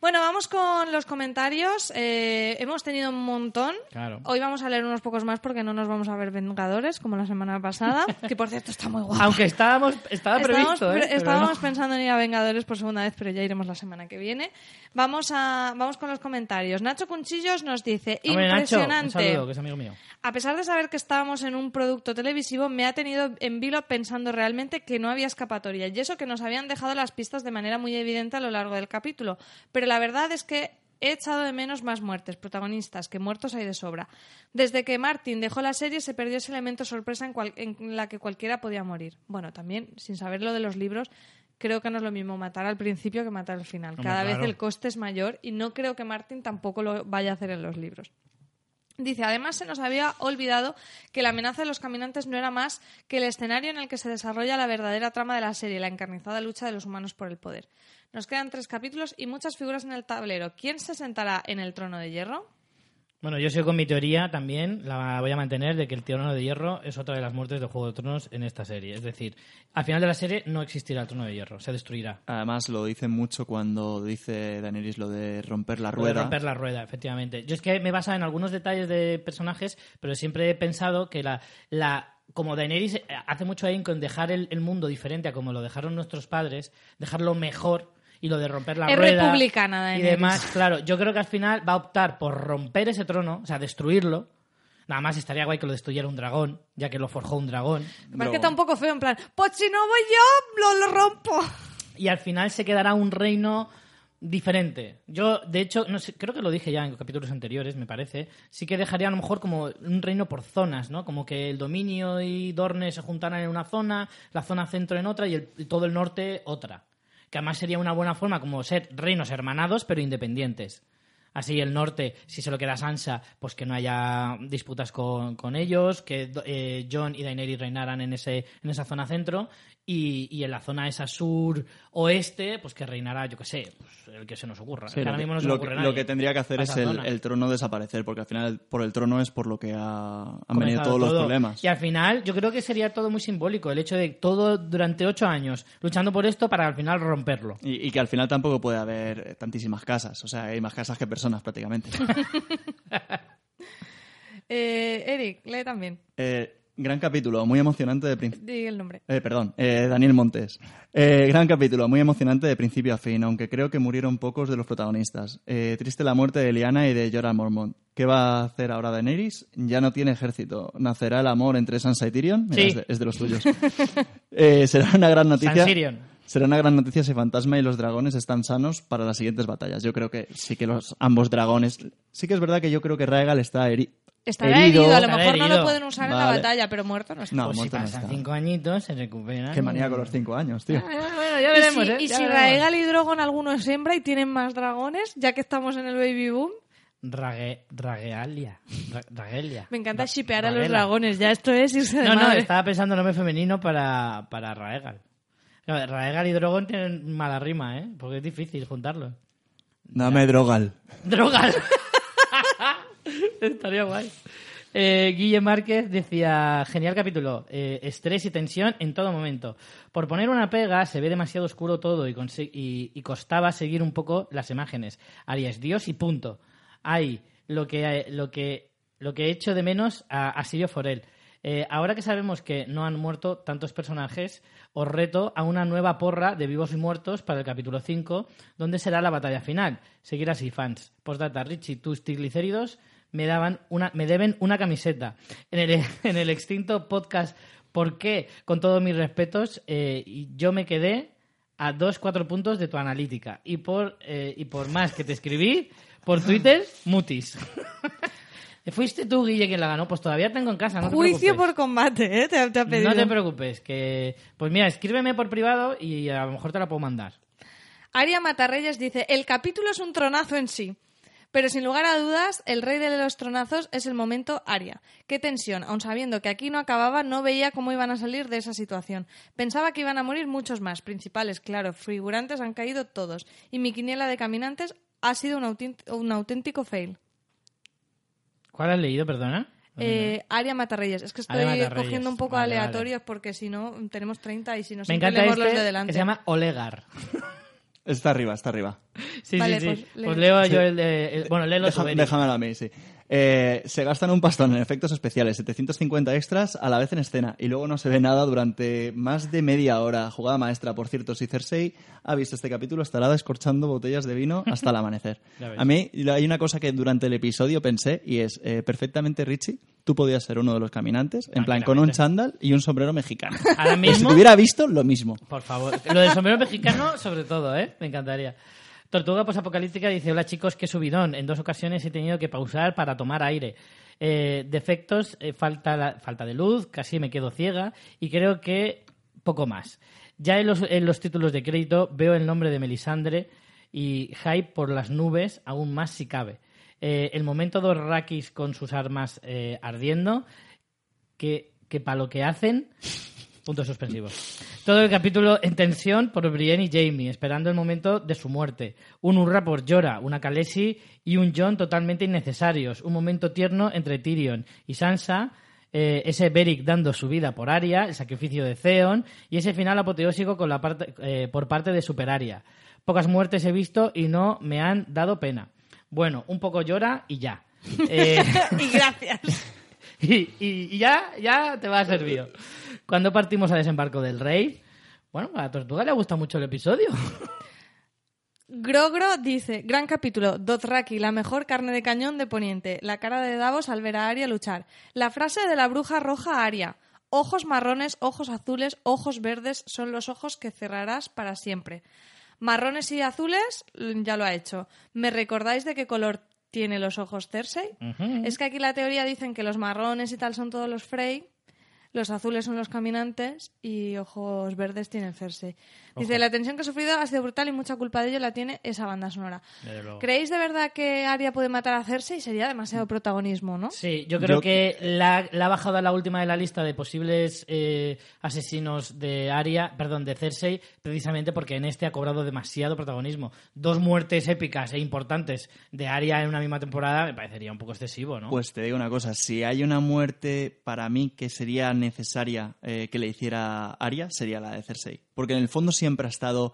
Bueno, vamos con los comentarios. Eh, hemos tenido un montón. Claro. Hoy vamos a leer unos pocos más porque no nos vamos a ver Vengadores como la semana pasada. que por cierto está muy guapo. Aunque estábamos, estaba Estábamos, previsto, ¿eh? estábamos no. pensando en ir a Vengadores por segunda vez, pero ya iremos la semana que viene. Vamos a vamos con los comentarios. Nacho Cunchillos nos dice, Hombre, Nacho, un impresionante. saludo, que es amigo mío. A pesar de saber que estábamos en un producto televisivo, me ha tenido en vilo pensando realmente que no había escapatoria. Y eso que nos habían dejado las pistas de manera muy evidente a lo largo del capítulo. Pero la verdad es que he echado de menos más muertes, protagonistas, que muertos hay de sobra. Desde que Martin dejó la serie se perdió ese elemento sorpresa en, cual- en la que cualquiera podía morir. Bueno, también, sin saber lo de los libros, creo que no es lo mismo matar al principio que matar al final. Cada claro. vez el coste es mayor y no creo que Martin tampoco lo vaya a hacer en los libros. Dice, además se nos había olvidado que la amenaza de los caminantes no era más que el escenario en el que se desarrolla la verdadera trama de la serie, la encarnizada lucha de los humanos por el poder. Nos quedan tres capítulos y muchas figuras en el tablero. ¿Quién se sentará en el trono de hierro? Bueno, yo sigo con mi teoría también, la voy a mantener, de que el trono de hierro es otra de las muertes de Juego de Tronos en esta serie. Es decir, al final de la serie no existirá el trono de hierro, se destruirá. Además, lo dicen mucho cuando dice Daenerys lo de romper la Lo de rueda. romper la rueda, efectivamente. Yo es que me he basado en algunos detalles de personajes, pero siempre he pensado que la, la como Daenerys hace mucho ahínco en dejar el, el mundo diferente a como lo dejaron nuestros padres, dejarlo mejor y lo de romper la Es rueda republicana, y demás. Claro, yo creo que al final va a optar por romper ese trono, o sea, destruirlo. Nada más estaría guay que lo destruyera un dragón, ya que lo forjó un dragón. Me parece que está un poco feo, en plan, pues si no voy yo, lo, lo rompo. y al final se quedará un reino diferente. Yo, de hecho, no sé, creo que lo dije ya en capítulos anteriores, me parece. Sí que dejaría a lo mejor como un reino por zonas, ¿no? Como que el dominio y Dorne se juntaran en una zona, la zona centro en otra y, el- y todo el norte otra. Que además sería una buena forma como ser reinos hermanados pero independientes. Así el norte, si se lo queda Sansa, pues que no haya disputas con, con ellos, que eh, Jon y Daenerys reinaran en, ese, en esa zona centro, y, y en la zona esa sur-oeste, pues que reinara, yo qué sé, pues, el que se nos ocurra. Sí, Que lo, ahora que, mismo no se lo ocurre que- nadie lo que tendría que hacer es el, trono desaparecer, porque al final por el trono es por lo que ha- han venido todos los problemas. Y al final, yo creo que sería todo muy simbólico, el hecho de todo durante ocho años luchando por esto para al final romperlo. Y, y que al final tampoco puede haber tantísimas casas. O sea, hay más casas que personas prácticamente. Eh, Eric, lee también. Eh, gran capítulo, muy emocionante de principio. Di el nombre. Eh, perdón, eh, Daniel Montes. Eh, gran capítulo, muy emocionante de principio a fin, aunque creo que murieron pocos de los protagonistas. Eh, triste la muerte de Liana y de Jorah Mormont. ¿Qué va a hacer ahora Daenerys? Ya no tiene ejército. ¿Nacerá el amor entre Sansa y Tyrion? Mira, Sí. es, de, es de los tuyos. Eh, será una gran noticia. Será una gran noticia si Fantasma y los dragones están sanos para las siguientes batallas. Yo creo que sí que los ambos dragones. Sí que es verdad que yo creo que Raegal está heri- Estará herido. herido, a lo Estará mejor no herido. lo pueden usar en la Vale. batalla, pero muerto no está. No, Pues si muerto no pasan está. cinco añitos, se recupera. Qué manía con los cinco años, tío. Bueno, ya y veremos, si, ¿eh? y Ya si veremos. Raegal y Drogon alguno es hembra y tienen más dragones, ya que estamos en el baby boom, Rague, Ragealia. Ra- Ragelia. me encanta Ra- shipear a los dragones. Ya esto es irse de No, no, madre. estaba pensando en nombre femenino para, para Raegal. Raegal y Drogon tienen mala rima, ¿eh? Porque es difícil juntarlos. Dame drogal. ¡Drogal! Estaría guay. Eh, Guille Márquez decía, genial capítulo, eh, estrés y tensión en todo momento. Por poner una pega, se ve demasiado oscuro todo y, costaba seguir un poco las imágenes. Aria es Dios y punto. Ay, lo que, lo que, lo que he hecho de menos a, a Sirio Forel. Eh, ahora que sabemos que no han muerto tantos personajes, os reto a una nueva porra de vivos y muertos para el capítulo 5, donde será la batalla final. Seguir así, fans. Postdata, Richie, tus triglicéridos me, daban una, me deben una camiseta. En el, en el extinto podcast ¿Por qué? Con todos mis respetos, eh, yo me quedé a dos, cuatro puntos de tu analítica. Y por, eh, y por más que te escribí, por Twitter, mutis. Fuiste tú, Guille, quien la ganó. Pues todavía tengo en casa, no te Juicio preocupes. por combate, ¿eh? Te, te ha pedido. No te preocupes, que... Pues mira, escríbeme por privado y a lo mejor te la puedo mandar. Aria Matarreyes dice, el capítulo es un tronazo en sí. Pero sin lugar a dudas, el rey de los tronazos es el momento Aria. Qué tensión, aun sabiendo que aquí no acababa, no veía cómo iban a salir de esa situación. Pensaba que iban a morir muchos más, principales, claro, figurantes han caído todos. Y mi quiniela de caminantes ha sido un auténtico fail. ¿Cuál has leído, perdona? Eh, Aria Matarreyes. Es que estoy cogiendo un poco Vale, aleatorios porque si no, tenemos 30 y si no, Me siempre encanta leemos este los de delante. que se llama Olegar. Está arriba, está arriba. Sí, Vale, sí, sí. pues Pues, leo yo el de... el- bueno, léelo Deja- tú, Eric. déjamelo a mí, sí. Eh, se gastan un pastón en efectos especiales, 750 extras a la vez en escena, y luego no se ve nada durante más de media hora. Jugada maestra, por cierto, si Cersei ha visto este capítulo, estará descorchando botellas de vino hasta el amanecer. A mí hay una cosa que durante el episodio pensé, y es, eh, perfectamente Richie, tú podías ser uno de los caminantes, en plan con un chándal y un sombrero mexicano. Ahora Y si mismo... te hubiera visto, lo mismo. Por favor. Lo del sombrero mexicano, sobre todo, ¿eh? Me encantaría. Tortuga Posapocalíptica dice, hola chicos, qué subidón. En dos ocasiones he tenido que pausar para tomar aire. Eh, defectos, eh, falta, falta de luz, casi me quedo ciega y creo que poco más. Ya en los, en los títulos de crédito veo el nombre de Melisandre y hype por las nubes, aún más si cabe. Eh, el momento de Rakis con sus armas ardiendo, que, que para lo que hacen Puntos suspensivos. Todo el capítulo en tensión por Brienne y Jamie, esperando el momento de su muerte. Un hurra por Jorah, una Khaleesi y un Jon totalmente innecesarios. Un momento tierno entre Tyrion y Sansa. eh, ese Beric dando su vida por Arya, el sacrificio de Theon y ese final apoteósico con la parte, eh, por parte de Super Arya. Pocas muertes he visto y no me han dado pena. Bueno, un poco llora y ya. Eh, y gracias. y, y- y ya, ya te va a servir. Cuando partimos a desembarco del rey, bueno, a la tortuga le gusta mucho el episodio. Grogro dice, gran capítulo, Dothraki, la mejor carne de cañón de Poniente, la cara de Davos al ver a Arya luchar, la frase de la bruja roja a Arya, ojos marrones, ojos azules, ojos verdes son los ojos que cerrarás para siempre. Marrones y azules, mm, ya lo ha hecho. ¿Me recordáis de qué color tiene los ojos Cersei? Es que aquí la teoría dicen que los marrones y tal son todos los Frey, los azules son los caminantes y ojos verdes tienen Cersei. Dice, la tensión que he sufrido ha sido brutal y mucha culpa de ello la tiene esa banda sonora. ¿Creéis de verdad que Arya puede matar a Cersei? Sería demasiado protagonismo, ¿no? Sí, yo creo Yo- que la, la ha bajado a la última de la lista de posibles eh, asesinos de Arya, perdón, de Cersei, precisamente porque en este ha cobrado demasiado protagonismo. Dos muertes épicas e importantes de Arya en una misma temporada me parecería un poco excesivo, ¿no? Pues te digo una cosa, si hay una muerte para mí que sería necesaria eh, que le hiciera Arya, sería la de Cersei. Porque en el fondo siempre ha estado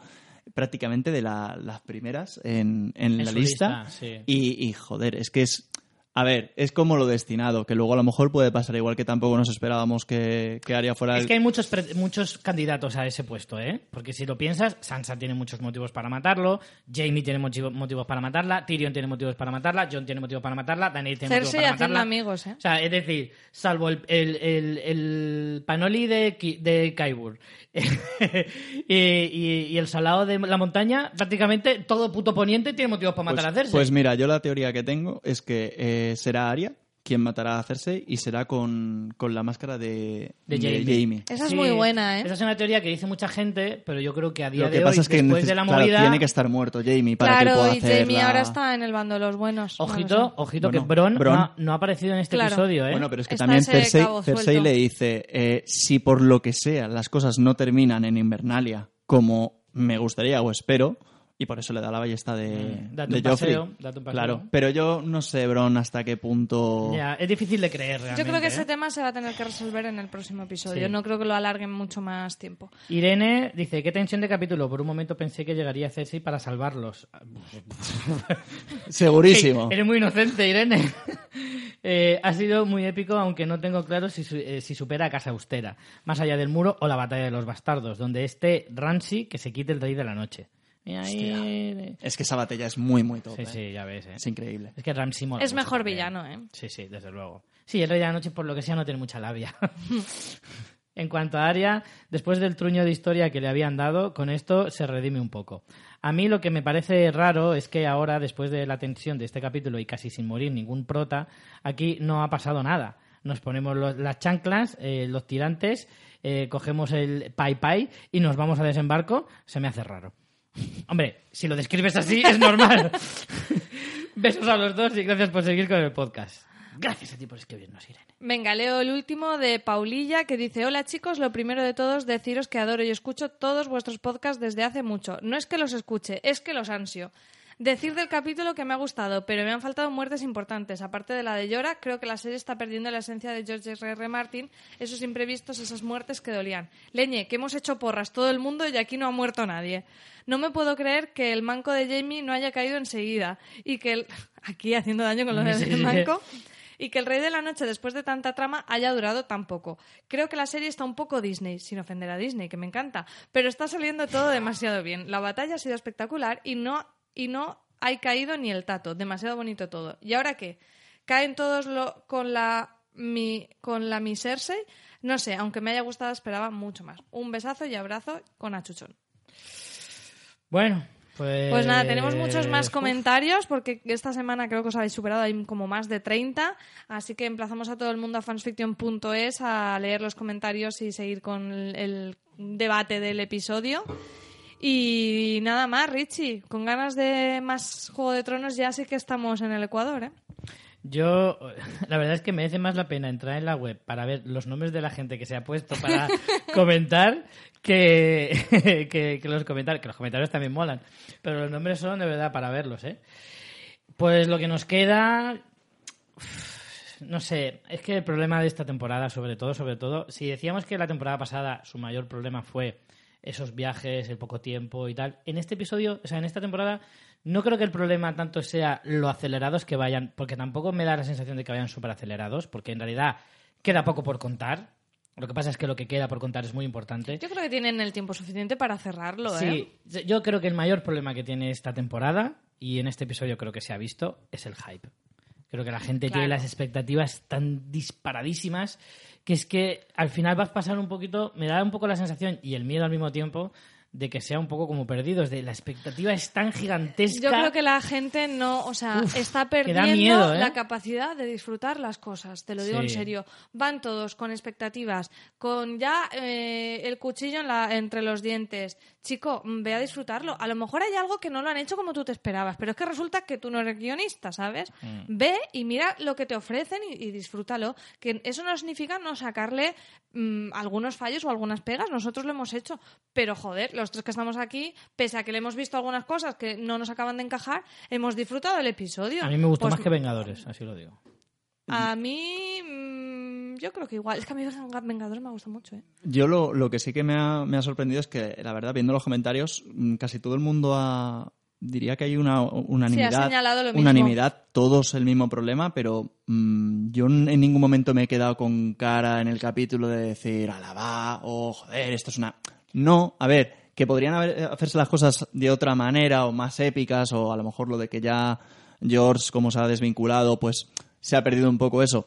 prácticamente de la- las primeras en, en En la lista. lista, sí. y, y, joder, es que es... A ver, es como lo destinado, que luego a lo mejor puede pasar igual que tampoco nos esperábamos que, que Arya fuera Es el- que hay muchos, pre- muchos candidatos a ese puesto, ¿eh? Porque si lo piensas, Sansa tiene muchos motivos para matarlo, Jamie tiene motivo- motivos para matarla, Tyrion tiene motivos para matarla, John tiene motivos para matarla, Daniel tiene motivos para matarla. amigos, ¿eh? O sea, es decir, salvo el, el, el, el Panoli de, de Kaibur y, y- y el salado de la montaña, prácticamente todo puto poniente tiene motivos para matar pues, a Cersei. pues mira, yo la teoría que tengo es que eh, será Arya quien matará a Cersei y será con, con la máscara de, de de Jamie. Esa es Sí, muy buena, ¿eh? Esa es una teoría que dice mucha gente, pero yo creo que a día Lo que de pasa hoy, es que después de la claro, movida... tiene que estar muerto Jamie para que él Claro, pueda y hacer Jamie la- ahora está en el bando de los buenos. no lo Ojito, ojito Bueno, que Bron, Bron- No, ha, no ha aparecido en este Claro. episodio, ¿eh? Bueno, pero es que Está también Cersei, le dice, eh, si por lo que sea las cosas no terminan en Invernalia como me gustaría o espero, y por eso le da la ballesta de, Mm, date de un Joffrey. paseo, date un paseo. Claro, pero yo no sé, Bron, hasta qué punto... Ya, es difícil de creer realmente. Yo creo que ese ¿eh? tema se va a tener que resolver en el próximo episodio. Sí. No creo que lo alarguen mucho más tiempo. Irene dice, qué tensión de capítulo. Por un momento pensé que llegaría Cersei para salvarlos. Segurísimo. Eres muy inocente, Irene. Eh, ha sido muy épico, aunque no tengo claro si, su- eh, si supera a Casa Austera, más allá del muro o la batalla de los bastardos, donde esté Ramsay que se quite el rey de la noche. Ahí... Es que esa batalla es muy, muy top. Sí, eh. sí, ya ves. ¿eh? Es increíble. Es que Ramsay mola Es mucho mejor también. villano, ¿eh? Sí, sí, desde luego. Sí, el Rey de la Noche, por lo que sea, no tiene mucha labia. en cuanto a Arya, después del truño de historia que le habían dado, con esto se redime un poco. A mí lo que me parece raro es que ahora, después de la tensión de este capítulo y casi sin morir ningún prota, aquí no ha pasado nada. Nos ponemos los- las chanclas, eh, los tirantes, eh, cogemos el pai pai y nos vamos a desembarco. Se me hace raro. Hombre, si lo describes así es normal. Besos a los dos y gracias por seguir con el podcast. Gracias a ti por escribirnos, Irene. Venga, leo el último de Paulilla que dice, hola chicos, lo primero de todos deciros que adoro y escucho todos vuestros podcasts desde hace mucho. No es que los escuche, es que los ansio. Decir del capítulo que me ha gustado, pero me han faltado muertes importantes. Aparte de la de Llora, creo que la serie está perdiendo la esencia de George R. R. Martin, esos imprevistos, esas muertes que dolían. Leñe, que hemos hecho porras todo el mundo y aquí no ha muerto nadie. No me puedo creer que el manco de Jamie no haya caído enseguida y que el... Aquí haciendo daño con lo Sí, del manco y que el Rey de la Noche, después de tanta trama, haya durado tan poco. Creo que la serie está un poco Disney, sin ofender a Disney, que me encanta, pero está saliendo todo demasiado bien. La batalla ha sido espectacular y no, y no hay caído ni el tato. Demasiado bonito todo. ¿Y ahora qué? ¿Caen todos lo, con la mi, con la mi Cersei? No sé, aunque me haya gustado, esperaba mucho más. Un besazo y abrazo con achuchón. Bueno, pues... Pues nada, tenemos muchos más comentarios porque esta semana creo que os habéis superado, hay como más de 30, así que emplazamos a todo el mundo a fansfiction.es a leer los comentarios y seguir con el debate del episodio. Y nada más, Richie, con ganas de más Juego de Tronos ya sí que estamos en el Ecuador, ¿eh? Yo, la verdad es que merece más la pena entrar en la web para ver los nombres de la gente que se ha puesto para comentar que, que, que los comentarios. Que los comentarios también molan. Pero los nombres son de verdad para verlos, ¿eh? Pues lo que nos queda. No sé, es que el problema de esta temporada, sobre todo, sobre todo, si decíamos que la temporada pasada su mayor problema fue esos viajes, el poco tiempo y tal, en este episodio, o sea, en esta temporada, no creo que el problema tanto sea lo acelerados que vayan, porque tampoco me da la sensación de que vayan súper acelerados, porque en realidad queda poco por contar. Lo que pasa es que lo que queda por contar es muy importante. Yo creo que tienen el tiempo suficiente para cerrarlo, ¿eh? Sí, yo creo que el mayor problema que tiene esta temporada, y en este episodio creo que se ha visto, es el hype. Creo que la gente Claro. tiene las expectativas tan disparadísimas que es que al final vas a pasar un poquito, me da un poco la sensación y el miedo al mismo tiempo de que sea un poco como perdidos, de la expectativa es tan gigantesca. Yo creo que la gente no, o sea, Uf, está perdiendo miedo, ¿eh? la capacidad de disfrutar las cosas, te lo digo en serio. Van todos con expectativas, con ya eh, el cuchillo en la- entre los dientes. Chico, mm, ve a disfrutarlo. A lo mejor hay algo que no lo han hecho como tú te esperabas, pero es que resulta que tú no eres guionista, ¿sabes? Mm. Ve y mira lo que te ofrecen y, y disfrútalo. Que eso no significa no sacarle mm, algunos fallos o algunas pegas, nosotros lo hemos hecho. Pero joder, los tres que estamos aquí, pese a que le hemos visto algunas cosas que no nos acaban de encajar, hemos disfrutado del episodio. A mí me gustó Pues más que Vengadores, así lo digo. A mí, mm, yo creo que igual. Es que a mí Vengadores me gusta mucho, ¿eh? Yo lo, lo que sí que me ha, me ha sorprendido es que, la verdad, viendo los comentarios, mm, casi todo el mundo ha... Diría que hay una unanimidad. señalado lo mismo. Unanimidad, todos el mismo problema, pero mm, yo en ningún momento me he quedado con cara en el capítulo de decir, alabá, o joder, esto es una... No, a ver, que podrían haber- hacerse las cosas de otra manera o más épicas, o a lo mejor lo de que ya George, como se ha desvinculado, pues se ha perdido un poco eso.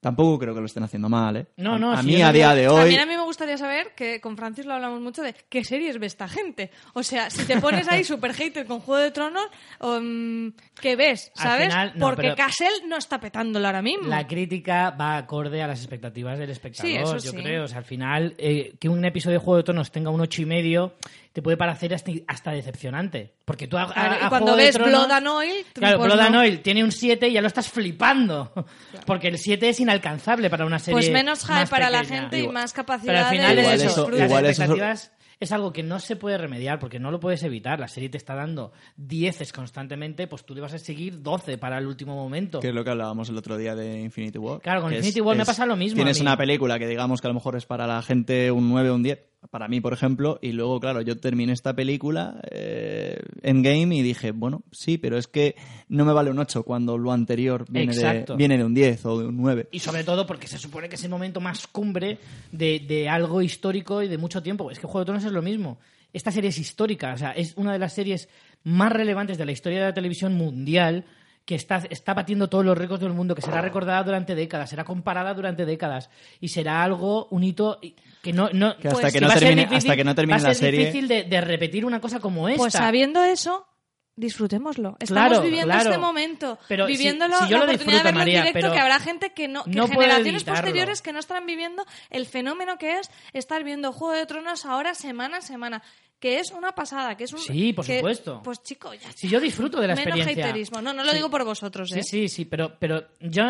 Tampoco creo que lo estén haciendo mal, ¿eh? No, A- no, a, si mí a día de hoy... También a mí me gustaría saber, que con Francis lo hablamos mucho, de qué series ve esta gente. O sea, si te pones ahí super hater con Juego de Tronos, um, ¿qué ves? ¿Sabes? final, no, Porque Castle no está petándolo ahora mismo. La crítica va acorde a las expectativas del espectador, Sí, eso yo sí. creo. O sea, al final, eh, que un episodio de Juego de Tronos tenga un ocho y medio te puede parecer hasta, hasta decepcionante. Porque tú a, a- Claro, a y cuando Juego de ves Tronos- Blood and Oil, Claro, pues Blood and. Oil tiene un 7 y ya lo estás flipando. Porque el 7 es inalcanzable para una serie Pues menos más para la gente y más Pero capacidad al final de es Igual eso. eso- disfrute. las igual eso- expectativas es algo que no se puede remediar porque no lo puedes evitar. La serie te está dando 10 constantemente, pues tú le vas a seguir 12 para el último momento. Que es lo que hablábamos el otro día de Infinity War. Claro, con Infinity War me pasa lo mismo Tienes a mí. una película que digamos que a lo mejor es para la gente un 9 o un 10, para mí, por ejemplo, y luego, claro, yo terminé esta película eh, Endgame y dije, bueno, sí, pero es que no me vale un 8 cuando lo anterior viene, de, Exacto. viene de un 10 o de un 9. Y sobre todo porque se supone que es el momento más cumbre de, de algo histórico y de mucho tiempo. Es que Juego de Tronos es lo mismo. Esta serie es histórica, o sea, es una de las series más relevantes de la historia de la televisión mundial que está, está batiendo todos los récords del mundo, que será recordada durante décadas, será comparada durante décadas y será algo, un hito que no... no Que hasta pues, que no termine- hasta que no termine va a la ser serie- difícil de, de repetir una cosa como esta. Pues sabiendo eso, disfrutémoslo. Estamos Claro, viviendo claro. este momento, Pero si- viviéndolo, si yo la lo oportunidad disfruto, de verlo María, en directo, pero que habrá gente que no, que no generaciones posteriores que no estarán viviendo el fenómeno que es estar viendo Juego de Tronos ahora semana a semana. Que es una pasada, que es un... Sí, por que- supuesto. Pues chico, ya Si yo disfruto de la Menos experiencia. haterismo. No, no lo Sí. digo por vosotros, ¿eh? Sí, sí, sí, pero, pero yo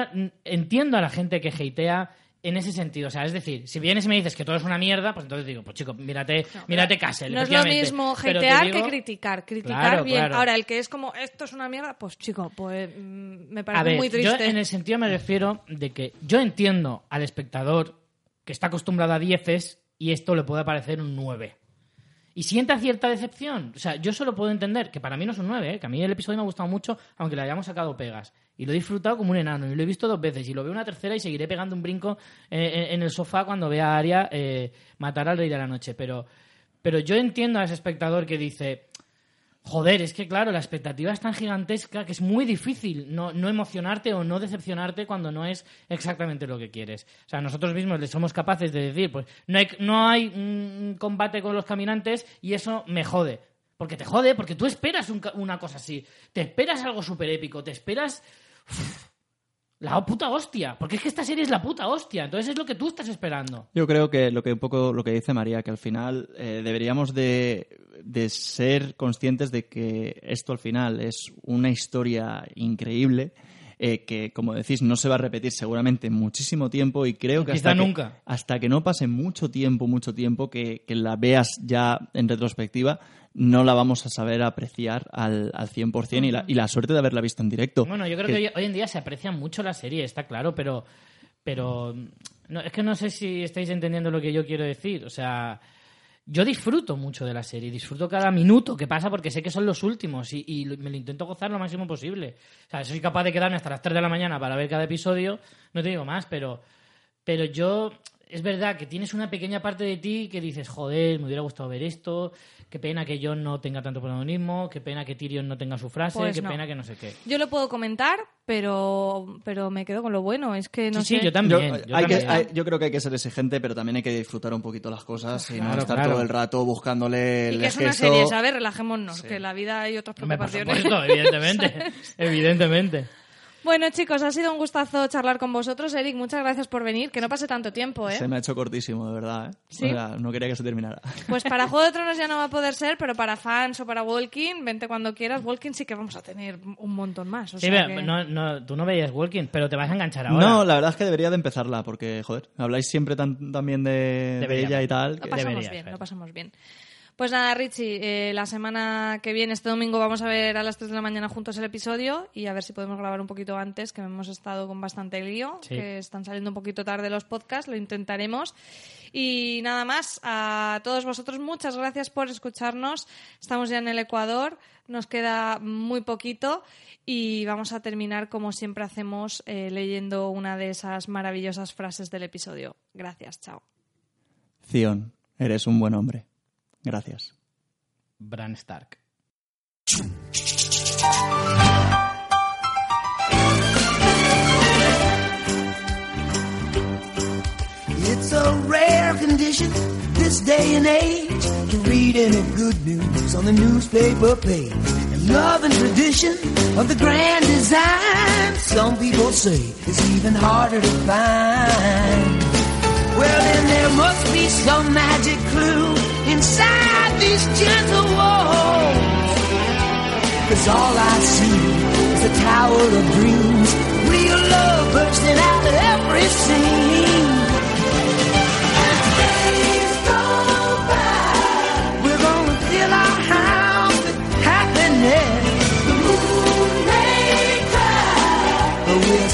entiendo a la gente que hatea en ese sentido. O sea, es decir, si vienes y me dices que todo es una mierda, pues entonces digo, pues chico, mírate, mírate Castle. No es lo mismo hatear digo- que criticar. Criticar Claro, bien. claro. Ahora, el que es como, esto es una mierda, pues chico, pues mm, me parece A ver, muy yo triste. en el sentido me refiero de que yo entiendo al espectador que está acostumbrado a dieces y esto le puede parecer un 9. Y sienta cierta decepción. O sea, yo solo puedo entender que para mí no es un 9, ¿eh? que a mí el episodio me ha gustado mucho, aunque le hayamos sacado pegas. Y lo he disfrutado como un enano. Y lo he visto dos veces. Y lo veo una tercera y seguiré pegando un brinco eh, en el sofá cuando vea a Aria eh, matar al rey de la noche. Pero, pero yo entiendo a ese espectador que dice, Joder, es que claro, la expectativa es tan gigantesca que es muy difícil no, no emocionarte o no decepcionarte cuando no es exactamente lo que quieres. O sea, nosotros mismos le somos capaces de decir, pues no hay, no hay un combate con los caminantes y eso me jode. Porque te jode, porque tú esperas una cosa así. Te esperas algo súper épico, te esperas... la puta hostia, porque es que esta serie es la puta hostia, entonces es lo que tú estás esperando. Yo creo que lo que un poco lo que dice María, que al final eh, deberíamos de, de ser conscientes de que esto al final es una historia increíble eh, que, como decís, no se va a repetir seguramente muchísimo tiempo y creo que Quizá hasta, que nunca. hasta que no pase mucho tiempo, mucho tiempo, que, que la veas ya en retrospectiva, no la vamos a saber apreciar al, al 100% y, la, y la suerte de haberla visto en directo. Bueno, yo creo que hoy, hoy en día se aprecia mucho la serie, está claro, pero. Pero. No, es que no sé si estáis entendiendo lo que yo quiero decir. O sea. Yo disfruto mucho de la serie, disfruto cada minuto que pasa porque sé que son los últimos y, y me lo intento gozar lo máximo posible. O sea, soy capaz de quedarme hasta las 3 de la mañana para ver cada episodio, no te digo más, pero, pero yo, es verdad que tienes una pequeña parte de ti que dices, joder, me hubiera gustado ver esto, qué pena que Jon no tenga tanto protagonismo, qué pena que Tyrion no tenga su frase, Pues qué no. pena que no sé qué. Yo lo puedo comentar, pero, pero me quedo con lo bueno. Es que no sí, sí, sé. yo Yo, también. yo hay que- hay- yo creo que hay que ser exigente, pero también hay que disfrutar un poquito las cosas y no estar claro. todo el rato buscándole Y el que es una serie, ¿sabes? Relajémonos, que en la vida hay otras Hombre, por preocupaciones. supuesto, evidentemente. evidentemente. Bueno, chicos, ha sido un gustazo charlar con vosotros. Eric, muchas gracias por venir. Que no pase tanto tiempo, ¿eh? Se me ha hecho cortísimo, de verdad. ¿eh? ¿Sí? O sea, no quería que se terminara. Pues para Juego de Tronos ya no va a poder ser, pero para fans o para Walking, vente cuando quieras. Walking sí que vamos a tener un montón más. O Sí, sea que- no, no, tú no veías Walking, pero te vas a enganchar ahora. No, la verdad es que debería de empezarla, porque, joder, habláis siempre tan, también de, de ella y tal. Lo pasamos bien, lo pasamos bien. Pues nada, Richie, eh, la semana que viene, este domingo, vamos a ver a las 3 de la mañana juntos el episodio y a ver si podemos grabar un poquito antes, que hemos estado con bastante lío, Sí. que están saliendo un poquito tarde los podcasts, lo intentaremos. Y nada más, a todos vosotros, muchas gracias por escucharnos. Estamos ya en el Ecuador, nos queda muy poquito y vamos a terminar, como siempre hacemos, eh, leyendo una de esas maravillosas frases del episodio. Gracias, chao. Zion, eres un buen hombre. Gracias. Bran Stark. It's a rare condition this day and age to read any good news on the newspaper page. And love and tradition of the grand design, some people say is even harder to find. Well, then there must be some magic clue inside these gentle walls. Cause all I see is a tower of dreams, real love bursting out of every scene. As days go by, we're gonna fill our house with happiness. The moon may cry, but we'll